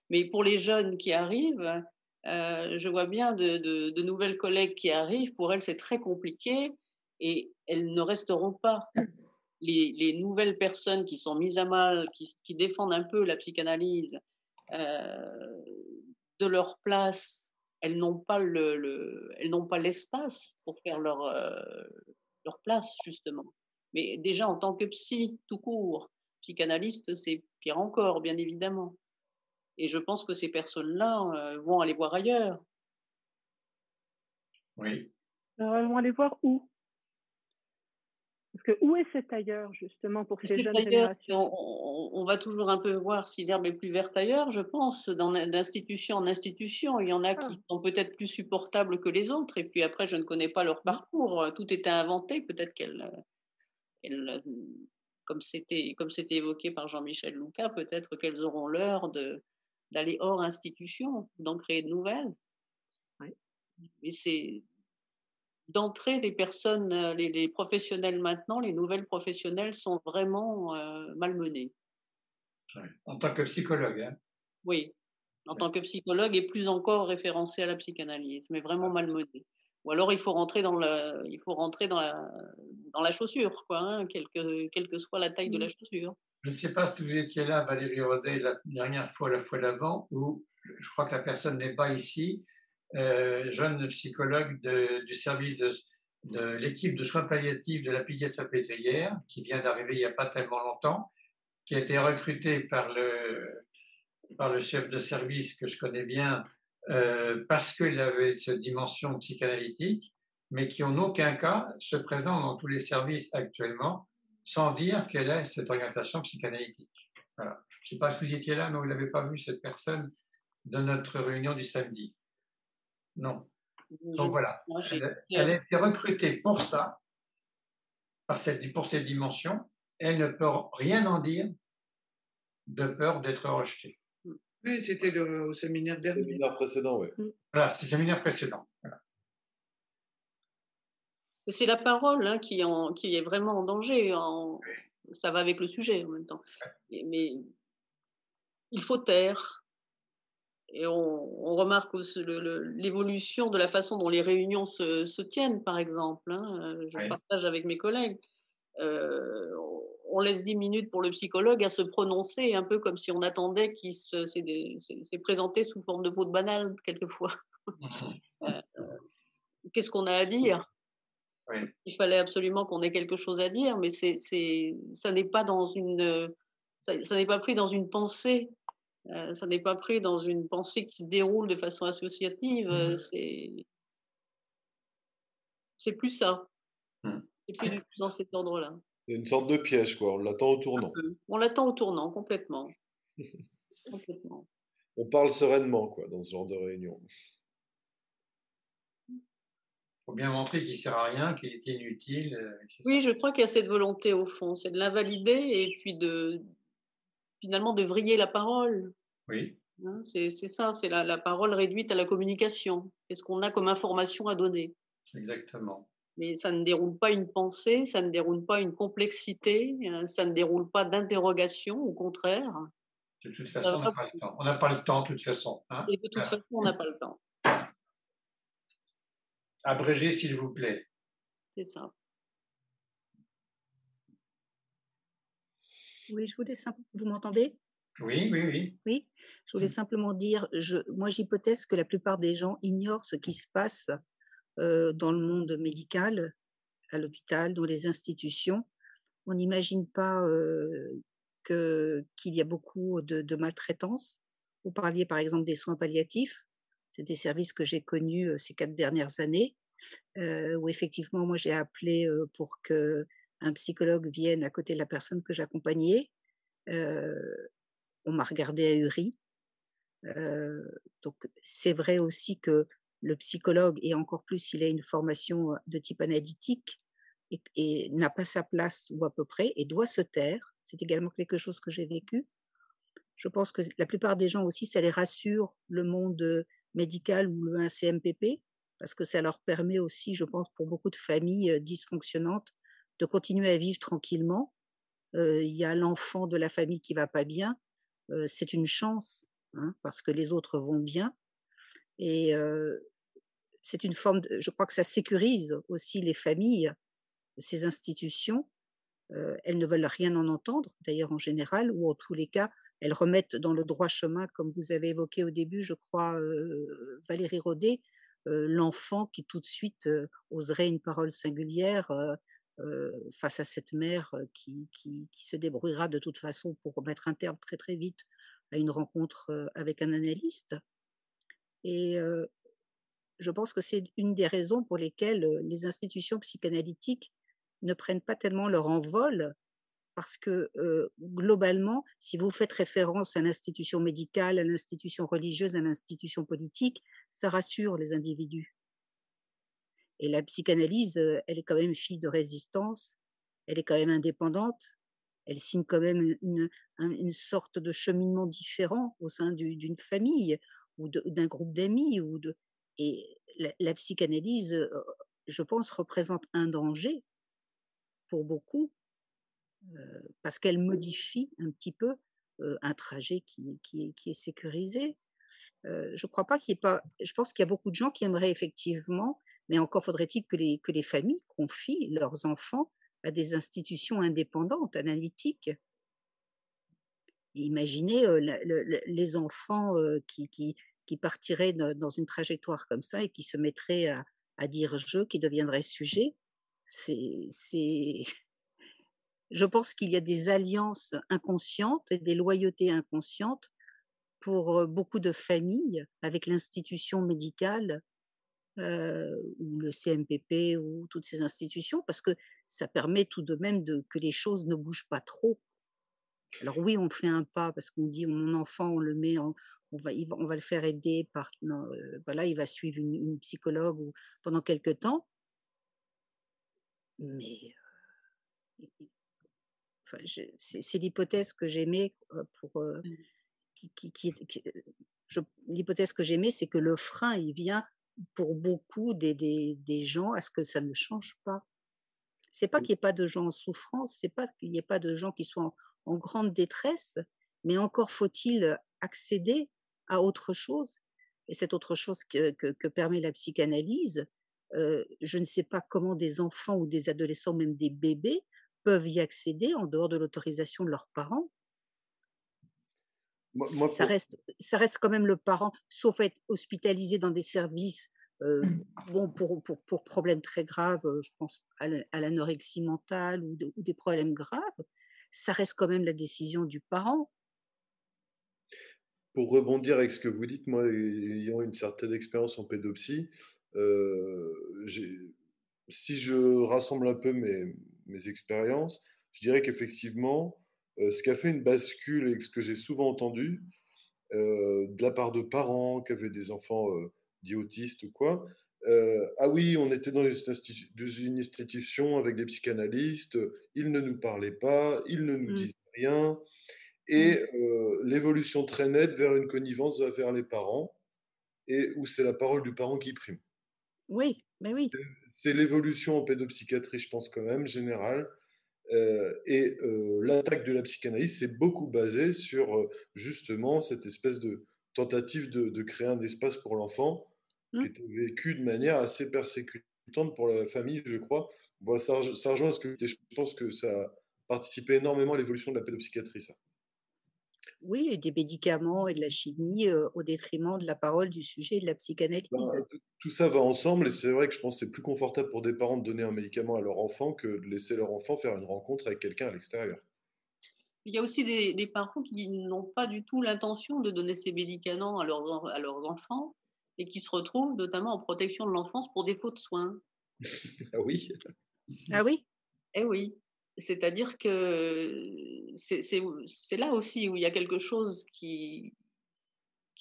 Mais pour les jeunes qui arrivent, euh, je vois bien de, nouvelles collègues qui arrivent. Pour elles, c'est très compliqué et elles ne resteront pas. Les, nouvelles personnes qui sont mises à mal, qui, défendent un peu la psychanalyse, euh, de leur place, elles n'ont pas le, elles n'ont pas l'espace pour faire leur euh, leur place justement. Mais déjà en tant que psy tout court, psychanalyste, c'est pire encore, bien évidemment. Et je pense que ces personnes-là euh, vont aller voir ailleurs. Oui. Alors, elles vont aller voir où? Parce que où est cet ailleurs, justement, pour ces jeunes générations? on, va toujours un peu voir si l'herbe est plus verte ailleurs, je pense, d'institution en institution. Il y en a qui ah. sont peut-être plus supportables que les autres. Et puis après, je ne connais pas leur parcours. Tout était inventé. Peut-être qu'elles comme c'était comme c'était évoqué par Jean-Michel Louca, peut-être qu'elles auront l'heure de d'aller hors institution, d'en créer de nouvelles. Mais c'est d'entrer les personnes, euh, les, professionnels maintenant, les nouvelles professionnelles sont vraiment euh, malmenées. En tant que psychologue. Hein. Oui, en tant que psychologue et plus encore référencé à la psychanalyse, mais vraiment malmenées. Ou alors il faut rentrer dans la, il faut rentrer dans la, dans la chaussure, quoi, hein, quelle, que, quelle que soit la taille de la mmh. chaussure. Je ne sais pas si vous étiez là, Valérie Rodet, la dernière fois, la fois d'avant, où je crois que la personne n'est pas ici, euh, jeune psychologue du service de l'équipe de soins palliatifs de la Piguet-Salpêtrière, qui vient d'arriver il n'y a pas tellement longtemps, qui a été recruté par le, par le chef de service que je connais bien, euh, parce qu'il avait cette dimension psychanalytique, mais qui en aucun cas se présente dans tous les services actuellement sans dire quelle est cette orientation psychanalytique. Je ne sais pas si vous étiez là, mais vous n'avez pas vu cette personne dans notre réunion du samedi. Non. Donc voilà, elle, a été recrutée pour ça, par cette, pour cette dimension. Elle ne peut rien en dire de peur d'être rejetée. Oui, c'était le séminaire dernier. séminaire précédent, oui. Voilà, c'est le séminaire précédent. C'est la parole hein, qui, en, qui, est vraiment en danger. En, ça va avec le sujet en même temps. Mais il faut taire. Et on, remarque l'évolution de la façon dont les réunions se, tiennent, par exemple. Hein. Je partage avec mes collègues. Euh, on laisse 10 minutes pour le psychologue à se prononcer, un peu comme si on attendait qu'il s'est présenté sous forme de peau de banane, quelquefois. Euh, qu'est-ce qu'on a à dire? Il fallait absolument qu'on ait quelque chose à dire, mais c'est, ça n'est pas dans une, ça, n'est pas pris dans une pensée. Euh, ça n'est pas pris dans une pensée qui se déroule de façon associative. Mmh. C'est, c'est plus ça. Mmh. C'est plus dans cet ordre-là. C'est une sorte de piège, quoi. On l'attend au tournant. On l'attend au tournant, complètement. complètement. On parle sereinement, quoi, dans ce genre de réunion. Il faut bien montrer qu'il ne sert à rien, qu'il est inutile. Euh, oui, je crois qu'il y a cette volonté, au fond. C'est de l'invalider et puis de finalement de vriller la parole. Oui. Hein, c'est ça, c'est la, la parole réduite à la communication. Qu'est-ce qu'on a comme information à donner? Exactement mais ça ne déroule pas une pensée, ça ne déroule pas une complexité, euh, ça ne déroule pas d'interrogation, au contraire. De toute façon, on n'a pas le temps. On n'a pas le temps, de toute façon. Hein. Et de toute façon, on n'a pas le temps. Abrégez, s'il vous plaît. C'est ça. Oui, je voulais simplement. Vous m'entendez? Oui, oui, oui. Oui, je voulais simplement dire, je, moi j'hypothèse que la plupart des gens ignorent ce qui se passe euh, dans le monde médical, à l'hôpital, dans les institutions. On n'imagine pas euh, qu'il y a beaucoup de, maltraitance. Vous parliez par exemple des soins palliatifs. C'est des services que j'ai connus euh, ces quatre dernières années, où effectivement, moi, j'ai appelé pour que un psychologue vienne à côté de la personne que j'accompagnais. on m'a regardé ahuri. donc, c'est vrai aussi que le psychologue, et encore plus s'il a une formation de type analytique, et, n'a pas sa place ou à peu près, et doit se taire. C'est également quelque chose que j'ai vécu. Je pense que la plupart des gens aussi, ça les rassure, le monde médical ou le 1CMPP, parce que ça leur permet aussi, je pense, pour beaucoup de familles dysfonctionnantes, de continuer à vivre tranquillement. Il y a l'enfant de la famille qui va pas bien, c'est une chance, hein, parce que les autres vont bien. Et c'est une forme, je crois que ça sécurise aussi les familles, ces institutions. elles ne veulent rien en entendre, d'ailleurs en général, ou en tous les cas, elles remettent dans le droit chemin, comme vous avez évoqué au début, je crois, Valérie Rodet, l'enfant qui tout de suite oserait une parole singulière face à cette mère qui, qui, se débrouillera de toute façon pour mettre un terme très très vite à une rencontre avec un analyste. Et je pense que c'est une des raisons pour lesquelles les institutions psychanalytiques ne prennent pas tellement leur envol, parce que globalement, si vous faites référence à l'institution médicale, à l'institution religieuse, à l'institution politique, ça rassure les individus. Et la psychanalyse, elle est quand même fille de résistance, elle est quand même indépendante, elle signe quand même une, sorte de cheminement différent au sein d'une famille ou d'un groupe d'amis et la, psychanalyse, je pense, représente un danger pour beaucoup parce qu'elle modifie un petit peu un trajet qui, est sécurisé. je crois pas qu'il pas. Je pense qu'il y a beaucoup de gens qui aimeraient effectivement, mais encore faudrait-il que les, que les familles confient leurs enfants à des institutions indépendantes, analytiques. Imaginez les enfants qui, qui, qui partiraient dans une trajectoire comme ça et qui se mettraient à, à dire je qui deviendrait sujet. C'est, je pense qu'il y a des alliances inconscientes et des loyautés inconscientes pour beaucoup de familles avec l'institution médicale ou le CMPP ou toutes ces institutions, parce que ça permet tout de même de, que les choses ne bougent pas trop. Alors oui, on fait un pas parce qu'on dit mon enfant, on le met, on va, on va le faire aider par, voilà, il va suivre une, psychologue ou, pendant quelques temps. Mais enfin, c'est l'hypothèse que j'aimais pour mmh. qui, qui, qui, l'hypothèse que j'aimais, c'est que le frein, il vient pour beaucoup des, des, des, gens à ce que ça ne change pas. C'est pas qu'il n'y ait pas de gens en souffrance, c'est pas qu'il n'y ait pas de gens qui soient en, grande détresse, mais encore faut-il accéder à autre chose. Et cette autre chose que, que, permet la psychanalyse, euh, je ne sais pas comment des enfants ou des adolescents, même des bébés, peuvent y accéder en dehors de l'autorisation de leurs parents. Ça, reste, ça reste quand même le parent, sauf être hospitalisé dans des services euh, mmh. bon, pour, pour, pour, problèmes très graves, euh, je pense à l'anorexie mentale ou, ou, des problèmes graves, ça reste quand même la décision du parent. Pour rebondir avec ce que vous dites, moi, ayant une certaine expérience en pédopsie, euh, si je rassemble un peu mes, mes expériences, je dirais qu'effectivement, ce qui a fait une bascule et ce que j'ai souvent entendu de la part de parents qui avaient des enfants dit autiste ou quoi. Euh, ah oui, on était dans une institution avec des psychanalystes, ils ne nous parlaient pas, ils ne nous mmh. disaient rien. Et mmh. euh, l'évolution très nette vers une connivence vers les parents, et où c'est la parole du parent qui prime. Oui, mais oui. C'est l'évolution en pédopsychiatrie, je pense quand même, générale. Euh, et l'attaque de la psychanalyse, c'est beaucoup basé sur justement cette espèce de tentative de, de créer un espace pour l'enfant qui mmh. était vécu de manière assez persécutante pour la famille, je crois. Bon, ça, ça, rejoint ce que je pense que ça a participé énormément à l'évolution de la pédopsychiatrie, ça. Oui, et des médicaments et de la chimie euh, au détriment de la parole, du sujet et de la psychanalyse. Bah, tout ça va ensemble et c'est vrai que je pense que c'est plus confortable pour des parents de donner un médicament à leur enfant que de laisser leur enfant faire une rencontre avec quelqu'un à l'extérieur. Il y a aussi des, des parents qui n'ont pas du tout l'intention de donner ces médicaments à leurs, à leurs enfants et qui se retrouvent notamment en protection de l'enfance pour défaut de soins. ah oui Ah oui? Eh oui. C'est-à-dire que c'est là aussi où il y a quelque chose qui,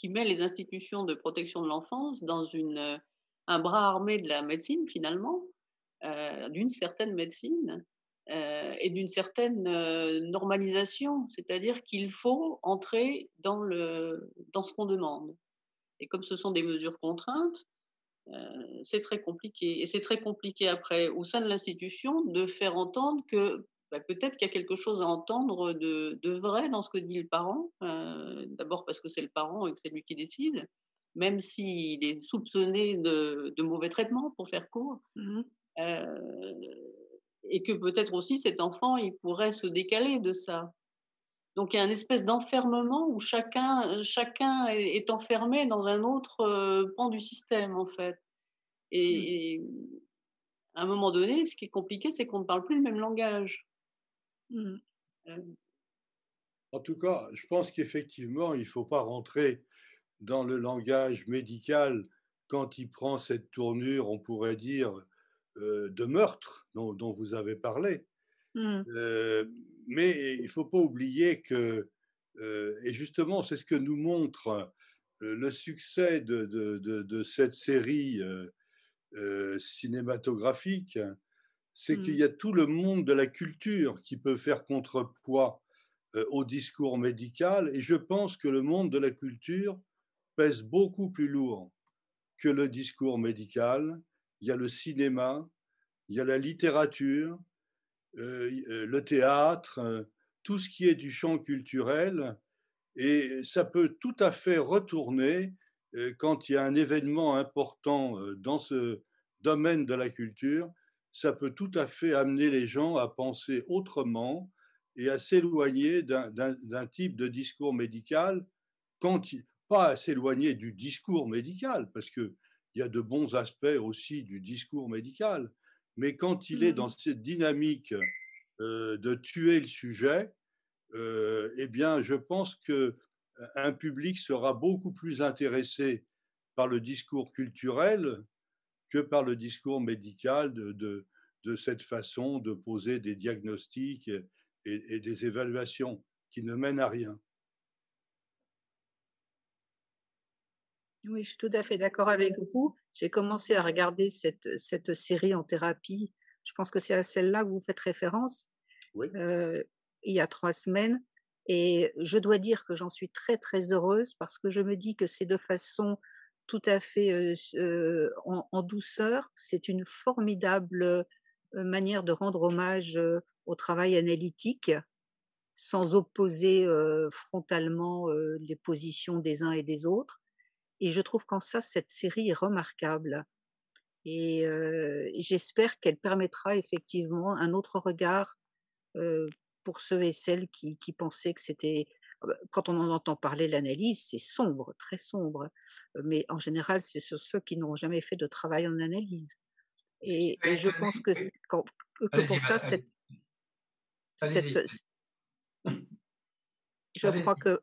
met les institutions de protection de l'enfance dans un bras armé de la médecine finalement, euh, d'une certaine médecine euh, et d'une certaine euh, normalisation. C'est-à-dire qu'il faut entrer dans ce qu'on demande. Et comme ce sont des mesures contraintes, euh, c'est très compliqué. Et c'est très compliqué après, au sein de l'institution, de faire entendre que bah, peut-être qu'il y a quelque chose à entendre de, de, vrai dans ce que dit le parent. Euh, d'abord parce que c'est le parent et que c'est lui qui décide, même s'il est soupçonné de, de, mauvais traitement, pour faire court. Mmh euh, et que peut-être aussi cet enfant, il pourrait se décaler de ça. Donc il y a une espèce d'enfermement où chacun, chacun est, enfermé dans un autre euh, pan du système, en fait. Mmh. Et, à un moment donné, ce qui est compliqué, c'est qu'on ne parle plus le même langage. Euh. En tout cas, je pense qu'effectivement, il ne faut pas rentrer dans le langage médical quand il prend cette tournure, on pourrait dire, euh, de meurtre dont, dont, vous avez parlé. Mmh mais il ne faut pas oublier que, euh, et justement, c'est ce que nous montre euh, le succès de, de, de, cette série euh, cinématographique, c'est qu'il y a tout le monde de la culture qui peut faire contrepoids au discours médical, et je pense que le monde de la culture pèse beaucoup plus lourd que le discours médical. Il y a le cinéma, il y a la littérature, le théâtre, euh, tout ce qui est du champ culturel, et ça peut tout à fait retourner quand il y a un événement important dans ce domaine de la culture, ça peut tout à fait amener les gens à penser autrement et à s'éloigner d'un type de discours médical, quand pas à s'éloigner du discours médical, parce qu'il il y a de bons aspects aussi du discours médical. Mais quand il est mmh. dans cette dynamique de tuer le sujet, eh bien, je pense que un public sera beaucoup plus intéressé par le discours culturel que par le discours médical de, de, cette façon de poser des diagnostics et, des évaluations qui ne mènent à rien. Oui, je suis tout à fait d'accord avec vous. J'ai commencé à regarder cette, cette série en thérapie. Je pense que c'est à celle-là que vous faites référence. Euh, il y a trois semaines. Et je dois dire que j'en suis très, très heureuse parce que je me dis que c'est de façon tout à fait en, douceur. C'est une formidable manière de rendre hommage au travail analytique sans opposer frontalement les positions des uns et des autres. Et je trouve qu'en ça, cette série est remarquable. Et j'espère qu'elle permettra effectivement un autre regard pour ceux et celles qui, qui pensaient que c'était ah bah, quand on en entend parler, l'analyse, c'est sombre, très sombre. Mais en général, c'est sur ceux qui n'ont jamais fait de travail en analyse. Et, je pense que, que, pour ça, cette, cette, je crois que.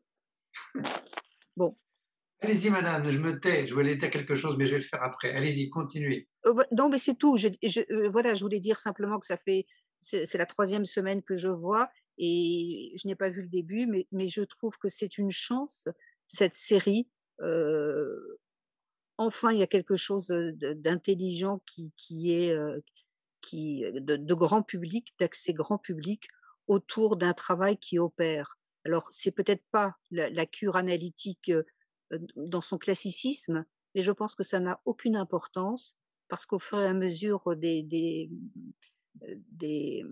Bon. Allez-y, madame, je me tais. Je voulais dire quelque chose, mais je vais le faire après. Allez-y, continuez. Bah, non, mais c'est tout. Je, euh, voilà, je voulais dire simplement que ça fait. C'est la troisième semaine que je vois et je n'ai pas vu le début, mais, je trouve que c'est une chance, cette série. Euh, enfin, il y a quelque chose d'intelligent qui, est qui, de, grand public, d'accès grand public autour d'un travail qui opère. Alors, c'est peut-être pas la, cure analytique dans son classicisme, mais je pense que ça n'a aucune importance parce qu'au fur et à mesure des, des, des,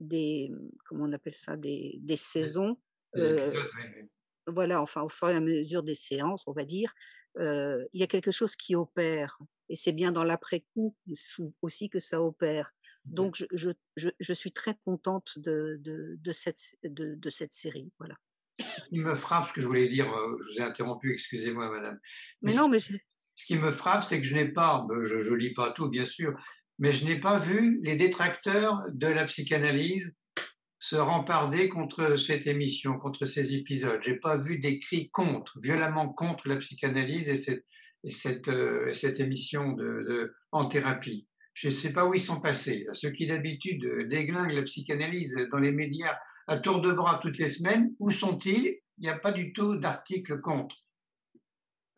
des comment on appelle ça des, des saisons euh, voilà enfin au fur et à mesure des séances on va dire euh, il y a quelque chose qui opère et c'est bien dans l'après coup aussi que ça opère. Donc je, je, je, je suis très contente de, de, de cette, de, de, cette série voilà il me frappe ce que je voulais dire euh, je vous ai interrompu excusez-moi madame mais, non mais ce qui me frappe c'est que je n'ai pas je, je lis pas tout bien sûr mais je n'ai pas vu les détracteurs de la psychanalyse se remparder contre cette émission, contre ces épisodes. J'ai pas vu des cris contre, violemment contre la psychanalyse et cette, et cette, euh, cette émission de, en thérapie. Je ne sais pas où ils sont passés. Ceux qui d'habitude déglinguent la psychanalyse dans les médias à tour de bras toutes les semaines, où sont-ils? Il n'y a pas du tout d'article contre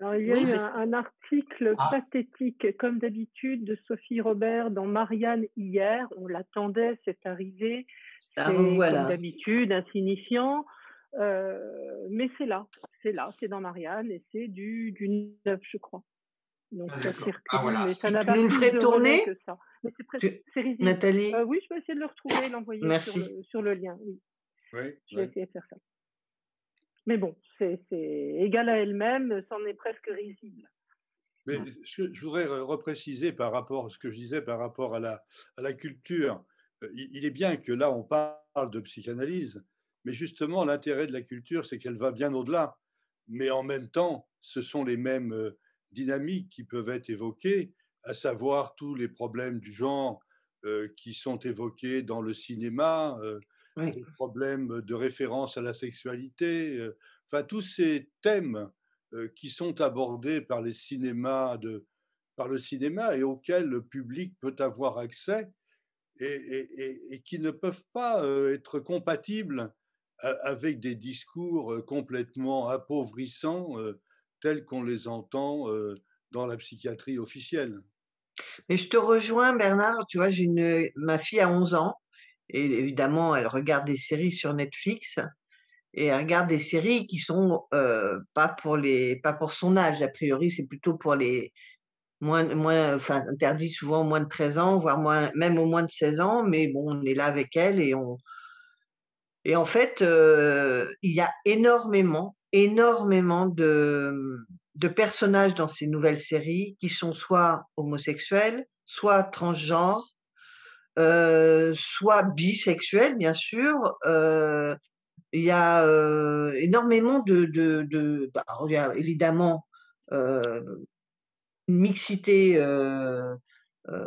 il y a eu un, article ah. pathétique, comme d'habitude, de Sophie Robert dans Marianne hier. On l'attendait, c'est arrivé. Ah, c'est comme d'habitude, insignifiant. Euh, mais c'est là, c'est là, c'est dans Marianne et c'est du, du 9, je crois. Donc ah, ça circule, ah, mais ça n'a pas plus de tourner que ça. Mais c'est risible. Nathalie euh, Oui, je vais essayer de le retrouver, l'envoyer sur le, sur le, lien. Oui. Je vais essayer de faire ça. Mais bon, c'est égal à elle-même, c'en est presque risible. Mais je, voudrais repréciser par rapport à ce que je disais par rapport à la, à la culture. Euh, il, est bien que là, on parle de psychanalyse, mais justement, l'intérêt de la culture, c'est qu'elle va bien au-delà. Mais en même temps, ce sont les mêmes euh, dynamiques qui peuvent être évoquées, à savoir tous les problèmes du genre euh, qui sont évoqués dans le cinéma, les problèmes de référence à la sexualité, euh, enfin tous ces thèmes euh, qui sont abordés par les cinémas de, par le cinéma et auxquels le public peut avoir accès et, qui ne peuvent pas euh, être compatibles avec des discours complètement appauvrissants tels qu'on les entend dans la psychiatrie officielle. Mais je te rejoins, Bernard. Tu vois, j'ai une, ma fille a 11 ans et évidemment, elle regarde des séries sur Netflix et elle regarde des séries qui sont euh, pas pour les pas pour son âge. A priori c'est plutôt pour les moins moins enfin interdit souvent au moins de 13 ans voire même au moins de 16 ans mais bon on est là avec elle et on et en fait euh, il y a énormément énormément de de personnages dans ces nouvelles séries qui sont soit homosexuels soit transgenres soit bisexuel, bien sûr. Euh, il y a euh, énormément de, de, bah, évidemment mixité